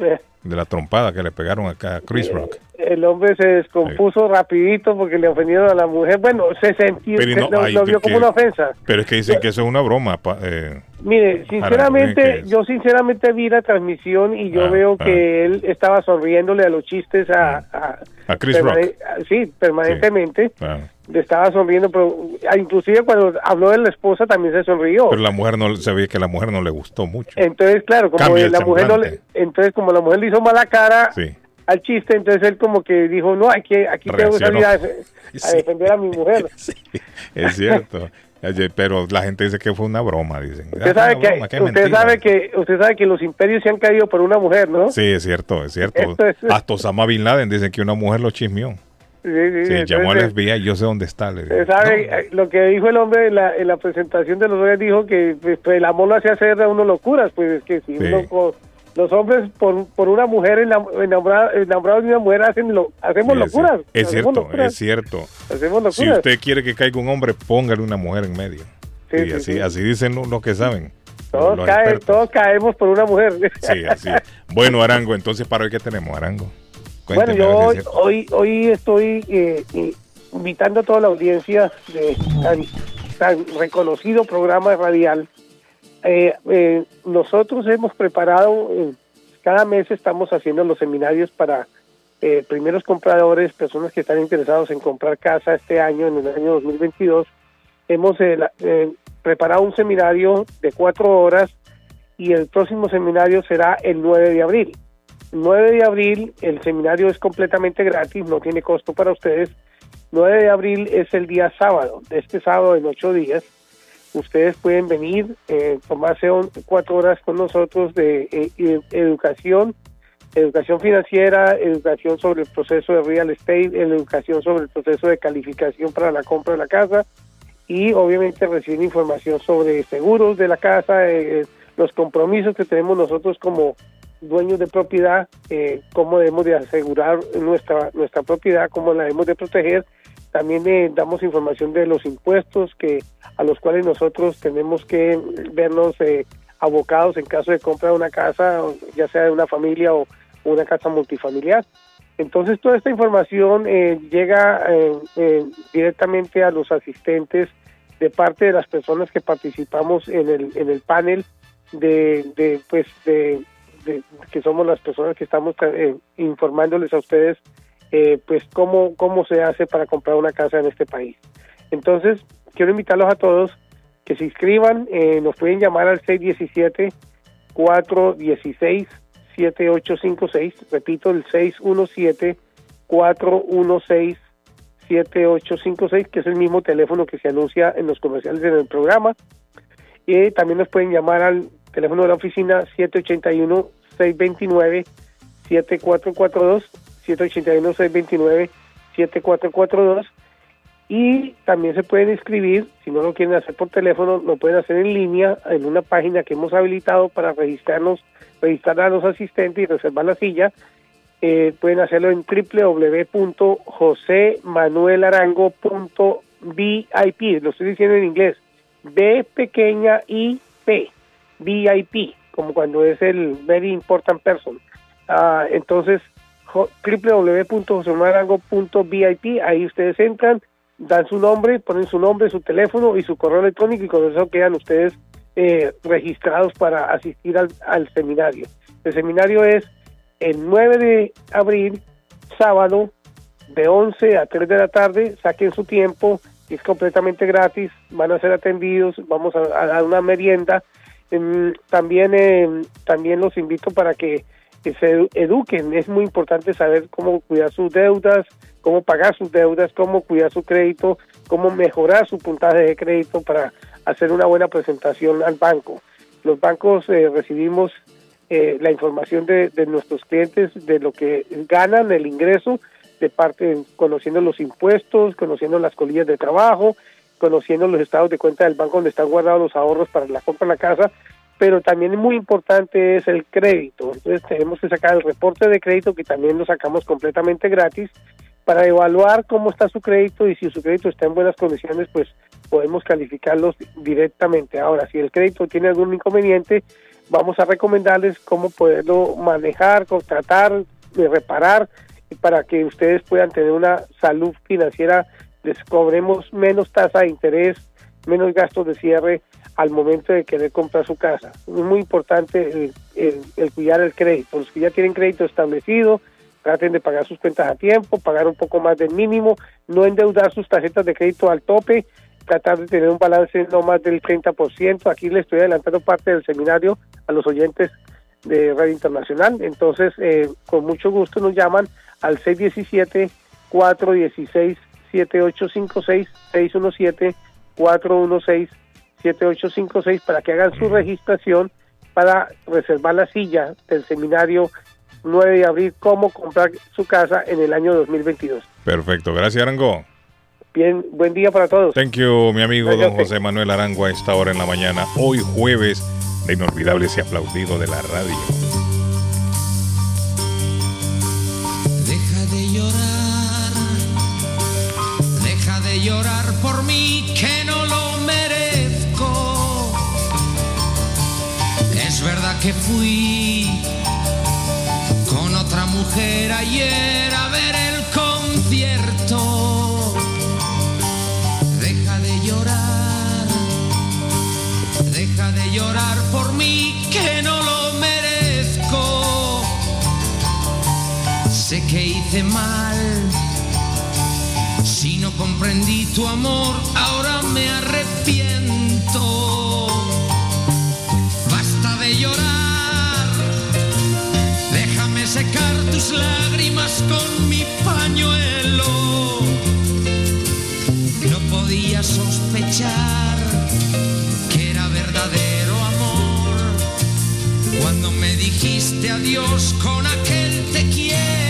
Eh. De la trompada que le pegaron acá a Chris Rock el hombre se descompuso rapidito porque le ofendieron a la mujer. Bueno, se sentió, lo, vio como una ofensa. Pero es que dicen que eso es una broma. Eh, Mire, sinceramente, yo sinceramente vi la transmisión y yo ah, veo ah. que él estaba sonriéndole a los chistes a, a, Chris Rock. Sí, permanentemente. Le estaba sonriendo, pero ah, inclusive cuando habló de la esposa también se sonrió. Pero la mujer no se veía que la mujer no le gustó mucho. Entonces, claro, como la mujer no le, entonces como la mujer le hizo mala cara, sí al chiste, entonces él como que dijo, no, hay que, aquí tengo que salir a, defender a mi mujer. (laughs) es cierto. Pero la gente dice que fue una broma, dicen. Usted, sabe, que, usted sabe que usted sabe que los imperios se han caído por una mujer, ¿no? Sí, es cierto, es cierto. (laughs) Hasta Osama Bin Laden dice que una mujer lo chismeó. Sí, sí, sí, llamó al FBI, yo sé dónde está. Le ¿Sabe? Eh, lo que dijo el hombre en la, en la presentación de los dos dijo que pues, el amor lo hacía hacer a uno locuras, pues es que si uno los hombres por, por una mujer enamorada, enamorados de una mujer hacen lo, hacemos locuras. Es, cierto, es cierto. Si usted quiere que caiga un hombre, póngale una mujer en medio. y así, así dicen los que saben. Todos, todos caemos por una mujer. Sí, así (laughs) Bueno, Arango, entonces para hoy, ¿qué tenemos, Arango? Bueno, yo hoy, hoy, estoy eh, invitando a toda la audiencia de tan, tan reconocido programa radial eh, eh, nosotros hemos preparado, eh, cada mes estamos haciendo los seminarios para eh, primeros compradores, personas que están interesados en comprar casa este año, en el año 2022. Hemos preparado un seminario de cuatro horas y el próximo seminario será el 9 de abril. 9 de abril, el seminario es completamente gratis, no tiene costo para ustedes. 9 de abril es el día sábado, de este sábado en ocho días ustedes pueden venir, eh, tomarse cuatro horas con nosotros de eh, educación, educación financiera, educación sobre el proceso de real estate, educación sobre el proceso de calificación para la compra de la casa y obviamente recibir información sobre seguros de la casa, eh, los compromisos que tenemos nosotros como dueños de propiedad, cómo debemos de asegurar nuestra, nuestra propiedad, cómo la debemos de proteger también eh, damos información de los impuestos que a los cuales nosotros tenemos que vernos eh, abocados en caso de compra de una casa, ya sea de una familia o una casa multifamiliar. Entonces toda esta información eh, llega directamente a los asistentes de parte de las personas que participamos en el, en el panel de, de pues de, que somos las personas que estamos informándoles a ustedes eh, pues cómo, cómo se hace para comprar una casa en este país. Entonces, quiero invitarlos a todos que se inscriban, eh, nos pueden llamar al 617-416-7856, repito, el 617-416-7856, que es el mismo teléfono que se anuncia en los comerciales en el programa. Y también nos pueden llamar al teléfono de la oficina 781-629-7442 781-629-7442 y también se pueden inscribir, si no lo quieren hacer por teléfono, lo pueden hacer en línea en una página que hemos habilitado para registrarnos, registrar a los asistentes y reservar la silla. Eh, pueden hacerlo en www.josemanuelarango.vip, lo estoy diciendo en inglés, B pequeña I P, VIP, como cuando es el Very Important Person. Ah, entonces, www.josemarango.vip, ahí ustedes entran, dan su nombre, ponen su nombre, su teléfono y su correo electrónico y con eso quedan ustedes eh, registrados para asistir al, seminario. El seminario es el 9 de abril, sábado, de 11 a 3 de la tarde, saquen su tiempo, es completamente gratis, van a ser atendidos, vamos a, dar una merienda también, em, también los invito para que, se eduquen. Es muy importante saber cómo cuidar sus deudas, cómo pagar sus deudas, cómo cuidar su crédito, cómo mejorar su puntaje de crédito para hacer una buena presentación al banco. Los bancos eh, recibimos eh, la información de, de, nuestros clientes de lo que ganan, el ingreso, de parte, conociendo los impuestos, conociendo las colillas de trabajo, conociendo los estados de cuenta del banco donde están guardados los ahorros para la compra de la casa, pero también muy importante es el crédito. Entonces tenemos que sacar el reporte de crédito que también lo sacamos completamente gratis para evaluar cómo está su crédito y si su crédito está en buenas condiciones, pues podemos calificarlos directamente. Ahora, si el crédito tiene algún inconveniente, vamos a recomendarles cómo poderlo manejar, contratar, reparar, para que ustedes puedan tener una salud financiera les cobremos menos tasa de interés, menos gastos de cierre al momento de querer comprar su casa. Es muy importante el, cuidar el crédito. Los que ya tienen crédito establecido, traten de pagar sus cuentas a tiempo, pagar un poco más del mínimo, no endeudar sus tarjetas de crédito al tope, tratar de tener un balance no más del 30%. Aquí les estoy adelantando parte del seminario a los oyentes de Radio Internacional. Entonces, eh, con mucho gusto nos llaman al 617 416 7856-617-416-7856 para que hagan su registración para reservar la silla del seminario 9 de abril, cómo comprar su casa en el año 2022. Perfecto, gracias Arango. Bien, buen día para todos. Thank you, mi amigo don José Manuel Arango a esta hora en la mañana, hoy jueves de Inolvidables y Aplaudido de la Radio. Llorar por mí que no lo merezco. Es verdad que fui con otra mujer ayer a ver el concierto. Deja de llorar, deja de llorar por mí que no lo merezco. Sé que hice mal comprendí tu amor, ahora me arrepiento. Basta de llorar, déjame secar tus lágrimas con mi pañuelo. No podía sospechar que era verdadero amor cuando me dijiste adiós con aquel te quiero.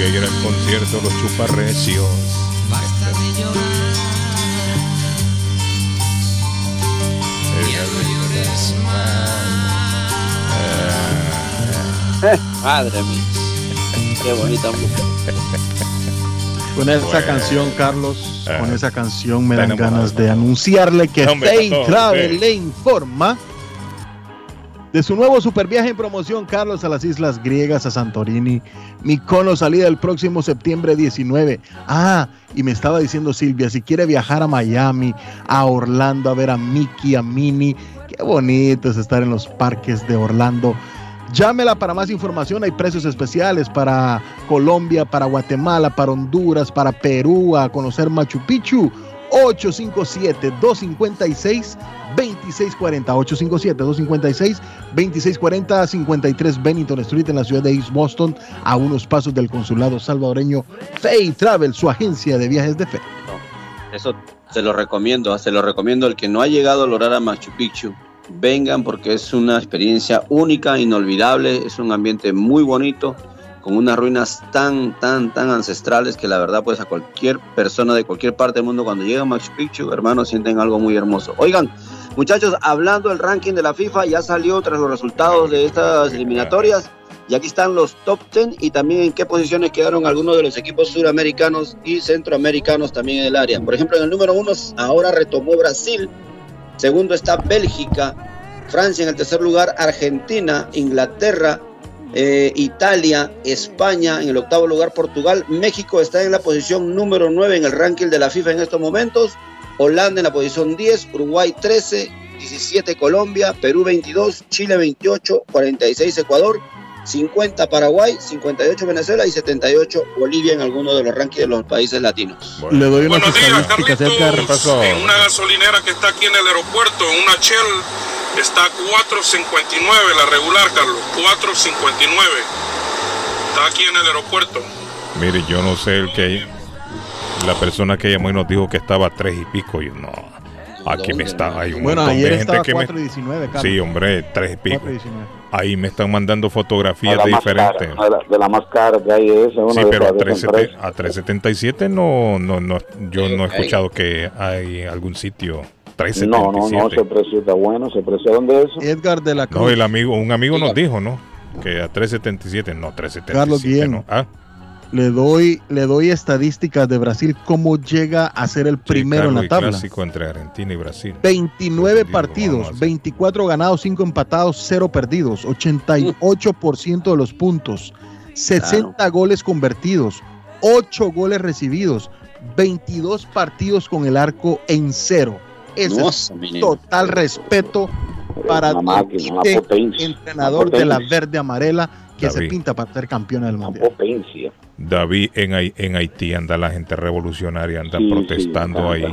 Fui ayer al concierto Los Chuparrecios. Basta de llorar. Madre mía, qué bonita música. Con esa canción, Carlos, con esa canción me dan ganas de anunciarle que Fay Travel le informa de su nuevo superviaje en promoción, Carlos, a las Islas Griegas, a Santorini. Mi cono salida el próximo septiembre 19. Ah, y me estaba diciendo Silvia, si quiere viajar a Miami, a Orlando, a ver a Mickey, a Minnie. Qué bonito es estar en los parques de Orlando. Llámela para más información. Hay precios especiales para Colombia, para Guatemala, para Honduras, para Perú, a conocer Machu Picchu. 857-256 2640 857-256 2640 53 Bennington Street en la ciudad de East Boston a unos pasos del consulado salvadoreño Fay Travel, su agencia de viajes de fe. Eso se lo recomiendo, se lo recomiendo al que no ha llegado a lograr a Machu Picchu. Vengan porque es una experiencia única, inolvidable, es un ambiente muy bonito con unas ruinas tan, tan, tan ancestrales que la verdad, pues a cualquier persona de cualquier parte del mundo, cuando llega a Machu Picchu, hermanos, sienten algo muy hermoso. Oigan, muchachos, hablando del ranking de la FIFA, ya salió tras los resultados de estas eliminatorias. Y aquí están los top 10 y también en qué posiciones quedaron algunos de los equipos suramericanos y centroamericanos también en el área. Por ejemplo, en el número uno ahora retomó Brasil, segundo está Bélgica, Francia en el tercer lugar, Argentina, Inglaterra, eh, Italia, España en el octavo lugar, Portugal, México está en la posición número 9 en el ranking de la FIFA en estos momentos, Holanda en la posición 10, Uruguay 13, 17 Colombia, Perú 22, Chile 28, 46 Ecuador, 50 Paraguay, 58 Venezuela y 78 Bolivia en algunos de los rankings de los países latinos. Le doy unas estadísticas, En una gasolinera que está aquí en el aeropuerto, una Shell Está 4.59 la regular, Carlos. 4.59. Está aquí en el aeropuerto. Mire, yo no sé el que la persona que llamó y nos dijo que estaba a tres y pico. Yo no. Aquí me está. Hay un bueno, montón de gente que me. Sí, hombre, tres y pico. Ahí me están mandando fotografías de diferentes. de, la, más cara que hay esa. sí, pero a, 377 no, no, no, yo no he escuchado que hay algún sitio. No, no, no, ese precio está bueno, ese precio ¿dónde es Edgar de la Cruz. No, el amigo, un amigo nos dijo, ¿no? Que a 377, no, 377. Carlos Guillermo. ¿Ah? Le doy, le doy estadísticas de Brasil, cómo llega a ser el primero en la tabla. clásico entre Argentina y Brasil. 29 partidos, 24 ganados, 5 empatados, 0 perdidos, 88% de los puntos, 60 goles convertidos, 8 goles recibidos, 22 partidos con el arco en cero. Ese es total respeto para el entrenador de la verde amarela que se pinta para ser campeón del mundo. David, en, en Haití anda la gente revolucionaria, anda protestando ahí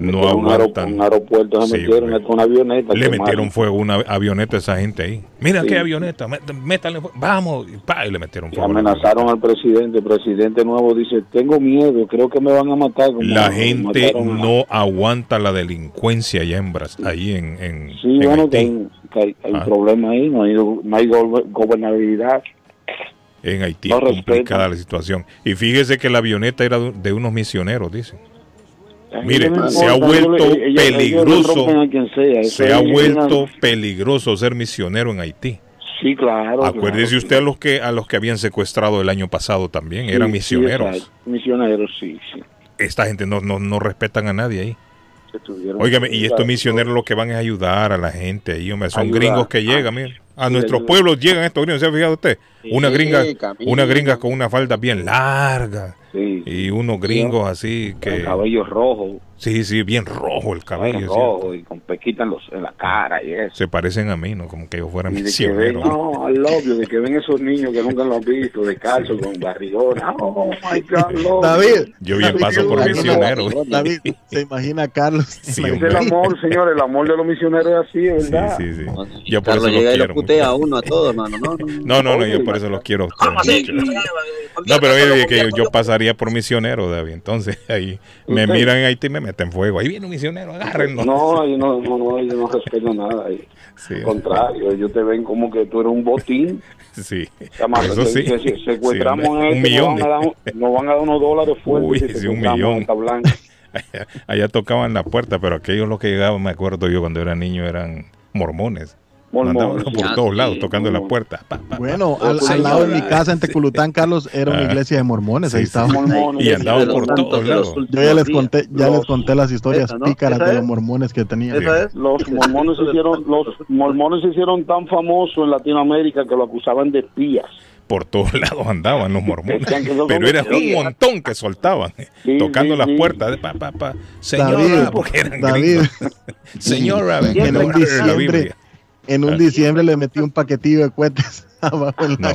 no aguantan. Un aeropuerto se metieron con una avioneta. Le metieron fuego una avioneta a esa gente ahí. Mira qué avioneta, métanle vamos, y le metieron fuego. amenazaron al presidente, el presidente nuevo dice, tengo miedo, creo que me van a matar. la gente no aguanta la delincuencia allá en Brasil, ahí en, en Sí, bueno, Que hay, un ah. problema ahí, no hay, no hay gobernabilidad. En Haití es complicada la situación. Y fíjese que la avioneta era de unos misioneros, dicen. Mire, se ha vuelto peligroso. Se ha vuelto peligroso ser misionero en Haití. Sí, claro. Acuérdese usted a los que a los que habían secuestrado el año pasado también, eran misioneros. misioneros, sí, sí. Esta gente no, no, no respetan a nadie ahí. Óigame, y estos misioneros lo que van es ayudar a la gente ahí, hombre, son gringos que llegan, mire. A nuestros pueblos llegan estos gringos, ¿se ha fijado usted? Una gringa, una gringa con una falda bien larga, y unos gringos así que... El cabello rojo. Sí, sí, bien rojo el cabello. rojo y con pequitas en, la cara y eso. Se parecen a mí, ¿no? Como que ellos fueran misioneros. No, al obvio, de que ven esos niños que nunca lo han visto, de calzo, con barrigona. Oh, my God, (laughs) David. Yo bien paso por misionero. David, ¿se imagina Carlos? Sí, es el amor, señor, el amor de los misioneros es así, ¿verdad? Sí, sí, sí. Yo por Carlos eso llega y lo putea a uno, a todos, hermano. No, (laughs) no, no, no, yo por eso los quiero a ustedes. (laughs) No, pero oye, que yo pasaría por misionero, David. Entonces (laughs) ahí me miran en Haití y me meten fuego. Ahí viene un misionero, agárrenlo. No, yo no, no, no, yo no respeto nada. (laughs) Al contrario, ellos te ven como que tú eres un botín. Sí, eso sí. Si secuestramos sí, un millón. Nos van, a dar, nos van a dar unos dólares fuertes. Uy, sí, un millón. Allá, allá, tocaban la puerta, pero aquellos los que llegaban, me acuerdo yo cuando era niño, eran mormones. Andaban por todos lados tocando la puerta. Bueno, al, lado de mi casa en Teculután, Carlos, era una ah. iglesia de mormones. ahí estaban. Y andaban por todos lados. Yo ya les conté, ya les conté las historias pícaras de los mormones que tenían. Los mormones hicieron, (laughs) los mormones se hicieron tan famosos en Latinoamérica que lo acusaban de espías por todos lados andaban los mormones. Pero era un montón que soltaban, tocando las puertas de pa, pa, pa. Señora, porque eran David. (laughs) Señora, en un diciembre, en un diciembre le metí un paquetillo de cohetes (laughs) abajo en la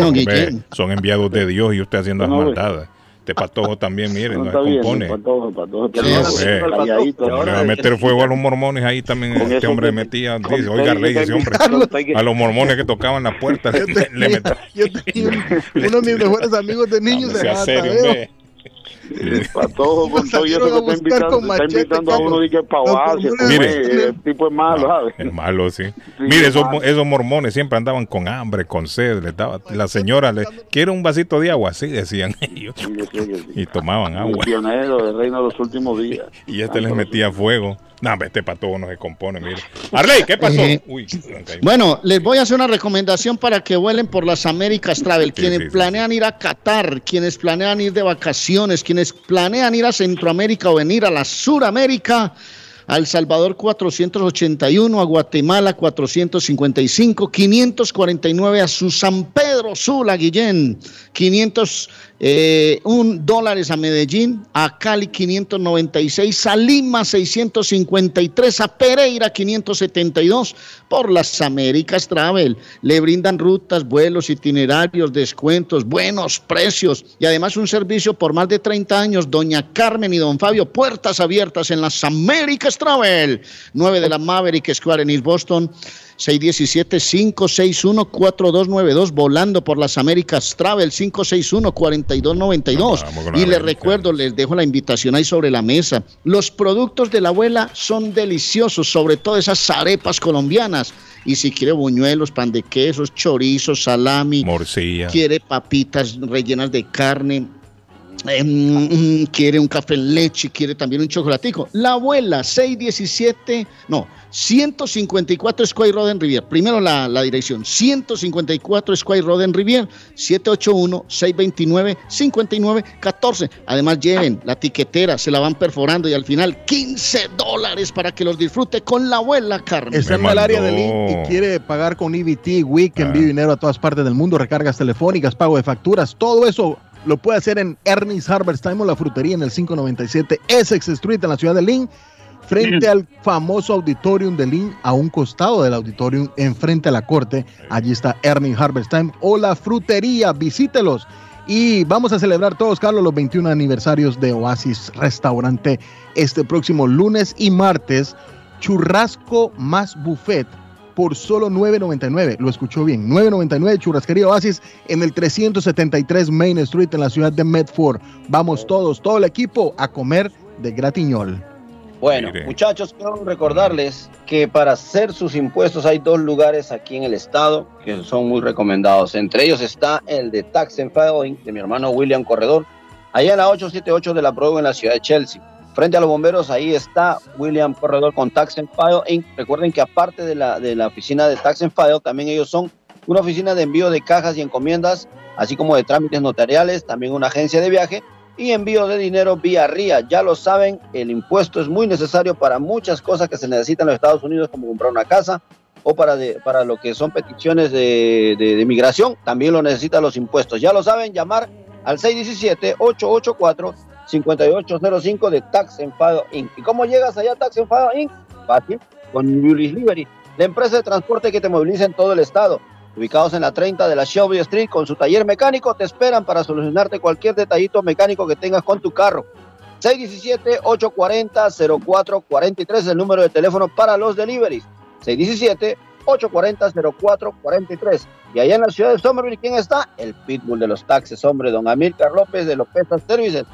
no, me Son enviados de Dios y usted haciendo las maldades. Este patojo también, miren, no, compone. Patojo, patojo, le va a meter fuego a los mormones ahí también. este hombre metía, dice, oiga, rey, ese hombre, a los mormones que tocaban la puerta. le, le yo tenía uno de mis mejores amigos de niños. se Tadeo. Patojo (laughs) con todo eso que está invitando, está invitando a uno y que para Mire, el tipo es malo, ¿sabes? Es malo, sí. Mire, esos, esos mormones siempre andaban con hambre, con sed. Le daba, la señora le quiere un vasito de agua, así decían (laughs) ellos. Y tomaban agua. pionero del reino de los últimos (laughs) días. Y este les metía fuego. No, este patojo no se compone, mire. Arley, ¿qué pasó? Eh, bueno, les voy a hacer una recomendación para que vuelen por las Américas Travel. quienes planean ir a Qatar, quienes planean ir de vacaciones, quienes planean ir a Centroamérica o venir a la Suramérica a El Salvador 481, a Guatemala 455, 549 a su San Pedro Sula, Guillén, 501 eh, dólares a Medellín, a Cali 596, a Lima 653, a Pereira 572, por las Américas Travel. Le brindan rutas, vuelos, itinerarios, descuentos, buenos precios y además un servicio por más de 30 años. Doña Carmen y don Fabio, puertas abiertas en las Américas Travel, 9 de la Maverick Square en East Boston. 617-561-4292, volando por las Américas Travel, 561-4292. y les recuerdo, les dejo la invitación ahí sobre la mesa. Los productos de la abuela son deliciosos, sobre todo esas arepas colombianas. Y si quiere buñuelos, pan de quesos, chorizos, salami, morcilla, quiere papitas rellenas de carne, em, quiere un café en leche, quiere también un chocolatico. La abuela, 617, no, 154 Square Road en Rivier. Primero la, dirección, 154 Square Road en Rivier, 781-629-5914. Además lleven la tiquetera, se la van perforando y al final 15 dólares para que los disfrute con la abuela Carmen. Está en el área del y quiere pagar con EBT, Week, ah. envío dinero a todas partes del mundo, recargas telefónicas, pago de facturas, todo eso lo puede hacer en Ernie's Harvest Time o la frutería en el 597 Essex Street en la ciudad de Lynn frente al famoso auditorium de Lynn, a un costado del auditorium, enfrente a la corte. Allí está Ernie Harvest Time o la frutería. Visítelos. Y vamos a celebrar todos, Carlos, los 21 aniversarios de Oasis Restaurante este próximo lunes y martes. Churrasco más buffet por solo 9.99. Lo escuchó bien. 9.99 Churrasquería Oasis en el 373 Main Street en la ciudad de Medford. Vamos todos, todo el equipo a comer de gratiñol. Bueno, muchachos, quiero recordarles que para hacer sus impuestos hay dos lugares aquí en el estado que son muy recomendados. Entre ellos está el de Tax and Filing de mi hermano William Corredor, allá en la 878 de la Broadway en la ciudad de Chelsea. Frente a los bomberos, ahí está William Corredor con Tax and File Recuerden que aparte de la, de la oficina de Tax and File, también ellos son una oficina de envío de cajas y encomiendas, así como de trámites notariales, también una agencia de viaje y envío de dinero vía RIA. Ya lo saben, el impuesto es muy necesario para muchas cosas que se necesitan en los Estados Unidos, como comprar una casa o para, para lo que son peticiones de, de, migración, también lo necesitan los impuestos. Ya lo saben, llamar al 617-884-5805 de Tax Enfado Inc. ¿Y cómo llegas allá a Tax Enfado Inc? Fácil, con Julius Liberty, la empresa de transporte que te moviliza en todo el estado ubicados en la 30 de la Shelby Street con su taller mecánico, te esperan para solucionarte cualquier detallito mecánico que tengas con tu carro. 617-840-0443 es el número de teléfono para los deliveries. 617-840-0443. Y allá en la ciudad de Somerville, ¿quién está? El pitbull de los taxes, hombre, don Amílcar López de López Services.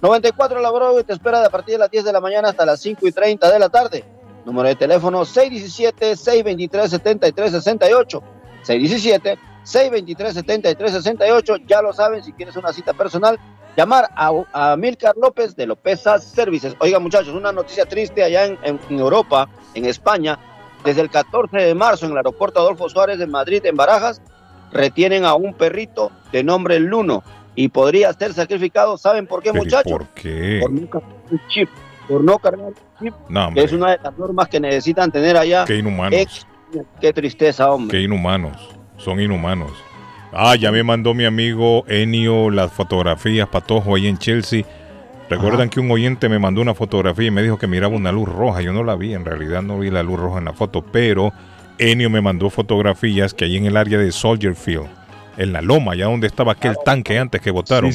94 La y te espera de a partir de las 10 de la mañana hasta las 5 y 30 de la tarde. Número de teléfono 617-623-7368. 617 623 7368 Ya lo saben, si quieres una cita personal, llamar a, Milcar López de López Services. Oiga, muchachos, una noticia triste allá en, Europa, en España. Desde el 14 de marzo en el aeropuerto Adolfo Suárez de Madrid, en Barajas, retienen a un perrito de nombre Luno y podría ser sacrificado. ¿Saben por qué, muchachos? ¿Por qué? Por no cargar un chip. Por no cargar un chip. que es una de las normas que necesitan tener allá. Qué inhumanos. qué tristeza, hombre. Qué inhumanos. Son inhumanos. Ah, ya me mandó mi amigo Enio las fotografías, Patojo, ahí en Chelsea. Recuerdan que un oyente me mandó una fotografía y me dijo que miraba una luz roja. Yo no la vi, en realidad no vi la luz roja en la foto, pero Enio me mandó fotografías que ahí en el área de Soldier Field, en la loma, allá donde estaba aquel tanque antes que votaron,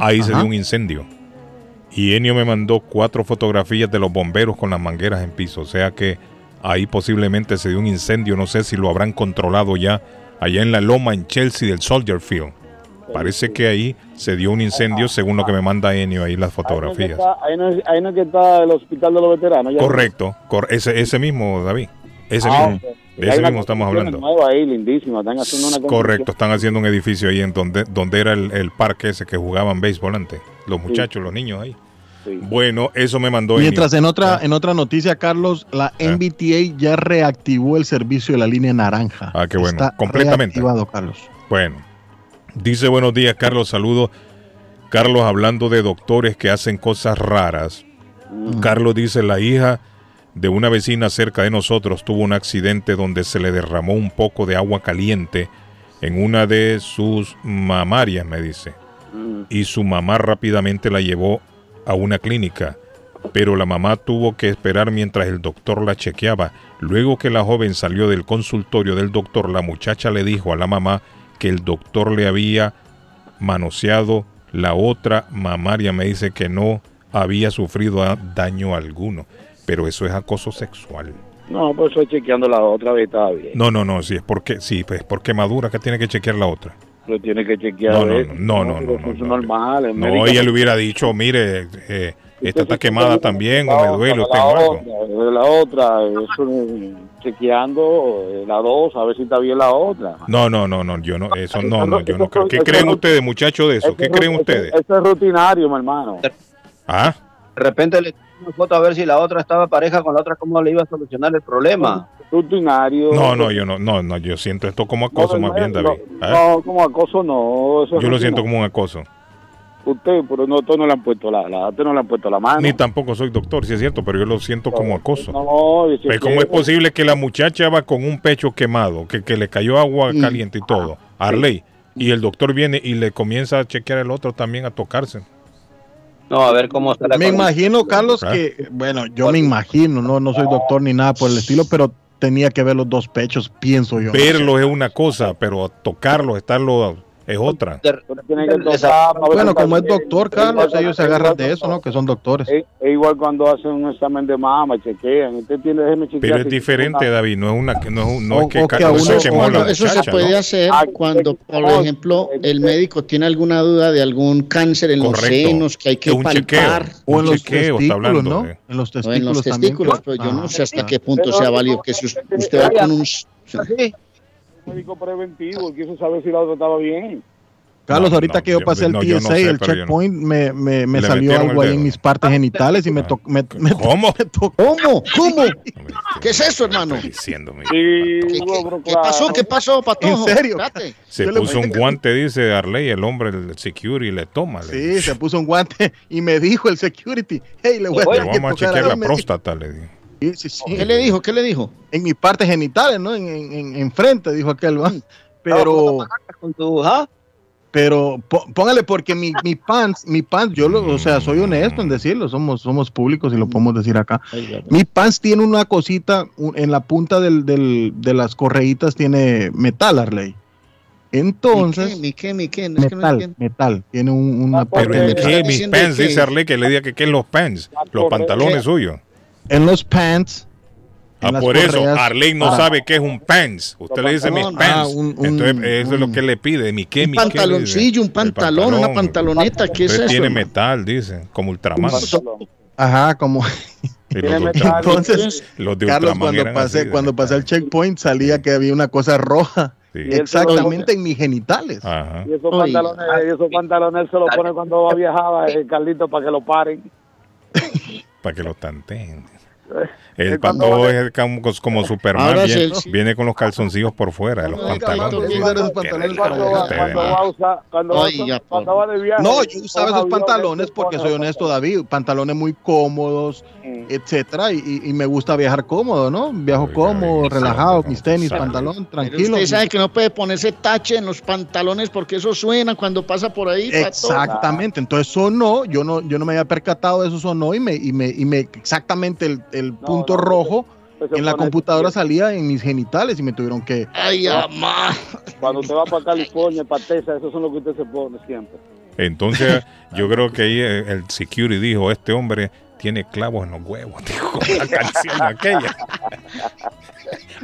ahí se dio un incendio. Y Enio me mandó cuatro fotografías de los bomberos con las mangueras en piso. O sea que ahí posiblemente se dio un incendio. No sé si lo habrán controlado ya allá en la loma en Chelsea del Soldier Field. Parece que ahí se dio un incendio, según lo que me manda Enio ahí las fotografías. Ahí no, es, que está el hospital de los veteranos. Correcto, ese, ese mismo, David. Ese ah, mismo. De ese mismo estamos hablando. Ahí, lindísima. Están haciendo una Correcto, están haciendo un edificio ahí en donde, donde era el, parque ese que jugaban béisbol antes. Los muchachos, los niños ahí. Bueno, eso me mandó. Mientras en otra, ah. en otra noticia, Carlos, la ah. NBTA ya reactivó el servicio de la línea naranja. Ah, qué bueno. Está Completamente. Reactivado, Carlos. Bueno. Dice buenos días, Carlos. Saludo. Carlos hablando de doctores que hacen cosas raras. Mm. Carlos dice, la hija de una vecina cerca de nosotros tuvo un accidente donde se le derramó un poco de agua caliente en una de sus mamarias, me dice. Mm. Y su mamá rápidamente la llevó a una clínica, pero la mamá tuvo que esperar mientras el doctor la chequeaba. Luego que la joven salió del consultorio del doctor, la muchacha le dijo a la mamá que el doctor le había manoseado la otra mamaria. Me dice que no había sufrido daño alguno pero eso es acoso sexual. No, pues estoy chequeando la otra vez, está bien. No, no, no, sí, es porque, sí, pues porque madura que tiene que chequear la otra. Lo tiene que chequear. No, no, no, no, no, no, normal. No, ella le hubiera dicho, mire, eh, esta está quemada también, o me duele, o tengo algo. La otra, eso, chequeando eh, la dos, a ver si está bien la otra. No, no, no, no, yo no, eso no, no, yo no creo. ¿Qué creen ustedes, muchachos, de eso? ¿Qué creen ustedes? Eso es rutinario, mi hermano. Ah. De repente le una foto a ver si la otra estaba pareja con la otra, cómo le iba a solucionar el problema. Rutinario. No, no, yo no, no, no, yo siento esto como acoso más bien, David. No, como acoso no. yo lo siento como un acoso. Usted, pero no, no le han puesto la, la, no le han puesto la mano. Ni tampoco soy doctor, si es cierto, pero yo lo siento como acoso. No, pero ¿Cómo es posible que la muchacha va con un pecho quemado, que, que le cayó agua caliente y todo, Arley, y el doctor viene y le comienza a chequear el otro también a tocarse? No, a ver cómo está la Me imagino, Carlos, que, bueno, yo me imagino, no, no soy doctor ni nada por el estilo, pero tenía que ver los dos pechos, pienso yo. Verlo es una cosa, pero tocarlo, estarlo es otra. Bueno, como es doctor, Carlos, ellos se agarran de eso, ¿no? Que son doctores. Es, igual cuando hacen un examen de mama, chequean. Usted tiene, Pero es diferente, David, no es una no, no es que, Eso se puede hacer ah, cuando, por ejemplo, el médico tiene alguna duda de algún cáncer en los senos que hay que palpar. O en los testículos, ¿no? En los testículos, en los testículos pero yo no sé hasta qué punto sea válido que si usted va con un médico preventivo, quiso saber si la otra estaba bien. Carlos, ahorita que yo pasé el TSA, el checkpoint, me, me, me salió algo ahí en mis partes genitales y me tocó. Me, (laughs) ¿Cómo? ¿Cómo? ¿Cómo? (laughs) ¿Qué es eso, hermano? Diciéndome. ¿Qué, qué, pasó? ¿Qué pasó, Patojo? ¿En serio? Se puso un guante, dice Arley, el hombre, el security, le toma. Sí, se puso un guante y me dijo el security, hey, le voy a, vamos a chequear la próstata, le dije. ¿Qué le dijo? ¿Qué le dijo? En mis partes genitales, ¿no? En, en, en frente, dijo aquel. Pero. Pero póngale porque mi, mi pants, mi pants, yo lo, o sea, soy honesto en decirlo, somos, somos públicos y lo podemos decir acá. Mi pants tiene una cosita en la punta del, del, de las correitas, tiene metal, Arley. Entonces, ¿Mi qué, mi qué, metal, metal, tiene un, una Pero ¿en qué? Mis pants, dice Arley que le diga que qué es los pants, los pantalones suyos en los pants. Ah, por eso, Arlene no sabe qué es un pants. Usted le dice mis pants. Ah, Entonces, eso es lo que le pide. ¿Mi qué, un pantaloncillo, un pantalón, una pantaloneta. ¿Qué es eso? Tiene metal, dice, como Ultraman. Ajá, como. Entonces, los de Carlos, cuando pasé, cuando pasé el checkpoint, salía que había una cosa roja. Exactamente en mis genitales. Ajá. Y esos pantalones, esos pantalones se los pone cuando va a viajar el Carlito para que lo paren. (laughs) para que lo tanteen. El pato es como, Superman, viene, con los calzoncillos por fuera de los pantalones. No, yo usaba esos pantalones porque soy honesto, David. Pantalones muy cómodos, etcétera, y, me gusta viajar cómodo, ¿no? Viajo cómodo, relajado, mis tenis, pantalón, tranquilo. Usted sabe que no puede ponerse tache en los pantalones porque eso suena cuando pasa por ahí. Exactamente, entonces sonó, yo no, yo no me había percatado de eso sonó y me, y me, y me exactamente el, el punto rojo en la computadora salía en mis genitales y me tuvieron que. ¡Ay, mamá! Cuando usted va para California, para Texas, eso es lo que usted se pone siempre. Entonces, (laughs) yo creo que ahí el security dijo: Este hombre tiene clavos en los huevos, (laughs) dijo la canción aquella. (laughs)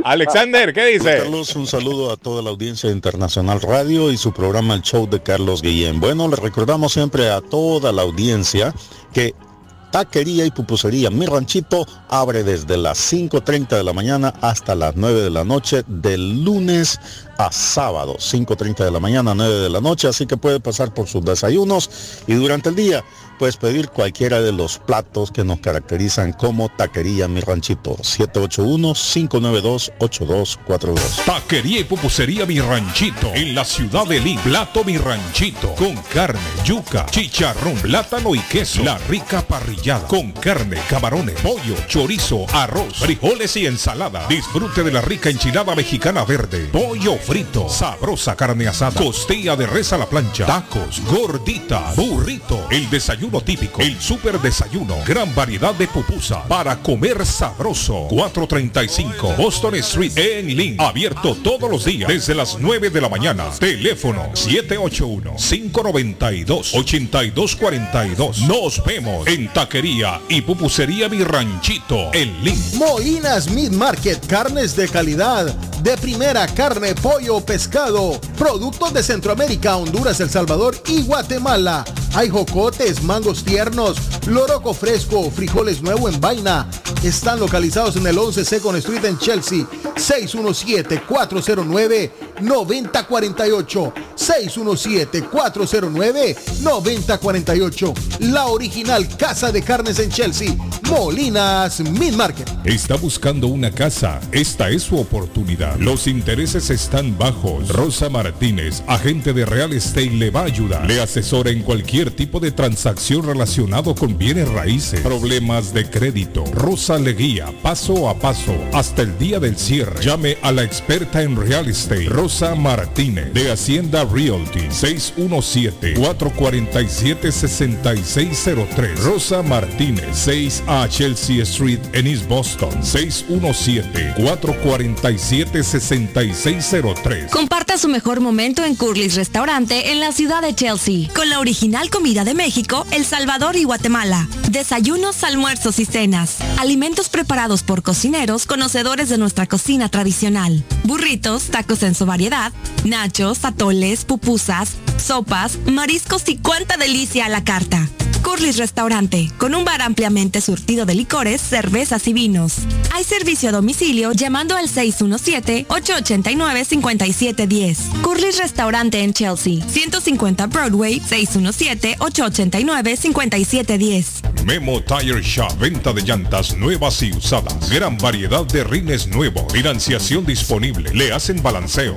Alexander, ¿qué dice? Carlos, un saludo a toda la audiencia de Internacional Radio y su programa El Show de Carlos Guillén. Bueno, le recordamos siempre a toda la audiencia que Taquería y Pupusería Mi Ranchito abre desde las 5.30 de la mañana hasta las 9 de la noche del lunes a sábado, 5.30 de la mañana, 9 de la noche, así que puede pasar por sus desayunos y durante el día puedes pedir cualquiera de los platos que nos caracterizan como Taquería Mi Ranchito. 781-592-8242. Taquería y pupusería Mi Ranchito. En la ciudad de Lima. Plato Mi Ranchito. Con carne, yuca, chicharrón, plátano y queso. La rica parrillada. Con carne, camarones, pollo, chorizo, arroz, frijoles y ensalada. Disfrute de la rica enchilada mexicana verde. Pollo frito. Sabrosa carne asada. Costilla de res a la plancha. Tacos, gordita, burrito. El desayuno el super desayuno, gran variedad de pupusa para comer sabroso. 435 Boston Street en Link, abierto todos los días desde las 9 de la mañana. Teléfono 781-592-8242. Nos vemos en Taquería y Pupusería Mi Ranchito en Link. Moinas Meat Market, carnes de calidad, de primera carne, pollo, pescado, productos de Centroamérica, Honduras, El Salvador y Guatemala. Hay jocotes, más tiernos, loroco fresco, frijoles nuevo en vaina. Están localizados en el 11 Second Street en Chelsea. 617-409-9048. 617-409-9048. La original Casa de Carnes en Chelsea. Molinas Mid Market. Está buscando una casa. Esta es su oportunidad. Los intereses están bajos. Rosa Martínez, agente de Real Estate, le va a ayudar. Le asesora en cualquier tipo de transacción relacionado con bienes raíces, problemas de crédito. Rosa le guía paso a paso hasta el día del cierre. Llame a la experta en real estate, Martínez, de Hacienda Realty, 617-447-6603. Rosa Martínez, 6 a Chelsea Street en East Boston, 617-447-6603. Comparta su mejor momento en Curly's Restaurante en la ciudad de Chelsea, con la original comida de México, el Salvador y Guatemala. Desayunos, almuerzos y cenas. Alimentos preparados por cocineros conocedores de nuestra cocina tradicional. Burritos, tacos en su nachos, atoles, pupusas, sopas, mariscos y cuánta delicia a la carta. Curly's Restaurante, con un bar ampliamente surtido de licores, cervezas y vinos. Hay servicio a domicilio llamando al 617-889-5710. Curly's Restaurante en Chelsea, 150 Broadway, 617-889-5710. Memo Tire Shop, venta de llantas nuevas y usadas. Gran variedad de rines nuevos, financiación disponible. Le hacen balanceo,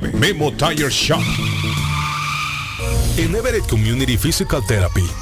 Memo Tire Shop. En Everett Community Physical Therapy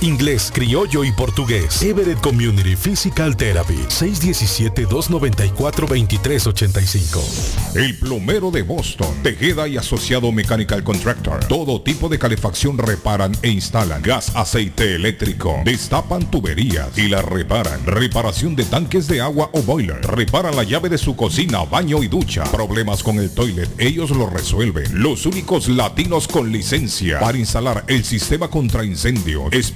Inglés, criollo y portugués. Everett Community Physical Therapy. 617-294-2385. El plomero de Boston. Tejeda y asociado Mechanical Contractor. Todo tipo de calefacción reparan e instalan. Gas, aceite eléctrico. Destapan tuberías y las reparan. Reparación de tanques de agua o boiler. Reparan la llave de su cocina, baño y ducha. Problemas con el toilet. Ellos lo resuelven. Los únicos latinos con licencia para instalar el sistema contra incendio,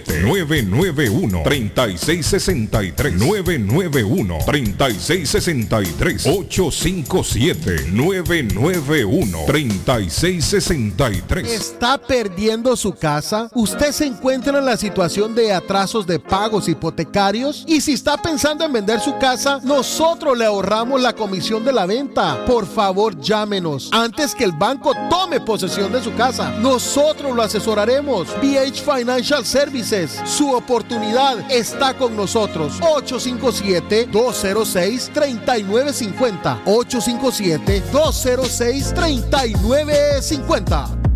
991-3663. 857-991-3663. ¿Está perdiendo su casa? ¿Usted se encuentra en la situación de atrasos de pagos hipotecarios? Y si está pensando en vender su casa, nosotros le ahorramos la comisión de la venta. Por favor, llámenos antes que el banco tome posesión de su casa. Nosotros lo asesoraremos. BH Financial Services. Su oportunidad está con nosotros. 857-206-3950. 857-206-3950.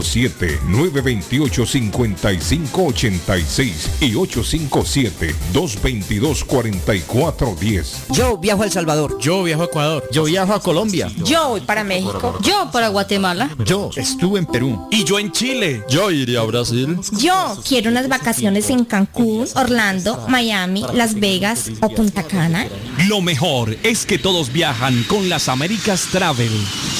857-928-5586 y 857-222-4410. Yo viajo a El Salvador. Yo viajo a Ecuador. Yo viajo a Colombia. Yo voy para México. Yo para Guatemala. Yo estuve en Perú. Y yo en Chile. Yo iría a Brasil. Yo quiero unas vacaciones en Cancún, Orlando, Miami, Las Vegas o Punta Cana. Lo mejor es que todos viajan con las Américas Travel.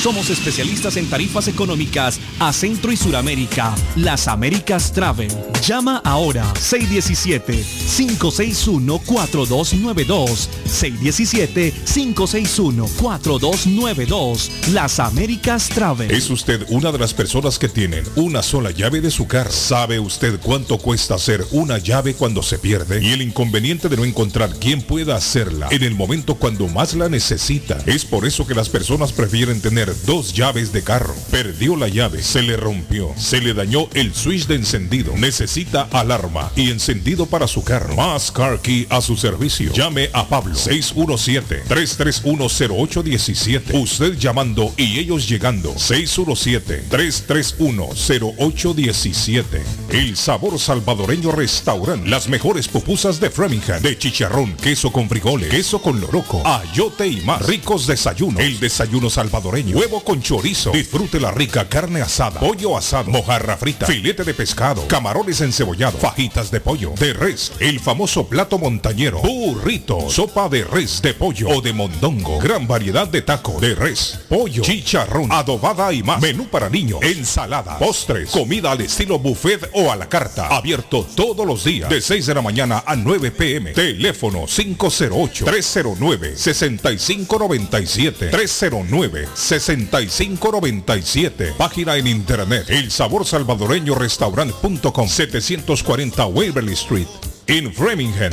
Somos especialistas en tarifas económicas a Centro y Suramérica. Las Américas Travel. Llama ahora 617-561-4292. 617-561-4292. Las Américas Travel. ¿Es usted una de las personas que tienen una sola llave de su carro? ¿Sabe usted cuánto cuesta hacer una llave cuando se pierde? Y el inconveniente de no encontrar quién pueda hacerla en el momento cuando más la necesita. Es por eso que las personas prefieren tener dos llaves de carro. Perdió la llave, se le rompió, se le dañó el switch de encendido, necesita alarma y encendido para su carro. Más Car Key a su servicio. Llame a Pablo 617-331-0817. Usted llamando y ellos llegando. 617-331-0817. El sabor salvadoreño restaurante. Las mejores pupusas de Framingham. De chicharrón, queso con frijoles, queso con loroco, ayote y más. Ricos desayunos. El desayuno salvadoreño. Huevo con chorizo. Disfrute la rica carne asada. Pollo asado. Mojarra frita. Filete de pescado. Camarones encebollados. Fajitas de pollo. De res. El famoso plato montañero. Burrito. Sopa de res de pollo o de mondongo. Gran variedad de taco. De res. Pollo. Chicharrón. Adobada y más. Menú para niños. Ensalada. Postres. Comida al estilo buffet o a la carta. Abierto todos los días. De 6 de la mañana a 9 pm. Teléfono 508-309-6597. 309-6597. Página en internet. El sabor salvadoreño restaurant.com 740 Waverly Street. En Framingham.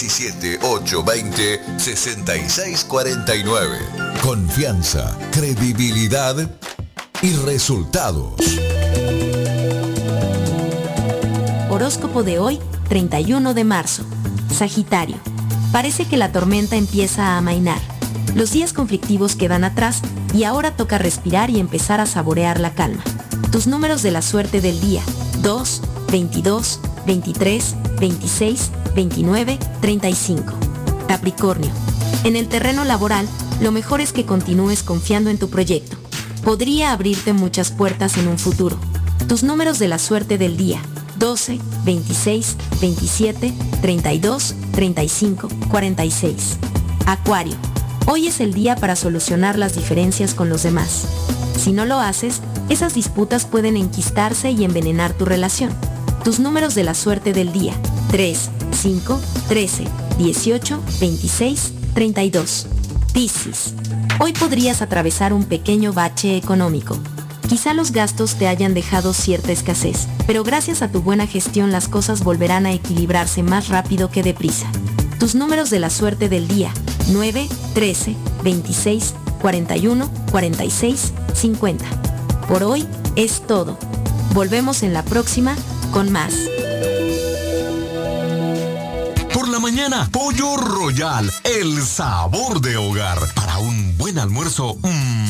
617-820-6649. Confianza, credibilidad y resultados. Horóscopo de hoy, 31 de marzo. Sagitario. Parece que la tormenta empieza a amainar. Los días conflictivos quedan atrás y ahora toca respirar y empezar a saborear la calma. Tus números de la suerte del día. 2, 22, 23, 26, 29, 35. Capricornio. En el terreno laboral, lo mejor es que continúes confiando en tu proyecto. Podría abrirte muchas puertas en un futuro. Tus números de la suerte del día. 12, 26, 27, 32, 35, 46. Acuario. Hoy es el día para solucionar las diferencias con los demás. Si no lo haces, esas disputas pueden enquistarse y envenenar tu relación. Tus números de la suerte del día. 3, 5, 13, 18, 26, 32. Piscis. Hoy podrías atravesar un pequeño bache económico. Quizá los gastos te hayan dejado cierta escasez, pero gracias a tu buena gestión las cosas volverán a equilibrarse más rápido que deprisa. Tus números de la suerte del día. 9, 13, 26, 41, 46, 50. Por hoy es todo. Volvemos en la próxima con más. Por la mañana, Pollo Royal, el sabor de hogar. Para un buen almuerzo, mmm,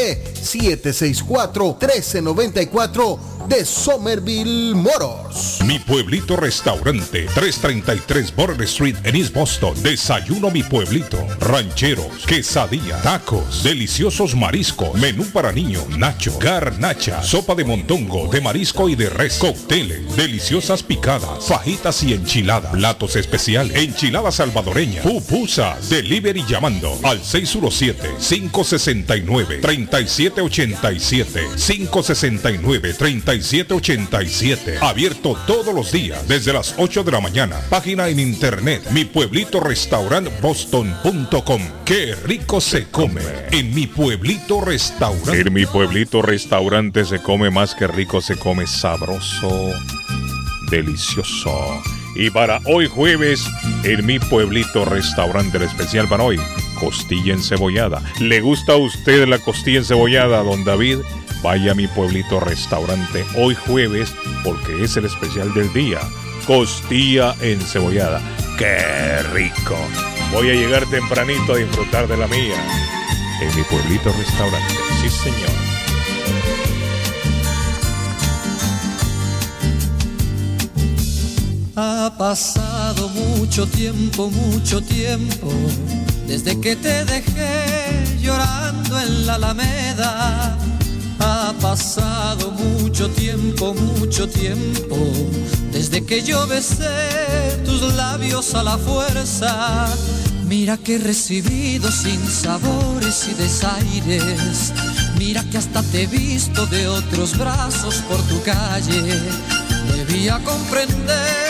764-1394 de Somerville Motors. Mi pueblito restaurante, 333 Border Street en East Boston. Desayuno mi pueblito. Rancheros, quesadilla, tacos, deliciosos mariscos, menú para niños, nacho, garnacha, sopa de montongo, de marisco y de res, cócteles, deliciosas picadas, fajitas y enchiladas, platos especiales, enchiladas salvadoreñas, pupusas, delivery llamando al 617 569 3787 569 3787 Abierto todos los días desde las 8 de la mañana. Página en internet mi pueblito boston.com. Qué rico se come en mi pueblito restaurante. En mi pueblito restaurante se come más que rico, se come sabroso, delicioso Y para hoy jueves, en mi pueblito restaurante el especial para hoy, costilla encebollada. ¿Le gusta a usted la costilla encebollada, don David? Vaya a mi pueblito restaurante hoy jueves porque es el especial del día. Costilla encebollada. ¡Qué rico! Voy a llegar tempranito a disfrutar de la mía. En mi pueblito restaurante. Sí, señor. Ha pasado mucho tiempo, mucho tiempo, desde que te dejé llorando en la alameda ha pasado mucho tiempo, mucho tiempo, desde que yo besé tus labios a la fuerza. Mira que he recibido sin sabores y desaires. Mira que hasta te he visto de otros brazos por tu calle. Debía comprender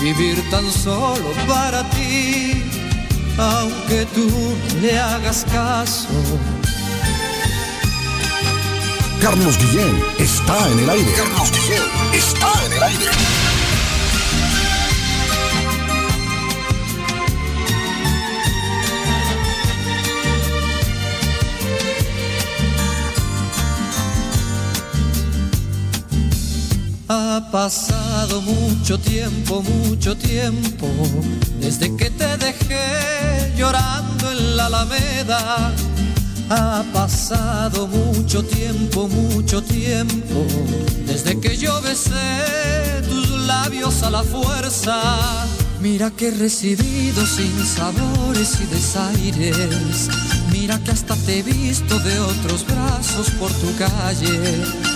vivir tan solo para ti, aunque tú le hagas caso Carlos Guillén está en el aire. Carlos Guillén está en el aire. Ha pasado mucho tiempo, mucho tiempo, desde que te dejé llorando en la alameda ha pasado mucho tiempo, mucho tiempo, desde que yo besé tus labios a la fuerza. Mira que he recibido sin sabores y desaires. Mira que hasta te he visto de otros brazos por tu calle.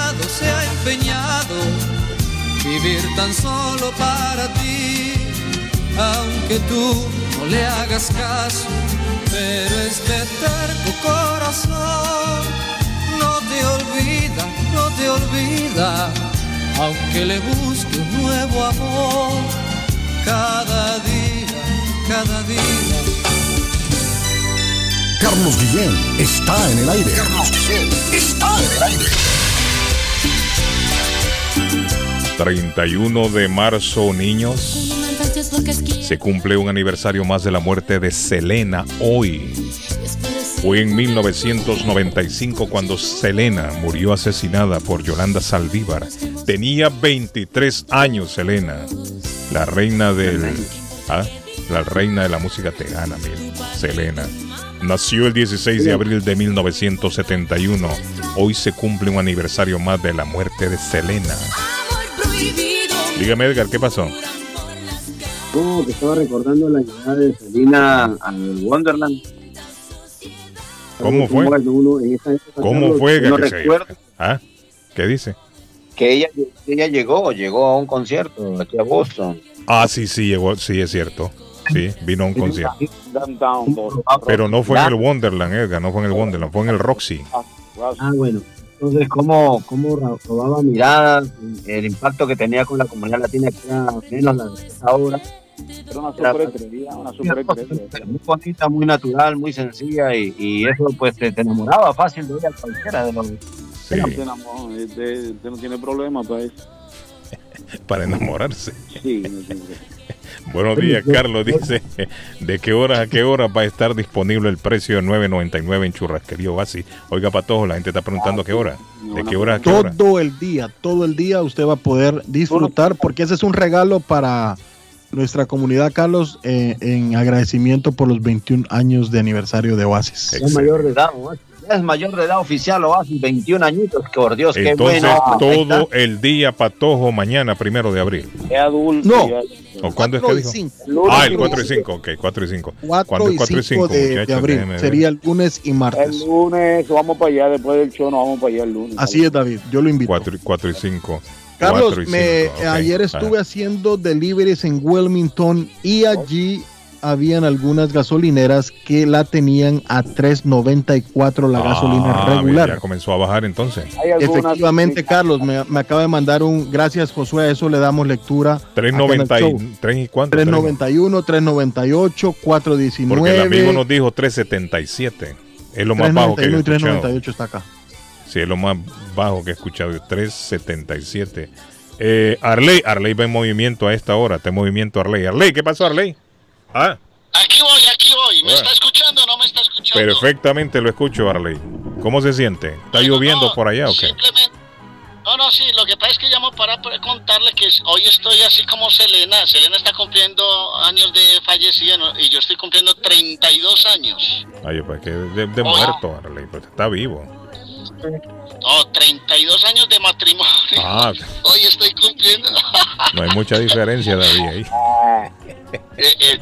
se ha empeñado vivir tan solo para ti, aunque tú no le hagas caso pero este terco corazón no te olvida, no te olvida, aunque le busque un nuevo amor cada día, cada día. Carlos Guillén está en el aire. Carlos Guillén está en el aire. 31 de marzo, niños. Se cumple un aniversario más de la muerte de Selena hoy. Fue en 1995 cuando Selena murió asesinada por Yolanda Saldívar. Tenía 23 años Selena, la reina del ¿ah? la reina de la música tegana, Selena. Nació el 16 de abril de 1971. Hoy se cumple un aniversario más de la muerte de Selena. Dígame Edgar, ¿qué pasó? No, que estaba recordando la llegada de Selena al Wonderland. ¿Cómo fue? ¿Cómo fue? No recuerdo. ¿Ah? ¿Qué dice? Que ella, ella llegó, llegó a un concierto aquí a Boston. Ah, sí, sí, llegó, sí, es cierto. Sí, vino a un concierto. Pero no fue en el Wonderland, Edgar, no fue en el Wonderland, fue en el Roxy. Ah, bueno. Entonces, ¿cómo, cómo robaba miradas? El impacto que tenía con la comunidad latina, que era menos la de ahora era una superestrella, una superestrella. Muy bonita, muy natural, muy sencilla y, y eso pues te, enamoraba fácil de ella cualquiera de los... Sí. Te no tiene problema para eso. (laughs) para enamorarse. Sí, (laughs) Buenos días, Carlos. Dice, ¿de qué hora a qué hora va a estar disponible el precio de 9.99 en Churrasquería Basi? Oiga, para todos, la gente está preguntando a qué hora. ¿De qué hora a qué hora? Todo el día, todo el día usted va a poder disfrutar porque ese es un regalo para nuestra comunidad, Carlos, eh, en agradecimiento por los 21 años de aniversario de Oasis. Es mayor de edad, es mayor de edad oficial Oasis, 21 añitos, por Dios, qué Entonces, todo el día patojo mañana, primero de abril. Qué adulto. No. ¿O cuándo es que dijo? Ah, el 4 y 5, ok, 4 y 5. 4 y 5 de, de abril, sería el lunes y martes. El lunes, vamos para allá, después del show nos vamos para allá el lunes. Así es, David, yo lo invito. 4, 4 y 5. Carlos, me, ayer estuve haciendo deliveries en Wilmington y allí habían algunas gasolineras que la tenían a 3.94 la gasolina Ah, regular. Ya comenzó a bajar entonces. Efectivamente, Carlos, me, me acaba de mandar un gracias, Josué. A eso le damos lectura. acá en el 3.90 show. y, 3 y cuánto? 391, 398, 419. Porque el amigo nos dijo 377. Es lo más bajo que he 391 y escuchado. 398 está acá. Sí, es lo más bajo que he escuchado. 377. Eh, Arley, Arley va en movimiento a esta hora. Está en movimiento Arley. Arley, ¿qué pasó, Arley? Ah, Aquí voy, aquí voy. ¿Me Bueno. está escuchando o no me está escuchando? perfectamente lo escucho, Arley. ¿Cómo se siente? ¿Está lloviendo por allá o qué? Simplemente. No, no, sí, lo que pasa es que llamo para para contarle que hoy estoy así como Selena. Selena está cumpliendo años de fallecida ¿no? y yo estoy cumpliendo 32 años. Ay, pues que de, de muerto, Arley. Pues está vivo. No, 32 años de matrimonio. Ah, (laughs) Hoy estoy cumpliendo. no hay mucha diferencia, David. Ahí. (laughs) Eh, eh, (laughs)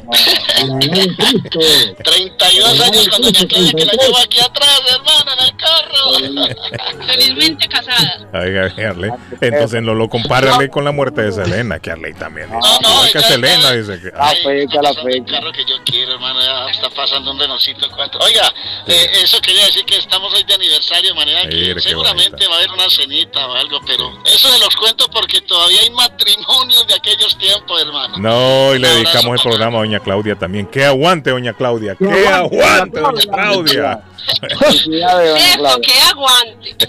32 (laughs) años doña Claudia que la llevo aquí atrás, hermano, en el carro. Felizmente casada. Oiga, Arley. Entonces no lo compárale con la muerte de Selena, que Arley también. No, no, es que Selena dice que. La fecha, la fecha. El carro que yo quiero, hermano, ya está pasando un renocito. ¿cuánto? Oiga, eh, eso quería decir que estamos hoy de aniversario, de manera que seguramente va a haber una cenita o algo, pero eso se los cuento porque todavía hay matrimonios de aquellos tiempos, hermano. No, y le Un dedicamos el programa a Doña Claudia también. Que aguante, Doña Claudia. Que aguante, Doña Claudia. Eso, que aguante.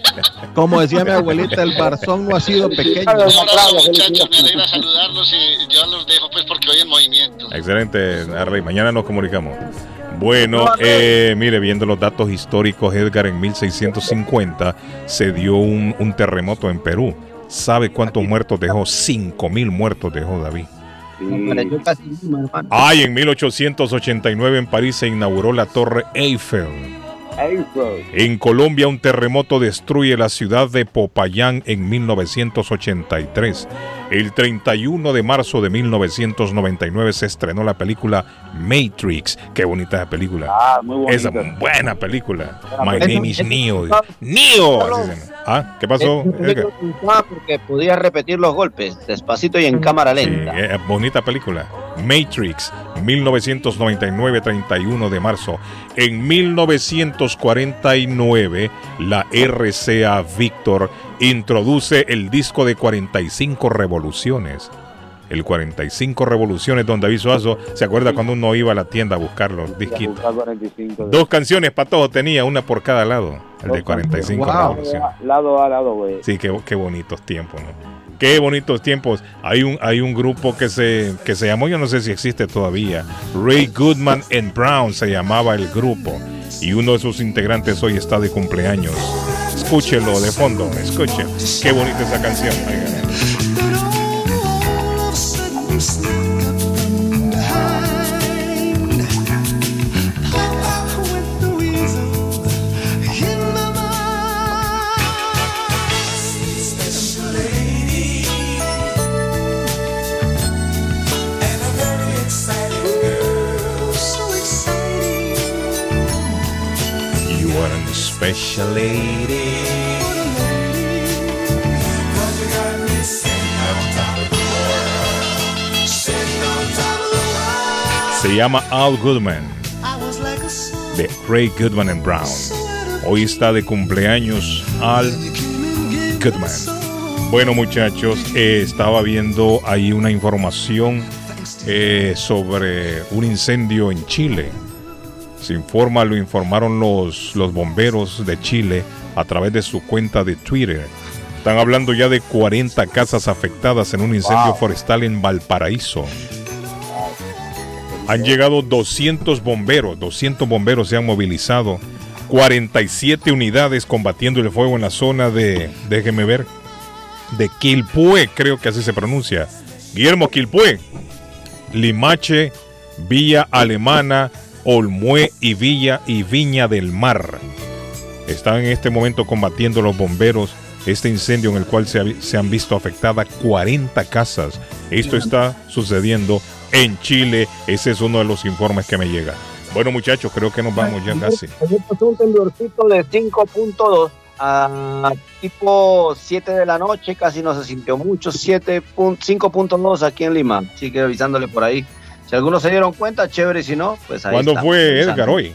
Como decía mi abuelita, el barzón no ha sido pequeño. Abrazo, muchachos, me alegra saludarlos y yo los dejo pues porque hoy en movimiento. Excelente, Arley. Mañana nos comunicamos. Bueno, eh, mire, viendo los datos históricos, Edgar, en 1650 se dio un, un terremoto en Perú. ¿Sabe cuántos muertos dejó? 5 mil muertos dejó David. Ay, en 1889 en París se inauguró la Torre Eiffel. En Colombia un terremoto destruye la ciudad de Popayán en 1983. El 31 de marzo de 1999 se estrenó la película Matrix. Qué bonita esa película. Ah, muy bonita. Esa buena película. My name is Neo. Neo. así se llama. Ah, ¿qué pasó? Porque podía repetir los golpes despacito y en cámara lenta. Sí, eh, bonita película. Matrix, 1999, 31 de marzo. En 1949, la RCA Victor introduce el disco de 45 revoluciones. El 45 revoluciones, donde David Suazo, ¿se acuerda cuando uno iba a la tienda a buscar los disquitos? Buscar 45 de- Dos canciones para todos tenía, una por cada lado. El de 45 revoluciones. Lado A, lado B. Sí, qué, qué bonitos tiempos, ¿no? Qué bonitos tiempos. Hay un, hay un grupo que se, que se llamó, yo no sé si existe todavía, Ray Goodman and Brown se llamaba el grupo. Y uno de sus integrantes hoy está de cumpleaños. Escúchelo de fondo, escuchen. Qué bonita esa canción. Special lady. Se llama Al Goodman, de Ray Goodman and Brown. Hoy está de cumpleaños Al Goodman. Bueno muchachos, eh, estaba viendo ahí una información eh, sobre un incendio en Chile. Se informa, lo informaron los, los bomberos de Chile a través de su cuenta de Twitter. Están hablando ya de 40 casas afectadas en un incendio Wow. forestal en Valparaíso. Han llegado 200 bomberos, 200 bomberos se han movilizado, 47 unidades combatiendo el fuego en la zona de, déjeme ver, de Quilpue, creo que así se pronuncia. Guillermo Quilpue. Limache, Villa Alemana, Olmué y Villa y Viña del Mar. Están en este momento combatiendo los bomberos este incendio en el cual se, han visto afectadas 40 casas. Esto está sucediendo en Chile. Ese es uno de los informes que me llega. Bueno, muchachos, creo que nos vamos ya casi. un temblorcito de 5.2 a tipo 7 de la noche, casi no se sintió mucho, 5.2 aquí en Lima. Sigue avisándole por ahí. Si algunos se dieron cuenta, chévere, si no, pues ahí ¿Cuándo fue Edgar hoy?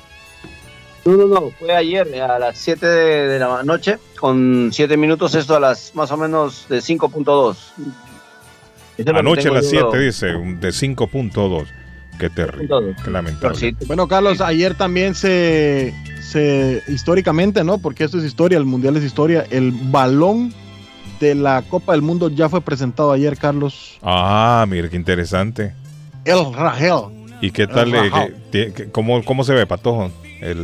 No, no, no, fue ayer a las 7 de, la noche, con 7 minutos, esto a las más o menos de 5.2. Anoche a las 7 dice, de 5.2. Qué terrible, qué lamentable. Bueno, Carlos, ayer también se, se, históricamente, ¿no? Porque esto es historia, el Mundial es historia, el balón de la Copa del Mundo ya fue presentado ayer, Carlos. Ah, mire, qué interesante. El Rajel. ¿Y qué tal? Eh, cómo, ¿Cómo se ve, Patojo?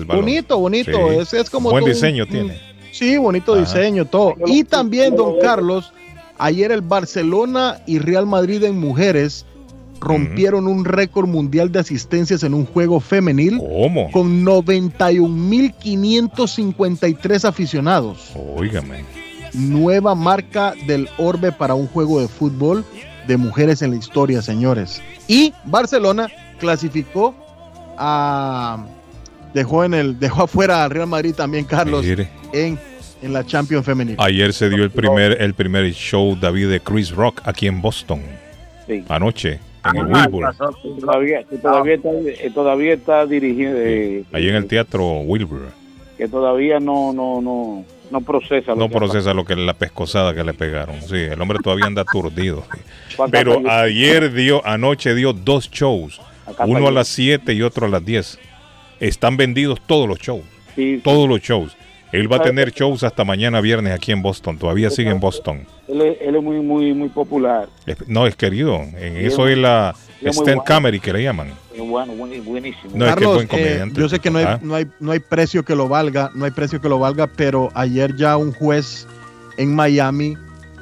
Bonito, bonito. Es, es, como. Buen diseño tiene. Sí, bonito diseño, todo. Y también, don Carlos, ayer el Barcelona y Real Madrid en mujeres rompieron un récord mundial de asistencias en un juego femenil. ¿Cómo? Con 91.553 aficionados. Óigame. Nueva marca del Orbe para un juego de fútbol de mujeres en la historia, señores. Y Barcelona clasificó a dejó en el dejó afuera al Real Madrid también Carlos en, en la Champions femenil. Ayer se dio el primer el primer show David de Chris Rock aquí en Boston. Anoche en el ah, Wilbur. Todavía, todavía, está, eh, todavía está dirigiendo. Eh, ahí en el teatro Wilbur. Que todavía no, no, no, no procesa. Lo no procesa lo que la pescosada que le pegaron. Sí, el hombre todavía anda aturdido. (laughs) Pero ayer dio, anoche dio dos shows. Uno a las 7 y otro a las 10 están vendidos todos los shows. todos los shows. Él va a tener shows hasta mañana viernes aquí en Boston. Todavía sigue en Boston. Él es, muy, muy, muy popular. no, es querido. En eso es la stand comedy que le llaman. Bueno, buenísimo. No, Carlos, eh, yo sé que no hay, ¿ah? no, hay, no hay precio que lo valga, no hay precio que lo valga, pero ayer ya un juez en Miami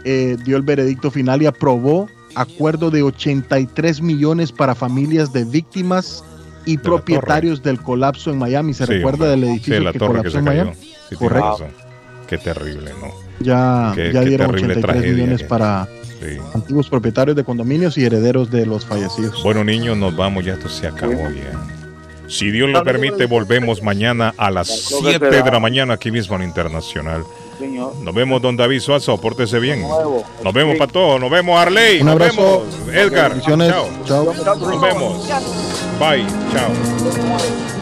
eh, dio el veredicto final y aprobó acuerdo de 83 millones para familias de víctimas y propietarios del colapso en Miami. ¿Se recuerda del edificio que colapsó en Miami? Correcto. Qué terrible, ¿no? Ya, ya dieron 83 millones para antiguos propietarios de condominios y herederos de los fallecidos. Bueno, niños, nos vamos, ya esto se acabó ya. Si Dios lo permite, volvemos mañana a las 7 de la mañana aquí mismo en Internacional. Nos vemos, don David Suazo, pórtese bien. Nos vemos, Pato, nos vemos, Arley. Nos vemos, Edgar. Chao. Nos vemos. Bye, chao.